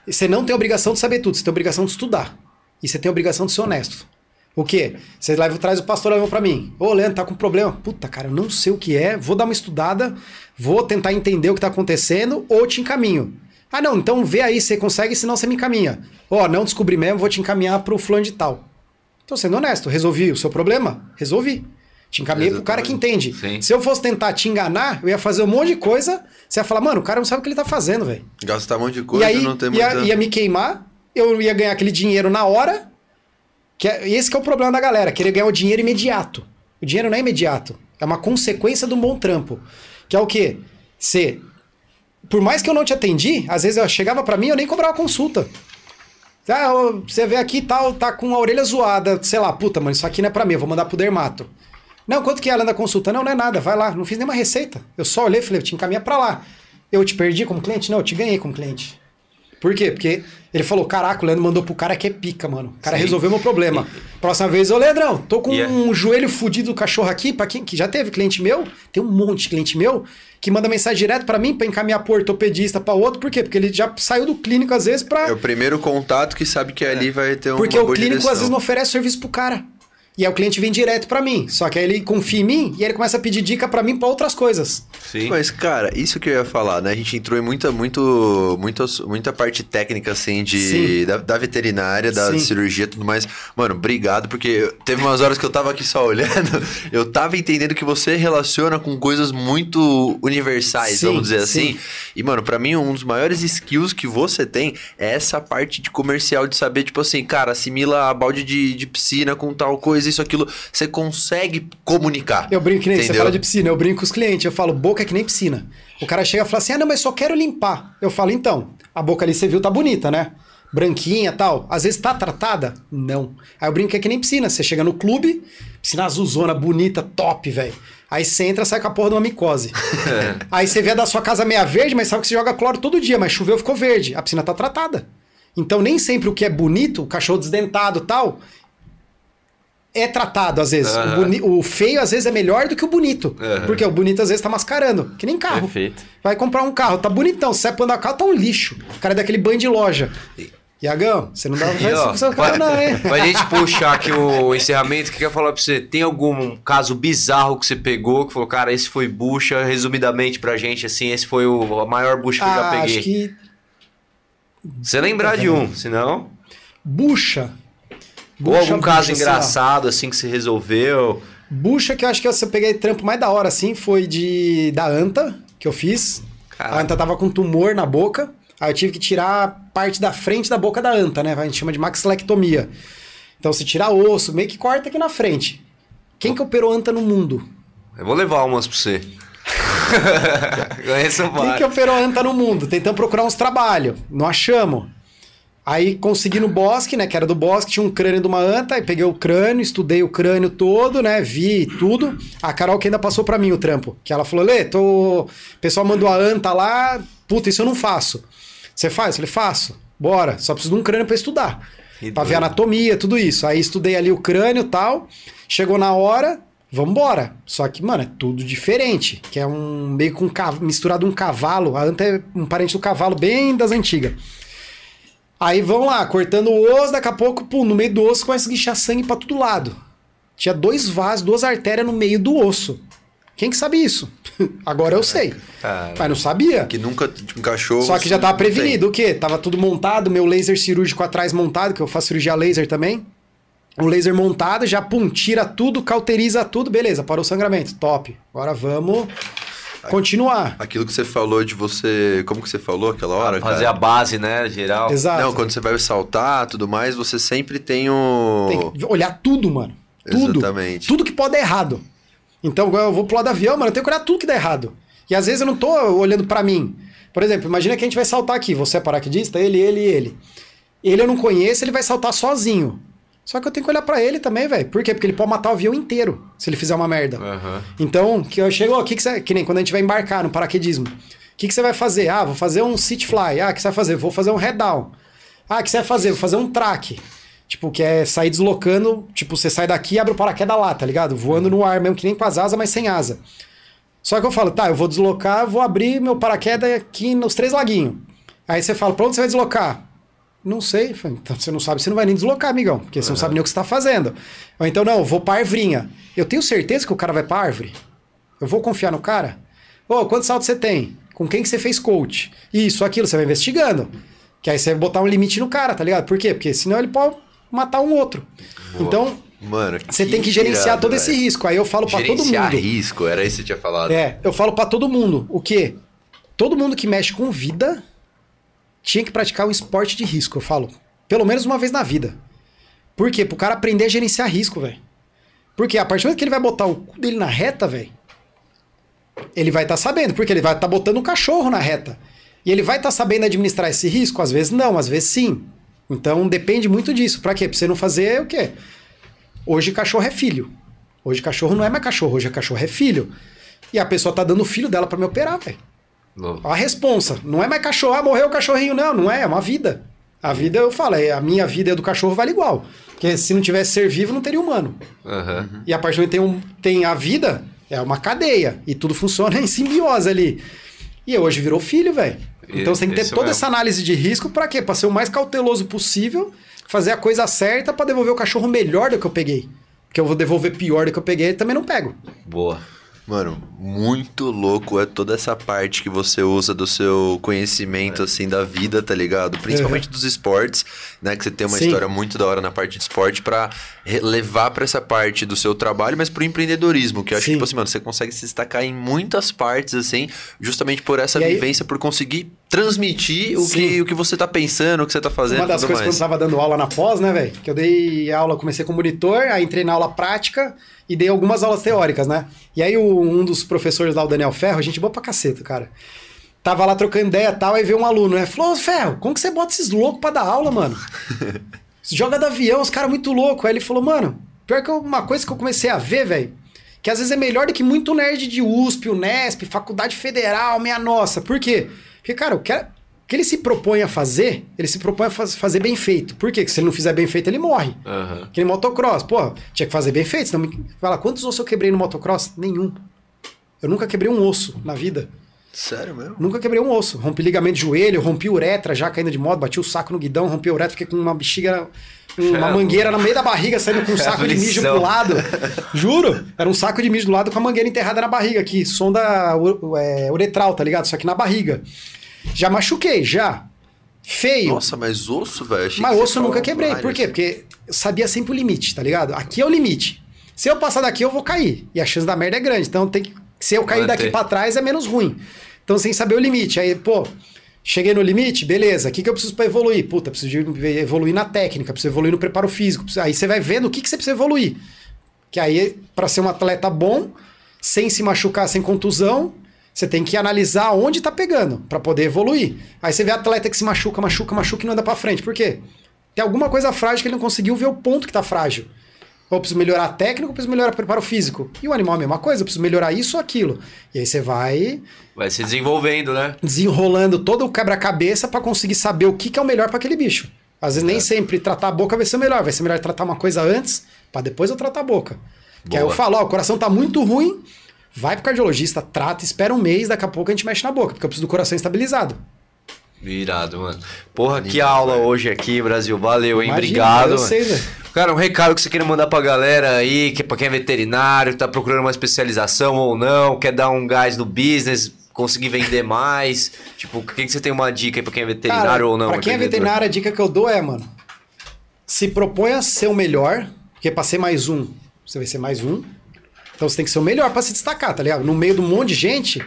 Você não tem obrigação de saber tudo, você tem obrigação de estudar. E você tem obrigação de ser honesto. O quê? Você leva, traz o pastor alemão pra mim. Ô, Leandro, tá com problema. Puta, cara, eu não sei o que é, vou dar uma estudada, vou tentar entender o que tá acontecendo ou te encaminho. Ah, não, então vê aí se você consegue, senão você me encaminha. Ó, não descobri mesmo, vou te encaminhar pro fulano de tal. Tô sendo honesto, resolvi o seu problema? Resolvi. Te encaminhei pro cara que entende. Sim. Se eu fosse tentar te enganar, eu ia fazer um monte de coisa, você ia falar, mano, o cara não sabe o que ele tá fazendo, velho. Gastar um monte de E coisa, aí não tem ia, muita... ia me queimar, eu ia ganhar aquele dinheiro na hora. Que é, esse que é o problema da galera, querer ganhar o dinheiro imediato. O dinheiro não é imediato, é uma consequência de um bom trampo. Que é o quê? Você, por mais que eu não te atendi, às vezes eu chegava pra mim eu nem cobrava consulta. Ah, você vê aqui tal, tá com a orelha zoada, sei lá, puta, mano, isso aqui não é pra mim, eu vou mandar pro dermato. Não, quanto que é além da consulta? Não, não é nada, vai lá, não fiz nenhuma receita. Eu só olhei e falei, eu te encaminhar pra lá. Eu te perdi como cliente? Não, eu te ganhei como cliente. Por quê? Porque ele falou: caraca, o Leandro mandou pro cara que é pica, mano. O cara Sim. resolveu meu problema. Próxima vez, ô Leandrão, tô com é- um joelho fudido do cachorro aqui, pra quem que já teve cliente meu, tem um monte de cliente meu que manda mensagem direto pra mim pra encaminhar pro ortopedista pra outro. Por quê? Porque ele já saiu do clínico às vezes pra. É o primeiro contato que sabe que ali vai ter uma Porque o clínico direção. às vezes não oferece serviço pro cara. E aí o cliente vem direto pra mim. Só que aí ele confia em mim e ele começa a pedir dica pra mim pra outras coisas. Sim. Mas, cara, isso que eu ia falar, né? A gente entrou em muita, muito, muita, muita parte técnica, assim, de, Sim. da, da veterinária, da Sim. cirurgia e tudo mais. Mano, obrigado, porque teve umas horas que eu tava aqui só olhando, eu tava entendendo que você relaciona com coisas muito universais, Sim, vamos dizer sim. assim. E, mano, pra mim, um dos maiores skills que você tem é essa parte de comercial, de saber, tipo assim, cara, assimila a balde de, de piscina com tal coisa, isso, aquilo. Você consegue comunicar. Eu brinco que nem você Entendeu? fala de piscina, eu brinco com os clientes, eu falo, boca é que nem piscina. O cara chega e fala assim: ah, não, mas só quero limpar. Eu falo, então, a boca ali você viu, tá bonita, né? Branquinha tal. Às vezes tá tratada? Não. Aí eu brinco que é que nem piscina. Você chega no clube, piscina azulzona, bonita, top, velho. Aí você entra, sai com a porra de uma micose. Aí você vê a da sua casa meia verde, mas sabe que você joga cloro todo dia, mas choveu, ficou verde. A piscina tá tratada. Então nem sempre o que é bonito, o cachorro desdentado tal, é tratado às vezes. Aham. O, boni- o feio às vezes é melhor do que o bonito. Aham. Porque o bonito às vezes tá mascarando. Que nem carro. Perfeito. Vai comprar um carro, tá bonitão. Se você andar o carro, tá um lixo. O cara é daquele banho de loja. Iagão, você não dá seu carro, não, hein? pra gente puxar aqui o encerramento, o que eu ia falar pra você? Tem algum caso bizarro que você pegou, que falou, cara, esse foi bucha, resumidamente pra gente, assim, esse foi o, a maior bucha que eu já Ah, peguei. acho que Você lembrar de um, senão... bucha. Ou Bucha, algum caso bucha, engraçado, assim, que você resolveu. Bucha que eu acho que eu peguei trampo mais da hora, assim, foi de da anta, que eu fiz. Caraca. A anta tava com tumor na boca. Aí eu tive que tirar parte da frente da boca da anta, né? A gente chama de maxilectomia. Então você tira osso, meio que corta aqui na frente. Quem que operou anta no mundo? Eu vou levar umas pra você. Conheço Quem que operou anta no mundo? Tentamos procurar uns trabalhos. Não achamos. Aí consegui no bosque, né? Que era do bosque, tinha um crânio de uma anta. Aí peguei o crânio, estudei o crânio todo, né? Vi tudo. A Carol que ainda passou pra mim o trampo. Que ela falou: Lê, tô. O pessoal mandou a anta lá. Puta, isso eu não faço. Você faz? Eu falei: faço. Bora. Só preciso de um crânio pra estudar. Que Pra ver doido. anatomia, tudo isso. Aí estudei ali o crânio e tal. Chegou na hora, vambora. Só que, mano, é tudo diferente. Que é um meio com um misturado um cavalo. A anta é um parente do cavalo bem das antigas. Aí vão lá, cortando o osso, daqui a pouco, pum, no meio do osso começa a guichar sangue pra todo lado. Tinha dois vasos, duas artérias no meio do osso. Quem que sabe isso? Agora eu sei. Mas não sabia. Que nunca tipo, encaixou. Só que já tava prevenido. O quê? Tava tudo montado, meu laser cirúrgico atrás montado, que eu faço cirurgia laser também. um laser montado, já pum, tira tudo, cauteriza tudo, beleza, parou o sangramento, top. Agora vamos continuar. Aquilo que você falou de você. Como que você falou aquela hora? Fazer cara? a base, né, geral. Exato. Não, quando você vai saltar tudo mais, você sempre tem o. Tem que olhar tudo, mano. Tudo. Exatamente. Tudo que pode dar errado. Então, eu vou pro lado do avião, mano, eu tenho que olhar tudo que dá errado. E às vezes eu não tô olhando pra mim. Por exemplo, imagina que a gente vai saltar aqui. Você é paraquedista, ele, ele e ele. Ele eu não conheço, ele vai saltar sozinho. Só que eu tenho que olhar pra ele também, velho. Por quê? Porque ele pode matar o avião inteiro se ele fizer uma merda. Aham. Então, que eu chego, ó, que, que você. Que nem quando a gente vai embarcar no paraquedismo. O que, que você vai fazer? Ah, vou fazer um sit fly. Ah, o que você vai fazer? Vou fazer um head down. Ah, o que você vai fazer? Vou fazer um track. Tipo, que é sair deslocando. Tipo, você sai daqui e abre o paraquedas lá, tá ligado? Voando no ar mesmo, que nem com as asas, mas sem asa. Só que eu falo, tá, eu vou deslocar, vou abrir meu paraquedas aqui nos três laguinhos. Aí você fala, pra onde você vai deslocar? Não sei. Então, você não sabe, você não vai nem deslocar, amigão, porque você não sabe nem o que você tá fazendo. Ou então, não, vou pra arvrinha. Eu tenho certeza que o cara vai pra árvore? Eu vou confiar no cara? Ô, quantos saltos você tem? Com quem que você fez coach? Isso, aquilo, você vai investigando. Que aí você vai botar um limite no cara, tá ligado? Por quê? Porque senão ele pode matar um outro. Então, Mano, você tem que gerenciar irado, todo esse velho. risco. Aí eu falo pra todo Gerenciar mundo. risco, era isso que você tinha falado. É, eu falo pra todo mundo. O quê? Todo mundo que mexe com vida tinha que praticar um esporte de risco, eu falo. Pelo menos uma vez na vida. Por quê? Pro cara aprender a gerenciar risco, velho. Porque a partir do momento que ele vai botar o cu dele na reta, velho, ele vai estar sabendo, porque ele vai estar botando um cachorro na reta. E ele vai estar sabendo administrar esse risco? Às vezes não, às vezes sim. Então depende muito disso. Pra quê? Pra você não fazer o quê? Hoje cachorro é filho. Hoje cachorro não é mais cachorro, hoje cachorro é filho. E a pessoa tá dando o filho dela pra me operar, velho. A responsa. Não é mais cachorro, ah, morreu o cachorrinho. Não, não é, é uma vida. A vida, eu falo, é, a minha vida e a do cachorro vale igual. Porque se não tivesse ser vivo, não teria humano. Aham. E a partir do momento que tem, um, tem a vida, é uma cadeia. E tudo funciona em simbiose ali. E hoje virou filho, velho. Então você tem que ter toda mesmo. essa análise de risco pra quê? Pra ser o mais cauteloso possível, fazer a coisa certa pra devolver o cachorro melhor do que eu peguei. Porque eu vou devolver pior do que eu peguei, também não pego. Boa. Mano, muito louco é toda essa parte que você usa do seu conhecimento, assim, da vida, tá ligado? Principalmente dos esportes, né? Que você tem uma Sim. história muito da hora na parte de esporte pra re- levar pra essa parte do seu trabalho, mas pro empreendedorismo, que eu acho que, Sim. tipo assim, mano, você consegue se destacar em muitas partes, assim, justamente por essa E aí- vivência, por conseguir transmitir o Sim. que, o que você tá pensando, o que você tá fazendo Uma das coisas que eu mais. tava dando aula na pós, né, velho? Que eu dei aula, comecei como monitor, aí entrei na aula prática e dei algumas aulas teóricas, né? E aí o- um dos professores lá, o Daniel Ferro, gente boa pra caceta, cara. Tava lá trocando ideia e tal, aí veio um aluno, né? Falou, "Ô, Ferro, como que você bota esses loucos pra dar aula, mano? Joga do avião, os caras muito loucos. Aí ele falou, mano, pior que uma coisa que eu comecei a ver, velho, que às vezes é melhor do que muito nerd de USP, Unesp, Faculdade Federal, minha nossa. Por quê? Porque, cara, eu quero. O que ele se propõe a fazer, ele se propõe a faz- fazer bem feito. Por quê? Porque se ele não fizer bem feito, ele morre. Aham. Que nem motocross. Pô, tinha que fazer bem feito. Senão me... Fala, quantos ossos eu quebrei no motocross? Nenhum. Eu nunca quebrei um osso na vida. Sério mesmo? Nunca quebrei um osso. Rompi ligamento de joelho, rompi uretra já caindo de moto, bati o saco no guidão, rompi a uretra, fiquei com uma bexiga, uma mangueira no meio da barriga, saindo com um saco de mijo pro lado. Juro. Era um saco de mijo do lado com a mangueira enterrada na barriga aqui. Sonda é, uretral, tá ligado? Só que na barriga. Já machuquei, já. Feio. Nossa, mas osso, velho. Mas que osso eu nunca quebrei. vários. Por quê? Porque eu sabia sempre o limite, tá ligado? Aqui é o limite. Se eu passar daqui, eu vou cair. E a chance da merda é grande. Então tem que. Se eu cair daqui pra trás, é menos ruim. Então sem saber o limite. Aí, pô, cheguei no limite, beleza. O que, que eu preciso pra evoluir? Puta, preciso evoluir na técnica, preciso evoluir no preparo físico. preciso- Aí você vai vendo o que, que você precisa evoluir. Que aí, pra ser um atleta bom, sem se machucar, sem contusão, você tem que analisar onde tá pegando pra poder evoluir. Aí você vê atleta que se machuca, machuca, machuca e não anda pra frente. Por quê? Tem alguma coisa frágil que ele não conseguiu ver o ponto que tá frágil. Ou eu preciso melhorar a técnica, ou eu preciso melhorar o preparo físico. E o animal é a mesma coisa, eu preciso melhorar isso ou aquilo. E aí você vai Vai se desenvolvendo, né? desenrolando todo o quebra-cabeça pra conseguir saber o que, que é o melhor pra aquele bicho. Às vezes nem sempre tratar a boca vai ser o melhor, vai ser melhor tratar uma coisa antes, pra depois eu tratar a boca. Que aí eu Boa. falo, ó, o coração tá muito ruim, vai pro cardiologista, trata, espera um mês, daqui a pouco a gente mexe na boca, porque eu preciso do coração estabilizado. Virado, mano. Porra, que aula hoje aqui, Brasil. Valeu, hein? Imagina, Obrigado. Sei. Cara, um recado que você queira mandar pra galera aí, que é pra quem é veterinário, tá procurando uma especialização ou não, quer dar um gás no business, conseguir vender mais. Tipo, o que, que você tem uma dica aí pra quem é veterinário Cara, ou não? Pra quem é veterinário, a dica que eu dou é, mano, se propõe a ser o melhor, Porque pra ser mais um, você vai ser mais um. Então você tem que ser o melhor pra se destacar, tá ligado? No meio de um monte de gente,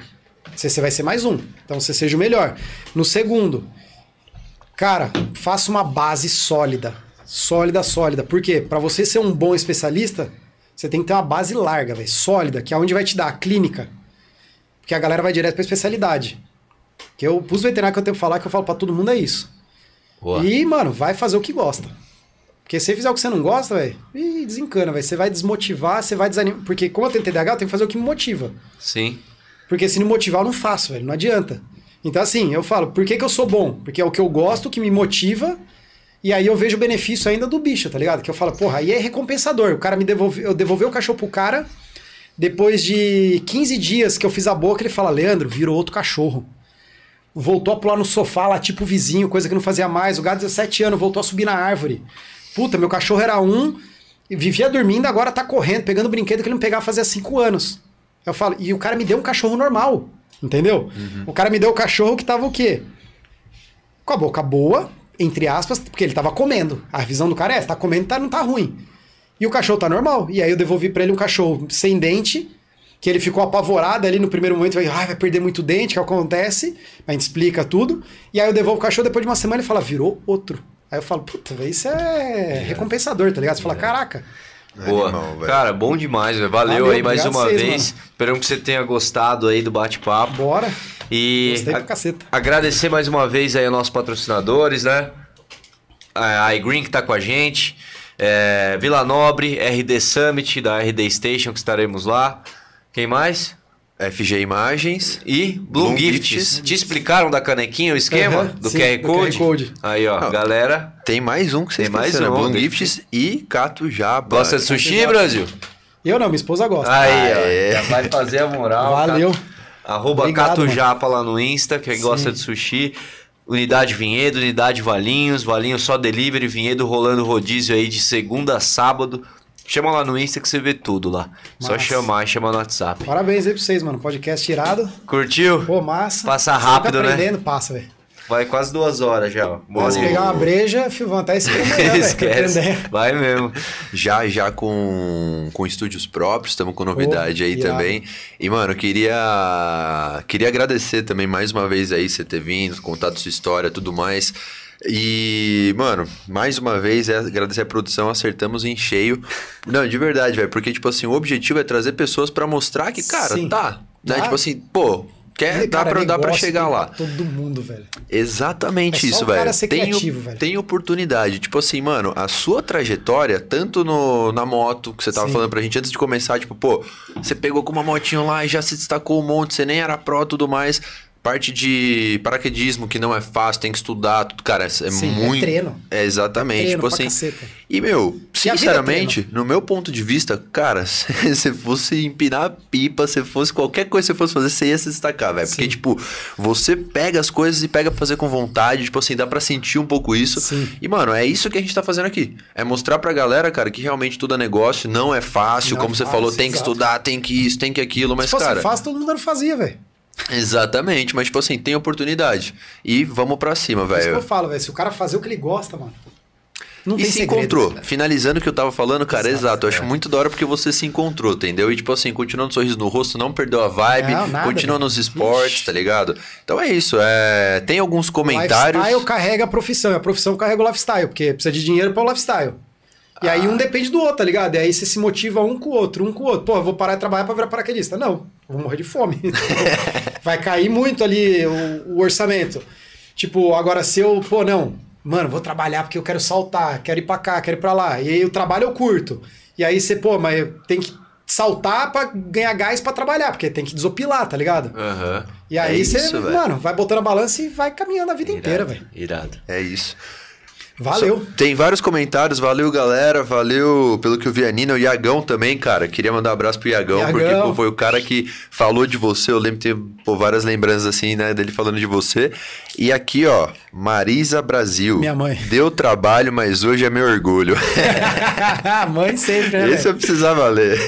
você, vai ser mais um. Então você seja o melhor. No segundo, cara, faça uma base sólida. Sólida, sólida. Por quê? Pra você ser um bom especialista, você tem que ter uma base larga, velho. Sólida, que é onde vai te dar a clínica. Porque a galera vai direto pra especialidade. Que eu, pros veterinários que eu tenho que falar, que eu falo pra todo mundo é isso. Boa. E, mano, vai fazer o que gosta. Porque se você fizer o que você não gosta, velho, desencana, velho. Você vai desmotivar, você vai desanimar. Porque como eu tenho TDAH, eu tenho que fazer o que me motiva. Sim. Porque se não motivar, eu não faço, velho. Não adianta. Então, assim, eu falo, por que, que eu sou bom? Porque é o que eu gosto, que me motiva. E aí eu vejo o benefício ainda do bicho, tá ligado? Que eu falo, porra, aí é recompensador. O cara me devolveu, eu devolvi o cachorro pro cara. Depois de 15 dias que eu fiz a boca, ele fala, Leandro, virou outro cachorro. Voltou a pular no sofá lá, tipo vizinho, coisa que não fazia mais. O gato, 17 anos, voltou a subir na árvore. Puta, meu cachorro era um, vivia dormindo, agora tá correndo, pegando brinquedo que ele não pegava fazia 5 anos. Eu falo, e o cara me deu um cachorro normal, entendeu? O cara me deu o cachorro que tava o quê? Com a boca boa, entre aspas, porque ele tava comendo. A visão do cara é, essa, tá comendo, tá, não tá ruim. E o cachorro tá normal. E aí eu devolvi pra ele um cachorro sem dente, que ele ficou apavorado ali no primeiro momento, vai, ah, vai perder muito dente, que acontece, a gente explica tudo. E aí eu devolvo o cachorro, depois de uma semana ele fala, virou outro. Aí eu falo, puta, isso é recompensador, tá ligado? Você fala, caraca, Boa. Animal. Cara, bom demais, velho. Valeu, Valeu, aí mais uma vocês, vez. mano. Esperamos que você tenha gostado aí do bate-papo. bora. E Gostei a- pra caceta. agradecer mais uma vez aí aos nossos patrocinadores, né? A iGreen que tá com a gente. é, Vila Nobre, RD Summit da RD Station que estaremos lá. Quem mais? FG Imagens. E Bloom Gifts. Gifts. Te explicaram da canequinha o esquema Aham, do, sim, QR do Code? QR Code. Aí, ó, Ah. galera. Tem mais um que vocês Tem mais um, deixa- Gifts e Cato Jaba. Gosta de sushi. Brasil? Eu não, minha esposa gosta. Aí, Ah, é. Já vai fazer a moral. Valeu. Cato- Arroba Obrigado, Cato mano. Japa lá no Insta, que gosta de sushi. Unidade Vinhedo, Unidade Valinhos, Valinhos só delivery, Vinhedo rolando rodízio aí de segunda a sábado. Chama lá no Insta que você vê tudo lá. Só Massa. chamar e chamar no WhatsApp. Parabéns aí pra vocês, mano. Podcast tirado. Curtiu? Pô, massa. Passa rápido, né? aprendendo, passa, velho. Vai quase duas horas já, se Boa. pegar uma breja, fio, vão até né, velho? Esquece. Aprender. Vai mesmo. Já, já com, com estúdios próprios, estamos com novidade aí irado. também. E, mano, queria, queria agradecer também mais uma vez aí você ter vindo, contado sua história tudo mais. E, mano, mais uma vez é agradecer a produção, acertamos em cheio. Não, de verdade, velho, porque, tipo assim, o objetivo é trazer pessoas pra mostrar que, cara, Sim. tá. Né? Tipo assim, pô, quer, dá, Cara, pra, dá pra negócio chegar lá. pra Todo mundo, velho. Exatamente É isso, velho. tem, criativo, velho. tem oportunidade. Tipo assim, mano, a sua trajetória, tanto no, na moto, que você tava Sim. falando pra gente antes de começar, tipo, pô, você pegou com uma motinho lá e já se destacou um monte, você nem era pró tudo mais. Parte de paraquedismo, que não é fácil, tem que estudar, tudo, cara, é Sim, é muito. treino. É exatamente. Treino tipo assim. caceta. E, meu, é sinceramente, no meu ponto de vista, cara, se você fosse empinar a pipa, se fosse qualquer coisa que você fosse fazer, você ia se destacar, velho. Porque, tipo, você pega as coisas e pega pra fazer com vontade, tipo assim, dá pra sentir um pouco isso. Sim. E, mano, é isso que a gente tá fazendo aqui. É mostrar pra galera, cara, que realmente tudo é negócio, não é fácil, Não como é você fácil, falou, tem que estudar, tem que isso, tem que aquilo, mas, Se fosse cara. fácil, todo mundo não fazia, velho. Exatamente, mas, tipo assim, tem oportunidade. E vamos pra cima, É isso que eu velho. falo, velho. Se o cara fazer o que ele gosta, mano. Não E se segredo, encontrou. velho. Finalizando o que eu tava falando, cara, exato. Exato, eu acho é. muito da hora porque você se encontrou, entendeu? E, tipo assim, continuando um sorriso no rosto, não perdeu a vibe, Não, nada, continua velho. nos esportes, Ixi. tá ligado? Então é isso. É... Tem alguns comentários. Lifestyle carrega a profissão, e a profissão carrega o lifestyle, porque precisa de dinheiro para o lifestyle. E aí Ah. um depende do outro, tá ligado? E aí você se motiva um com o outro, um com o outro. Pô, eu vou parar de trabalhar pra virar paraquedista. Não, eu vou morrer de fome. Vai cair muito ali o, o orçamento. Tipo, agora se eu, pô, não, mano, vou trabalhar porque eu quero saltar, quero ir pra cá, quero ir pra lá. E aí o trabalho eu curto. E aí você, pô, mas tem que saltar pra ganhar gás pra trabalhar, porque tem que desopilar, tá ligado? Aham. E aí É você, mano, vai botando a balança e vai caminhando a vida inteira, Irado, velho. Irado. É isso. Valeu. Só- Tem vários comentários, valeu galera, valeu pelo que eu vi a Nina, o Iagão também, cara. Queria mandar um abraço pro Iagão, Iagão. porque pô, foi o cara que falou de você. Eu lembro de ter pô, várias lembranças assim, né, dele falando de você. E aqui, ó, Marisa Brasil. Minha mãe. Deu trabalho, mas hoje é meu orgulho. Mãe sempre, né? Esse eu precisava ler.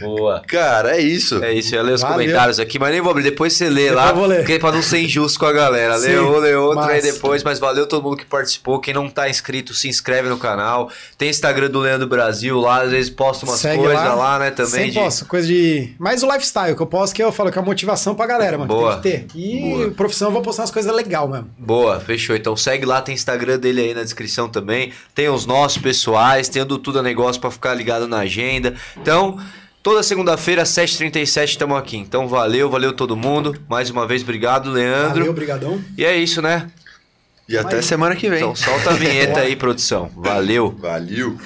Boa. Cara, é isso. É isso, eu ia ler os Valeu. comentários aqui, mas nem vou abrir. Depois você lê Depois lá, eu vou ler. porque pra não ser injusto com a galera. Lê Sim, um, lê outro aí massa. depois, mas valeu todo mundo que participou. Quem não tá inscrito, se inscreve no canal. Tem Instagram do Leandro Brasil lá, às vezes posta umas Segue coisas lá, né, também. Sempre de- posto, coisa de. Mais o lifestyle que eu posto, que eu falo que é a motivação pra galera, mano. Boa. Tem que ter. E Boa. profissão eu vou postar umas coisas legais mesmo. Boa, fechou. Então segue lá, tem Instagram dele aí na descrição também. Tem os nossos pessoais, tem o do Tudo é Negócio pra ficar ligado na agenda. Então, toda segunda-feira, às 7h37, estamos aqui. Então valeu, valeu todo mundo. Mais uma vez, obrigado, Leandro. Valeu, brigadão. E é isso, né? E até Mas- semana que vem. Então solta a vinheta aí, produção. Valeu. Valeu.